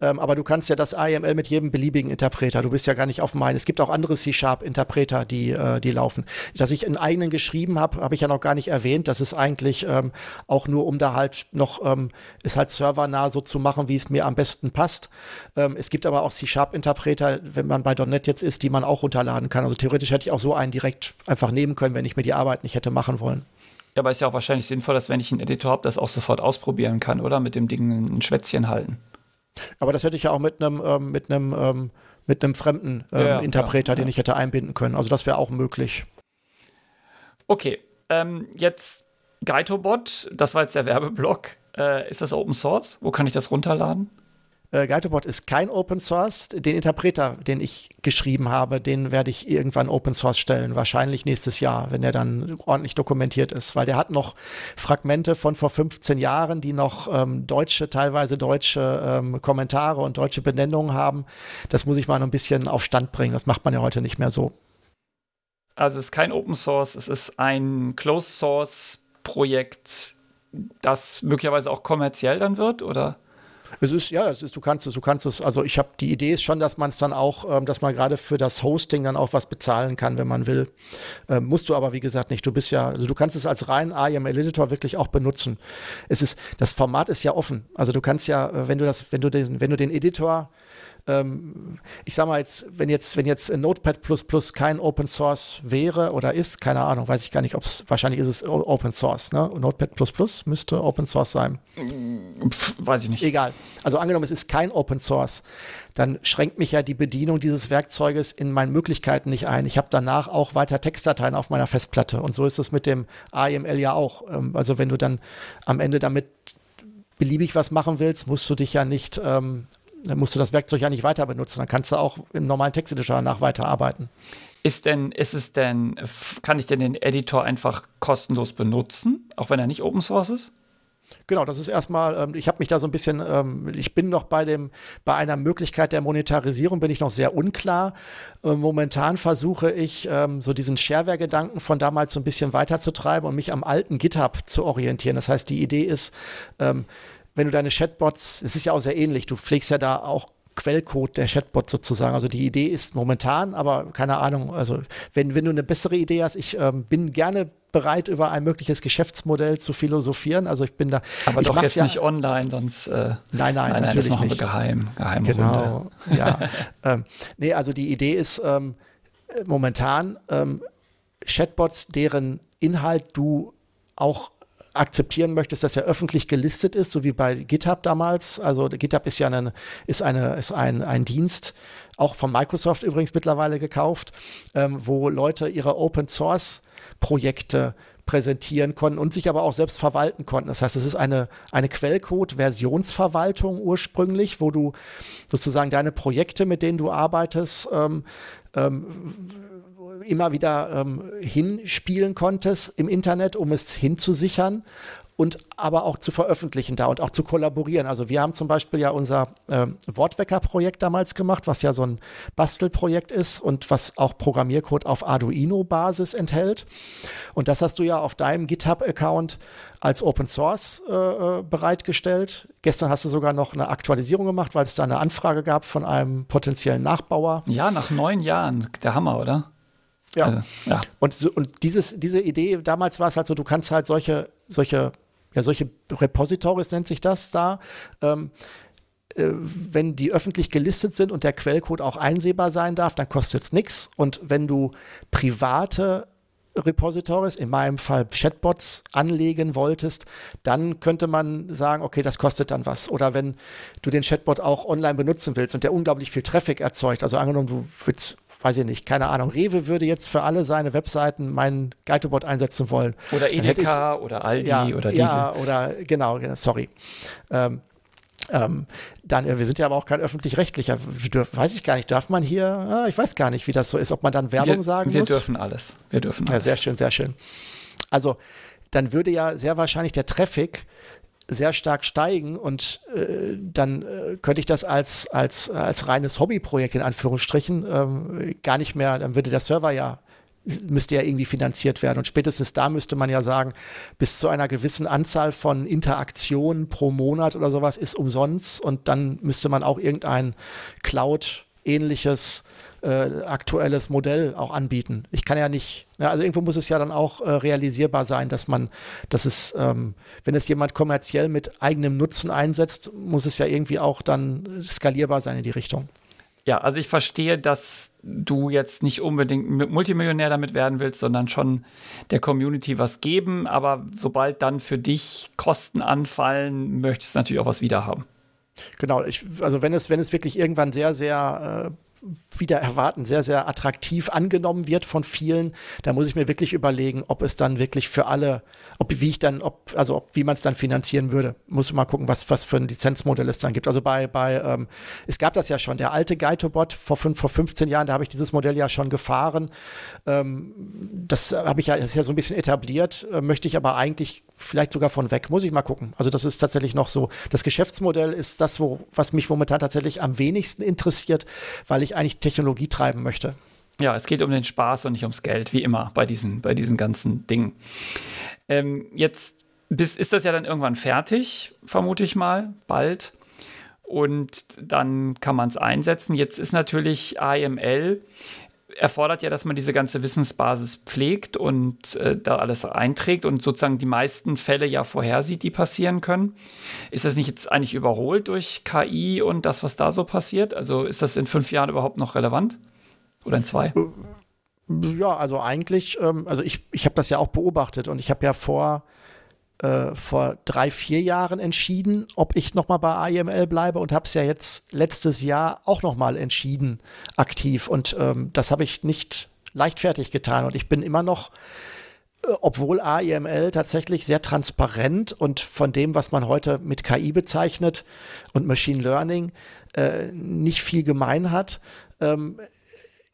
Ähm, aber du kannst ja das AML mit jedem beliebigen Interpreter. Du bist ja gar nicht auf meinen. Es gibt auch andere C-Sharp-Interpreter, die, äh, die laufen. Dass ich einen eigenen geschrieben habe, habe ich ja noch gar nicht erwähnt. Das ist eigentlich ähm, auch nur, um da halt noch, ähm, ist halt servernah so zu machen, wie es mir am besten passt. Ähm, es gibt aber auch C-Sharp-Interpreter, wenn man bei .NET jetzt ist, die man auch runterladen kann. Also theoretisch hätte ich auch so einen direkt einfach nehmen können, wenn ich mir die Arbeit nicht hätte machen wollen. Ja, aber ist ja auch wahrscheinlich sinnvoll, dass wenn ich einen Editor habe, das auch sofort ausprobieren kann, oder? Mit dem Ding ein Schwätzchen halten. Aber das hätte ich ja auch mit einem ähm, mit einem ähm, mit einem fremden ähm, ja, Interpreter, ja, ja. den ich hätte einbinden können. Also das wäre auch möglich. Okay, ähm, jetzt GaitoBot, das war jetzt der Werbeblock. Äh, ist das Open Source? Wo kann ich das runterladen? Äh, Guidebot ist kein Open Source. Den Interpreter, den ich geschrieben habe, den werde ich irgendwann Open Source stellen. Wahrscheinlich nächstes Jahr, wenn er dann ordentlich dokumentiert ist. Weil der hat noch Fragmente von vor 15 Jahren, die noch ähm, deutsche, teilweise deutsche ähm, Kommentare und deutsche Benennungen haben. Das muss ich mal noch ein bisschen auf Stand bringen. Das macht man ja heute nicht mehr so. Also es ist kein Open Source, es ist ein Closed Source Projekt, das möglicherweise auch kommerziell dann wird, oder? Es ist, ja, es ist, du kannst es, du kannst es, also ich habe, die Idee ist schon, dass man es dann auch, ähm, dass man gerade für das Hosting dann auch was bezahlen kann, wenn man will. Ähm, musst du aber, wie gesagt, nicht. Du bist ja, also du kannst es als rein AML-Editor wirklich auch benutzen. Es ist, das Format ist ja offen. Also du kannst ja, äh, wenn du das, wenn du den, wenn du den Editor ähm, ich sag mal jetzt, wenn jetzt, wenn jetzt Notepad kein Open Source wäre oder ist, keine Ahnung, weiß ich gar nicht, ob es, wahrscheinlich ist es Open Source, ne? Notepad müsste Open Source sein. Pff, weiß ich nicht. Egal. Also angenommen, es ist kein Open Source, dann schränkt mich ja die Bedienung dieses Werkzeuges in meinen Möglichkeiten nicht ein. Ich habe danach auch weiter Textdateien auf meiner Festplatte und so ist es mit dem AML ja auch. Ähm, also wenn du dann am Ende damit beliebig was machen willst, musst du dich ja nicht ähm, dann musst du das Werkzeug ja nicht weiter benutzen. Dann kannst du auch im normalen Texteditor danach weiterarbeiten. Ist denn, ist es denn, kann ich denn den Editor einfach kostenlos benutzen, auch wenn er nicht Open Source ist? Genau, das ist erstmal, ähm, ich habe mich da so ein bisschen, ähm, ich bin noch bei dem, bei einer Möglichkeit der Monetarisierung bin ich noch sehr unklar. Äh, momentan versuche ich, ähm, so diesen Shareware-Gedanken von damals so ein bisschen weiterzutreiben und mich am alten GitHub zu orientieren. Das heißt, die Idee ist, ähm, wenn du deine Chatbots, es ist ja auch sehr ähnlich, du pflegst ja da auch Quellcode der Chatbot sozusagen. Also die Idee ist momentan, aber keine Ahnung, also wenn, wenn du eine bessere Idee hast, ich ähm, bin gerne bereit, über ein mögliches Geschäftsmodell zu philosophieren. Also ich bin da. Aber doch jetzt ja, nicht online, sonst. Äh, nein, nein, nein, natürlich nein, nicht. Geheim, geheim Genau, ja. ähm, nee, also die Idee ist ähm, momentan ähm, Chatbots, deren Inhalt du auch akzeptieren möchtest, dass er öffentlich gelistet ist, so wie bei GitHub damals. Also GitHub ist ja eine, ist eine, ist ein, ein Dienst, auch von Microsoft übrigens mittlerweile gekauft, ähm, wo Leute ihre Open Source Projekte präsentieren konnten und sich aber auch selbst verwalten konnten. Das heißt, es ist eine, eine Quellcode-Versionsverwaltung ursprünglich, wo du sozusagen deine Projekte, mit denen du arbeitest, ähm, ähm, immer wieder ähm, hinspielen konntest im Internet, um es hinzusichern und aber auch zu veröffentlichen da und auch zu kollaborieren. Also wir haben zum Beispiel ja unser äh, Wortwecker-Projekt damals gemacht, was ja so ein Bastelprojekt ist und was auch Programmiercode auf Arduino-Basis enthält. Und das hast du ja auf deinem GitHub-Account als Open Source äh, äh, bereitgestellt. Gestern hast du sogar noch eine Aktualisierung gemacht, weil es da eine Anfrage gab von einem potenziellen Nachbauer. Ja, nach neun Jahren. Der Hammer, oder? Ja. Also, ja. Und, so, und dieses, diese Idee, damals war es halt so, du kannst halt solche, solche ja, solche Repositories nennt sich das da. Ähm, äh, wenn die öffentlich gelistet sind und der Quellcode auch einsehbar sein darf, dann kostet es nichts. Und wenn du private Repositories, in meinem Fall Chatbots, anlegen wolltest, dann könnte man sagen, okay, das kostet dann was. Oder wenn du den Chatbot auch online benutzen willst und der unglaublich viel Traffic erzeugt, also angenommen, du willst weiß ich nicht, keine Ahnung, Rewe würde jetzt für alle seine Webseiten meinen Guidebot einsetzen wollen. Oder Edeka ich, oder Aldi ja, oder Lidl. Ja, oder genau, genau sorry. Ähm, ähm, dann, wir sind ja aber auch kein öffentlich-rechtlicher, weiß ich gar nicht, darf man hier, ah, ich weiß gar nicht, wie das so ist, ob man dann Werbung wir, sagen wir muss. Wir dürfen alles, wir dürfen alles. Ja, sehr schön, sehr schön. Also, dann würde ja sehr wahrscheinlich der Traffic sehr stark steigen und äh, dann äh, könnte ich das als, als, als reines Hobbyprojekt in Anführungsstrichen ähm, gar nicht mehr, dann würde der Server ja müsste ja irgendwie finanziert werden. Und spätestens da müsste man ja sagen, bis zu einer gewissen Anzahl von Interaktionen pro Monat oder sowas ist umsonst. Und dann müsste man auch irgendein Cloud-ähnliches äh, aktuelles Modell auch anbieten. Ich kann ja nicht, ja, also irgendwo muss es ja dann auch äh, realisierbar sein, dass man, dass es, ähm, wenn es jemand kommerziell mit eigenem Nutzen einsetzt, muss es ja irgendwie auch dann skalierbar sein in die Richtung. Ja, also ich verstehe, dass du jetzt nicht unbedingt Multimillionär damit werden willst, sondern schon der Community was geben. Aber sobald dann für dich Kosten anfallen, möchtest du natürlich auch was wiederhaben. Genau, ich, also wenn es, wenn es wirklich irgendwann sehr, sehr äh, wieder erwarten, sehr, sehr attraktiv angenommen wird von vielen, da muss ich mir wirklich überlegen, ob es dann wirklich für alle, ob wie ich dann, ob, also ob, wie man es dann finanzieren würde. Muss mal gucken, was, was für ein Lizenzmodell es dann gibt. Also bei, bei ähm, es gab das ja schon, der alte Gaitobot vor, vor 15 Jahren, da habe ich dieses Modell ja schon gefahren. Ähm, das habe ich ja, das ist ja so ein bisschen etabliert, äh, möchte ich aber eigentlich vielleicht sogar von weg. Muss ich mal gucken. Also das ist tatsächlich noch so. Das Geschäftsmodell ist das, wo, was mich momentan tatsächlich am wenigsten interessiert, weil ich eigentlich Technologie treiben möchte. Ja, es geht um den Spaß und nicht ums Geld, wie immer bei diesen, bei diesen ganzen Dingen. Ähm, jetzt bis, ist das ja dann irgendwann fertig, vermute ich mal, bald. Und dann kann man es einsetzen. Jetzt ist natürlich AML erfordert ja, dass man diese ganze Wissensbasis pflegt und äh, da alles einträgt und sozusagen die meisten Fälle ja vorhersieht, die passieren können. Ist das nicht jetzt eigentlich überholt durch KI und das, was da so passiert? Also ist das in fünf Jahren überhaupt noch relevant? Oder in zwei? Ja, also eigentlich, ähm, also ich, ich habe das ja auch beobachtet und ich habe ja vor äh, vor drei, vier Jahren entschieden, ob ich nochmal bei IML bleibe und habe es ja jetzt letztes Jahr auch nochmal entschieden, aktiv. Und ähm, das habe ich nicht leichtfertig getan. Und ich bin immer noch, äh, obwohl AIML tatsächlich sehr transparent und von dem, was man heute mit KI bezeichnet und Machine Learning, äh, nicht viel gemein hat, ähm,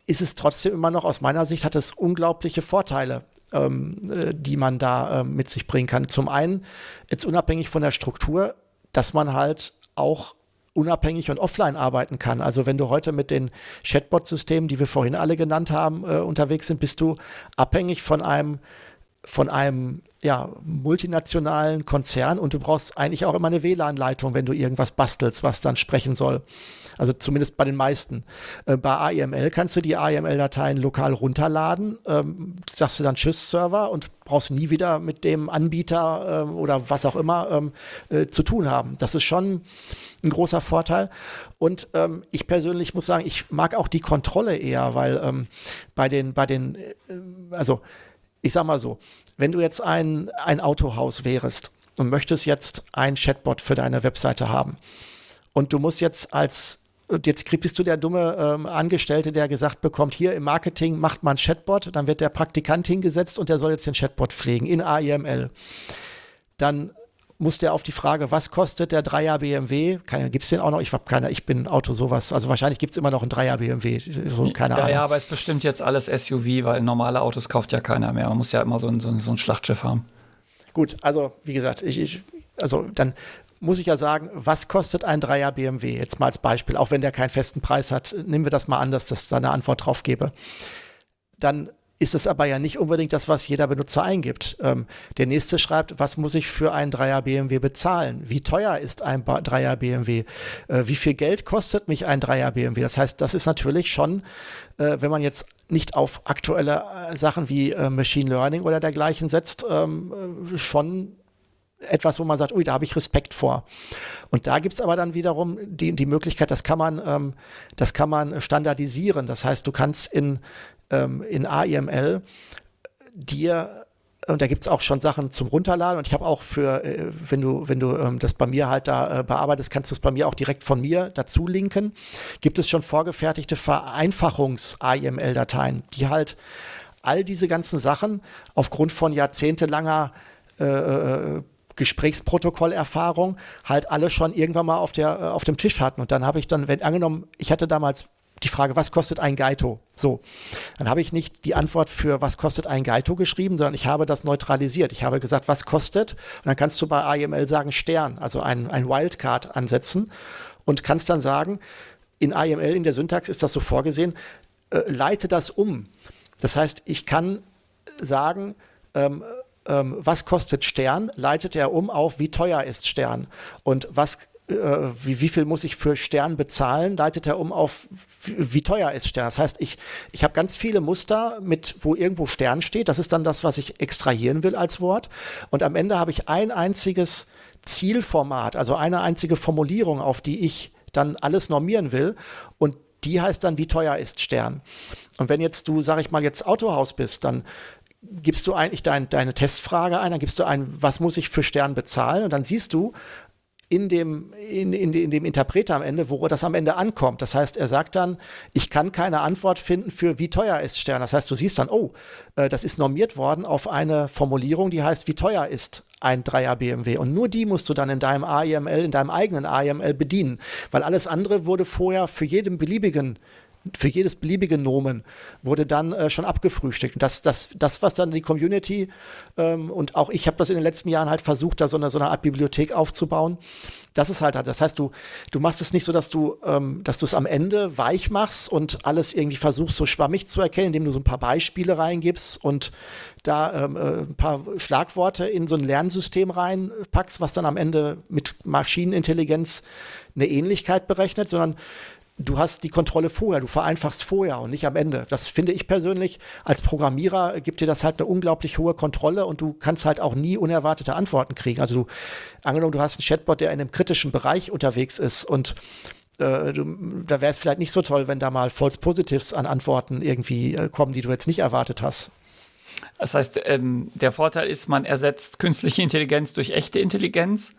ist es trotzdem immer noch aus meiner Sicht, hat es unglaubliche Vorteile ähm, äh, die man da äh, mit sich bringen kann. Zum einen, jetzt unabhängig von der Struktur, dass man halt auch unabhängig und offline arbeiten kann. Also wenn du heute mit den Chatbot-Systemen, die wir vorhin alle genannt haben, äh, unterwegs sind, bist du abhängig von einem von einem ja, multinationalen Konzern und du brauchst eigentlich auch immer eine WLAN-Leitung, wenn du irgendwas bastelst, was dann sprechen soll. Also zumindest bei den meisten. Äh, bei AIML kannst du die AIML-Dateien lokal runterladen, ähm, sagst du dann Tschüss Server und brauchst nie wieder mit dem Anbieter ähm, oder was auch immer ähm, äh, zu tun haben. Das ist schon ein großer Vorteil. Und ähm, ich persönlich muss sagen, ich mag auch die Kontrolle eher, weil ähm, bei den, bei den, äh, also ich sag mal so, wenn du jetzt ein, ein Autohaus wärst und möchtest jetzt ein Chatbot für deine Webseite haben und du musst jetzt als und jetzt bist du der dumme ähm, Angestellte, der gesagt bekommt, hier im Marketing macht man Chatbot, dann wird der Praktikant hingesetzt und der soll jetzt den Chatbot pflegen in AIML. Dann muss der auf die Frage, was kostet der Dreier BMW? Gibt es den auch noch? Ich habe keine, ich bin Auto sowas. Also wahrscheinlich gibt es immer noch einen Dreier BMW. So, keine ja, Ahnung. Ja, aber es ist bestimmt jetzt alles SUV, weil normale Autos kauft ja keiner mehr. Man muss ja immer so ein, so ein, so ein Schlachtschiff haben. Gut, also wie gesagt, ich, ich, also dann muss ich ja sagen, was kostet ein Dreier BMW? Jetzt mal als Beispiel, auch wenn der keinen festen Preis hat, nehmen wir das mal an, dass das da eine Antwort drauf gebe. Dann ist es aber ja nicht unbedingt das, was jeder Benutzer eingibt. Ähm, der nächste schreibt, was muss ich für einen Dreier BMW bezahlen? Wie teuer ist ein ba Dreier BMW? Äh, wie viel Geld kostet mich ein Dreier BMW? Das heißt, das ist natürlich schon, äh, wenn man jetzt nicht auf aktuelle äh, Sachen wie äh, Machine Learning oder dergleichen setzt, ähm, äh, schon etwas, wo man sagt, ui, da habe ich Respekt vor. Und da gibt es aber dann wiederum die, die Möglichkeit, das kann man, ähm, das kann man standardisieren. Das heißt, du kannst in, ähm, in AIML dir und da gibt es auch schon Sachen zum Runterladen und ich habe auch für, äh, wenn du, wenn du ähm, das bei mir halt da äh, bearbeitest, kannst du es bei mir auch direkt von mir dazu linken. Gibt es schon vorgefertigte Vereinfachungs-AIML-Dateien, die halt all diese ganzen Sachen aufgrund von jahrzehntelanger äh, äh Gesprächsprotokollerfahrung halt alle schon irgendwann mal auf, der, äh, auf dem Tisch hatten. Und dann habe ich dann, wenn angenommen, ich hatte damals die Frage, was kostet ein Gaito? So, dann habe ich nicht die Antwort für was kostet ein Gaito geschrieben, sondern ich habe das neutralisiert. Ich habe gesagt, was kostet? Und dann kannst du bei IML sagen Stern, also ein, ein Wildcard ansetzen und kannst dann sagen, in IML, in der Syntax ist das so vorgesehen, äh, leite das um. Das heißt, ich kann sagen, ähm, ähm, was kostet Stern, leitet er um auf, wie teuer ist Stern. Und was äh, wie, wie viel muss ich für Stern bezahlen, leitet er um auf, wie, teuer ist Stern. Das heißt, ich, ich habe ganz viele Muster, mit, wo irgendwo Stern steht. Das ist dann das, was ich extrahieren will als Wort. Und am Ende habe ich ein einziges Zielformat, also eine einzige Formulierung, auf die ich dann alles normieren will. Und die heißt dann, wie teuer ist Stern. Und wenn jetzt du, sag ich mal, jetzt Autohaus bist, dann gibst du eigentlich dein, deine Testfrage ein, dann gibst du ein, was muss ich für Stern bezahlen? Und dann siehst du, in dem, in, in, in, dem Interpreter am Ende, wo das am Ende ankommt. Das heißt, er sagt dann, ich kann keine Antwort finden für wie teuer ist Stern. Das heißt, du siehst dann, oh, äh, das ist normiert worden auf eine Formulierung, die heißt, wie teuer ist ein Dreier BMW. Und nur die musst du dann in deinem AIML, in deinem eigenen AIML bedienen, weil alles andere wurde vorher für jeden beliebigen für jedes beliebige Nomen wurde dann äh, schon abgefrühstückt. Das, das, das, was dann die Community ähm, und auch ich habe das in den letzten Jahren halt versucht, da so eine, so eine Art Bibliothek aufzubauen. Das ist halt, das heißt, du, du machst es nicht so, dass du, ähm, dass du es am Ende weich machst und alles irgendwie versuchst, so schwammig zu erkennen, indem du so ein paar Beispiele reingibst und da ähm, äh, ein paar Schlagworte in so ein Lernsystem reinpackst, was dann am Ende mit Maschinenintelligenz eine Ähnlichkeit berechnet, sondern du hast die Kontrolle vorher, du vereinfachst vorher und nicht am Ende. Das finde ich persönlich als Programmierer gibt dir das halt eine unglaublich hohe Kontrolle und du kannst halt auch nie unerwartete Antworten kriegen. Also du, angenommen, du hast einen Chatbot, der in einem kritischen Bereich unterwegs ist und äh, du, da wäre es vielleicht nicht so toll, wenn da mal False Positives an Antworten irgendwie äh, kommen, die du jetzt nicht erwartet hast. Das heißt, ähm, der Vorteil ist, man ersetzt künstliche Intelligenz durch echte Intelligenz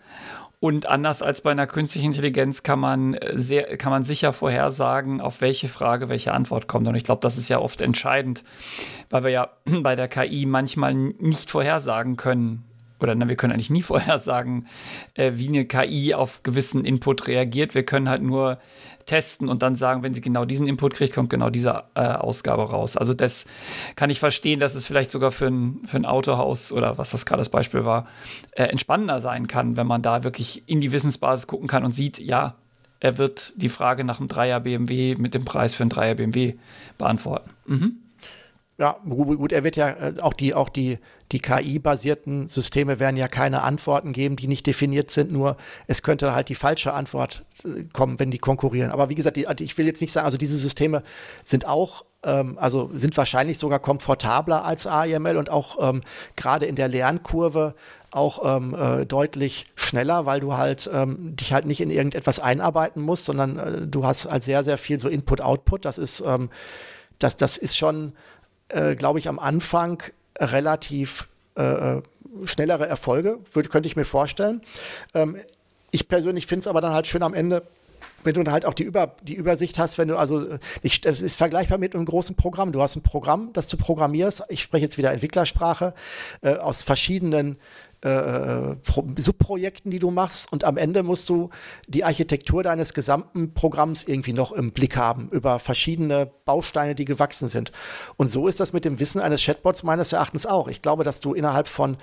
und anders als bei einer künstlichen Intelligenz kann man äh, sehr, kann man sicher vorhersagen, auf welche Frage welche Antwort kommt. Und ich glaube, das ist ja oft entscheidend, weil wir ja bei der KI manchmal nicht vorhersagen können, oder na, wir können eigentlich nie vorhersagen, äh, wie eine KI auf gewissen Input reagiert. Wir können halt nur testen und dann sagen, wenn sie genau diesen Input kriegt, kommt genau diese äh, Ausgabe raus. Also das kann ich verstehen, dass es vielleicht sogar für ein, für ein Autohaus oder was das gerade das Beispiel war, äh, entspannender sein kann, wenn man da wirklich in die Wissensbasis gucken kann und sieht, ja, er wird die Frage nach einem Dreier BMW mit dem Preis für einen Dreier BMW beantworten. Mhm. Ja, gut, er wird ja äh, auch die, auch die, die KI-basierten Systeme werden ja keine Antworten geben, die nicht definiert sind, nur es könnte halt die falsche Antwort äh, kommen, wenn die konkurrieren. Aber wie gesagt, ich will jetzt nicht sagen, also diese Systeme sind auch, ähm, also sind wahrscheinlich sogar komfortabler als AIML und auch ähm, gerade in der Lernkurve auch ähm, äh, deutlich schneller, weil du halt ähm, dich halt nicht in irgendetwas einarbeiten musst, sondern äh, du hast halt sehr, sehr viel so Input-Output. Das ist, ähm, das, das ist schon äh, glaube ich, am Anfang relativ äh, äh, schnellere Erfolge, würd, könnte ich mir vorstellen. Ähm, ich persönlich finde es aber dann halt schön am Ende, wenn du halt auch die, Über, die Übersicht hast, wenn du also, ich, das ist vergleichbar mit einem großen Programm. Du hast ein Programm, das du programmierst. Ich spreche jetzt wieder Entwicklersprache äh, aus verschiedenen äh, Subprojekten, die du machst. Und am Ende musst du die Architektur deines gesamten Programms irgendwie noch im Blick haben über verschiedene Bausteine, die gewachsen sind. Und so ist das mit dem Wissen eines Chatbots meines Erachtens auch. Ich glaube, dass du innerhalb von,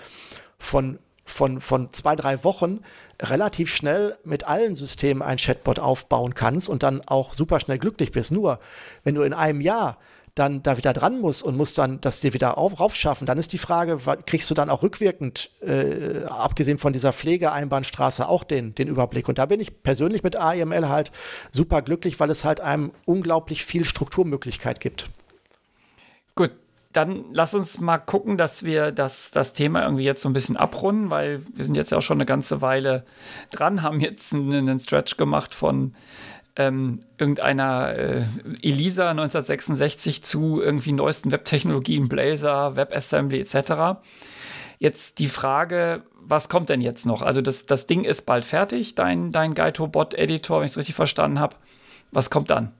von von, von zwei, drei Wochen relativ schnell mit allen Systemen ein Chatbot aufbauen kannst und dann auch super schnell glücklich bist. Nur, wenn du in einem Jahr dann da wieder dran musst und musst dann das dir wieder auf, raufschaffen, dann ist die Frage, kriegst du dann auch rückwirkend, äh, abgesehen von dieser Pflegeeinbahnstraße, auch den, den Überblick. Und da bin ich persönlich mit AIML halt super glücklich, weil es halt einem unglaublich viel Strukturmöglichkeit gibt. Gut, dann lass uns mal gucken, dass wir das, das Thema irgendwie jetzt so ein bisschen abrunden, weil wir sind jetzt ja auch schon eine ganze Weile dran, haben jetzt einen, einen Stretch gemacht von ähm, irgendeiner äh, Elisa 1966 zu irgendwie neuesten Webtechnologien, Blazor, WebAssembly etc. Jetzt die Frage, was kommt denn jetzt noch? Also das, das Ding ist bald fertig, dein, dein Gaito-Bot-Editor, wenn ich es richtig verstanden habe. Was kommt dann?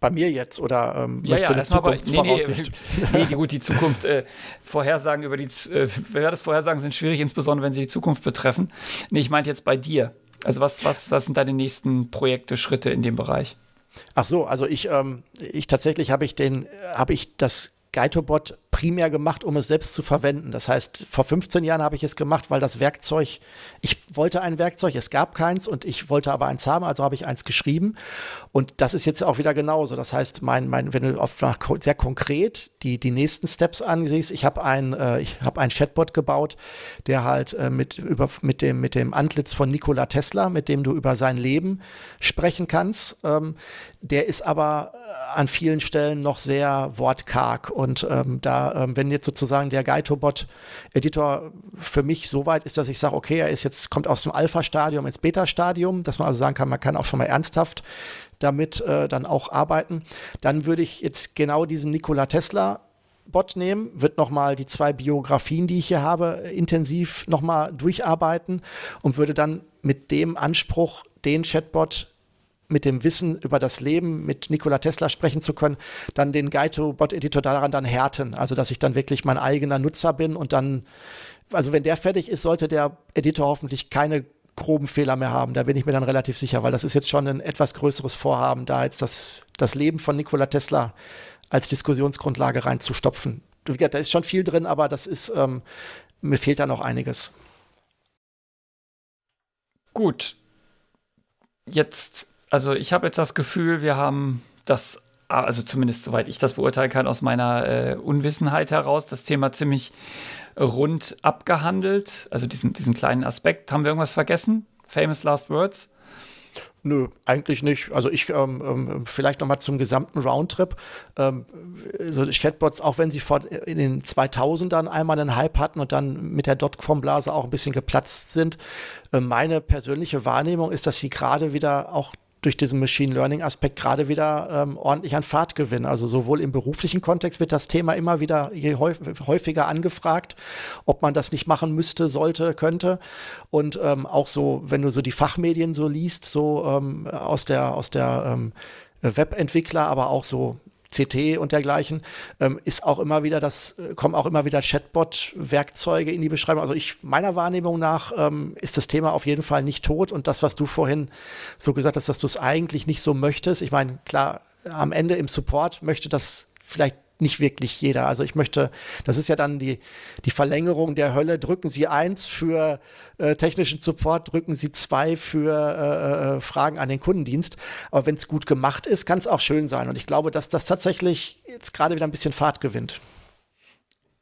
bei mir jetzt oder ähm, ja, ja, erstmal aber, nee, nee, nee, gut, die Zukunft, äh, Vorhersagen über die, äh, das Vorhersagen sind schwierig, insbesondere wenn sie die Zukunft betreffen. Nee, ich meinte jetzt bei dir. Also was, was, was sind deine nächsten Projekte, Schritte in dem Bereich? Ach so, also ich, ähm, ich tatsächlich habe ich den, habe ich das Gaitobot primär gemacht, um es selbst zu verwenden. Das heißt, vor 15 Jahren habe ich es gemacht, weil das Werkzeug, ich wollte ein Werkzeug, es gab keins und ich wollte aber eins haben, also habe ich eins geschrieben. Und das ist jetzt auch wieder genauso. Das heißt, mein, mein, wenn du auf nach, sehr konkret die, die nächsten Steps ansiehst, ich habe ein, äh, ich habe ein Chatbot gebaut, der halt äh, mit, über, mit, dem, mit dem Antlitz von Nikola Tesla, mit dem du über sein Leben sprechen kannst. Ähm, der ist aber äh, an vielen Stellen noch sehr wortkarg und ähm, da ähm, wenn jetzt sozusagen der Gaitobot-Editor für mich so weit ist, dass ich sage, okay, er ist jetzt, kommt aus dem Alpha-Stadium ins Beta-Stadium, dass man also sagen kann, man kann auch schon mal ernsthaft damit äh, dann auch arbeiten, dann würde ich jetzt genau diesen Nikola Tesla Bot nehmen, wird nochmal die zwei Biografien, die ich hier habe, intensiv nochmal durcharbeiten und würde dann mit dem Anspruch den Chatbot mit dem Wissen über das Leben mit Nikola Tesla sprechen zu können, dann den Gaito-Bot-Editor daran dann härten. Also, dass ich dann wirklich mein eigener Nutzer bin und dann, also wenn der fertig ist, sollte der Editor hoffentlich keine groben Fehler mehr haben. Da bin ich mir dann relativ sicher, weil das ist jetzt schon ein etwas größeres Vorhaben, da jetzt das, das Leben von Nikola Tesla als Diskussionsgrundlage reinzustopfen. Da ist schon viel drin, aber das ist, ähm, mir fehlt da noch einiges. Gut. Jetzt also ich habe jetzt das Gefühl, wir haben das, also zumindest soweit ich das beurteilen kann, aus meiner äh, Unwissenheit heraus, das Thema ziemlich rund abgehandelt. Also diesen, diesen kleinen Aspekt. Haben wir irgendwas vergessen? Famous Last Words? Nö, eigentlich nicht. Also ich ähm, ähm, vielleicht noch mal zum gesamten Roundtrip. Ähm, so Chatbots, auch wenn sie vor, in den 2000ern einmal einen Hype hatten und dann mit der Dotcom-Blase auch ein bisschen geplatzt sind, äh, meine persönliche Wahrnehmung ist, dass sie gerade wieder auch durch diesen Machine Learning Aspekt gerade wieder ähm, ordentlich an Fahrt gewinnen. Also sowohl im beruflichen Kontext wird das Thema immer wieder je häufiger angefragt, ob man das nicht machen müsste, sollte, könnte. Und ähm, auch so, wenn du so die Fachmedien so liest, so ähm, aus der, aus der ähm, Webentwickler, aber auch so CT und dergleichen, ähm, ist auch immer wieder das, äh, kommen auch immer wieder Chatbot-Werkzeuge in die Beschreibung. Also ich, meiner Wahrnehmung nach, ähm, ist das Thema auf jeden Fall nicht tot und das, was du vorhin so gesagt hast, dass du es eigentlich nicht so möchtest. Ich meine, klar, am Ende im Support möchte das vielleicht nicht wirklich jeder. Also ich möchte, das ist ja dann die, die Verlängerung der Hölle. Drücken Sie eins für äh, technischen Support, drücken Sie zwei für äh, äh, Fragen an den Kundendienst. Aber wenn es gut gemacht ist, kann es auch schön sein. Und ich glaube, dass das tatsächlich jetzt gerade wieder ein bisschen Fahrt gewinnt.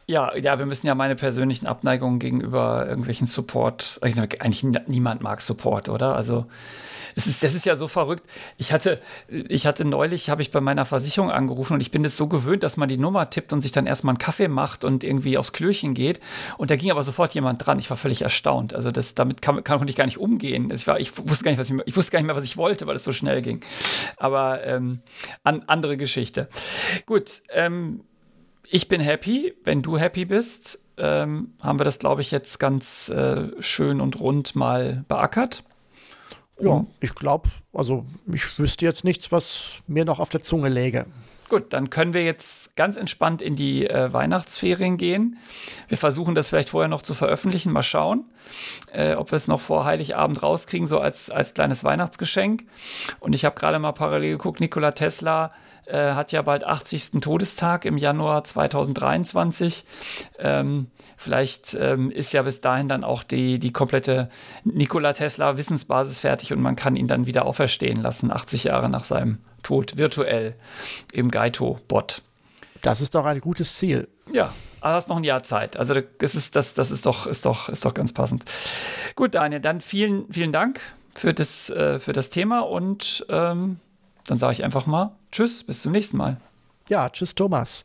Ja, ja, wir müssen ja meine persönlichen Abneigungen gegenüber irgendwelchen Support, eigentlich niemand mag Support, oder? Also es ist, das ist ja so verrückt. Ich hatte, ich hatte neulich, habe ich bei meiner Versicherung angerufen und ich bin es so gewöhnt, dass man die Nummer tippt und sich dann erstmal einen Kaffee macht und irgendwie aufs Klöchen geht. Und da ging aber sofort jemand dran. Ich war völlig erstaunt. Also das, damit kann, kann, konnte ich gar nicht umgehen. Ich, war, ich, wusste gar nicht, was ich, ich wusste gar nicht mehr, was ich wollte, weil es so schnell ging. Aber ähm, an, andere Geschichte. Gut, ähm, ich bin happy. Wenn du happy bist, ähm, haben wir das, glaube ich, jetzt ganz äh, schön und rund mal beackert. Ja, ich glaube, also ich wüsste jetzt nichts, was mir noch auf der Zunge läge. Gut, dann können wir jetzt ganz entspannt in die äh, Weihnachtsferien gehen. Wir versuchen das vielleicht vorher noch zu veröffentlichen. Mal schauen, äh, ob wir es noch vor Heiligabend rauskriegen, so als, als kleines Weihnachtsgeschenk. Und ich habe gerade mal parallel geguckt, Nikola Tesla äh, hat ja bald 80. Todestag im Januar 2023. Ähm, vielleicht ähm, ist ja bis dahin dann auch die, die komplette Nikola Tesla Wissensbasis fertig und man kann ihn dann wieder auferstehen lassen, 80 Jahre nach seinem Tod, virtuell im Gaito-Bot. Das ist doch ein gutes Ziel. Ja, aber hast noch ein Jahr Zeit. Also das ist, das, das ist doch, ist doch, ist doch ganz passend. Gut, Daniel, dann vielen, vielen Dank für das, äh, für das Thema und ähm, dann sage ich einfach mal Tschüss, bis zum nächsten Mal. Ja, tschüss, Thomas.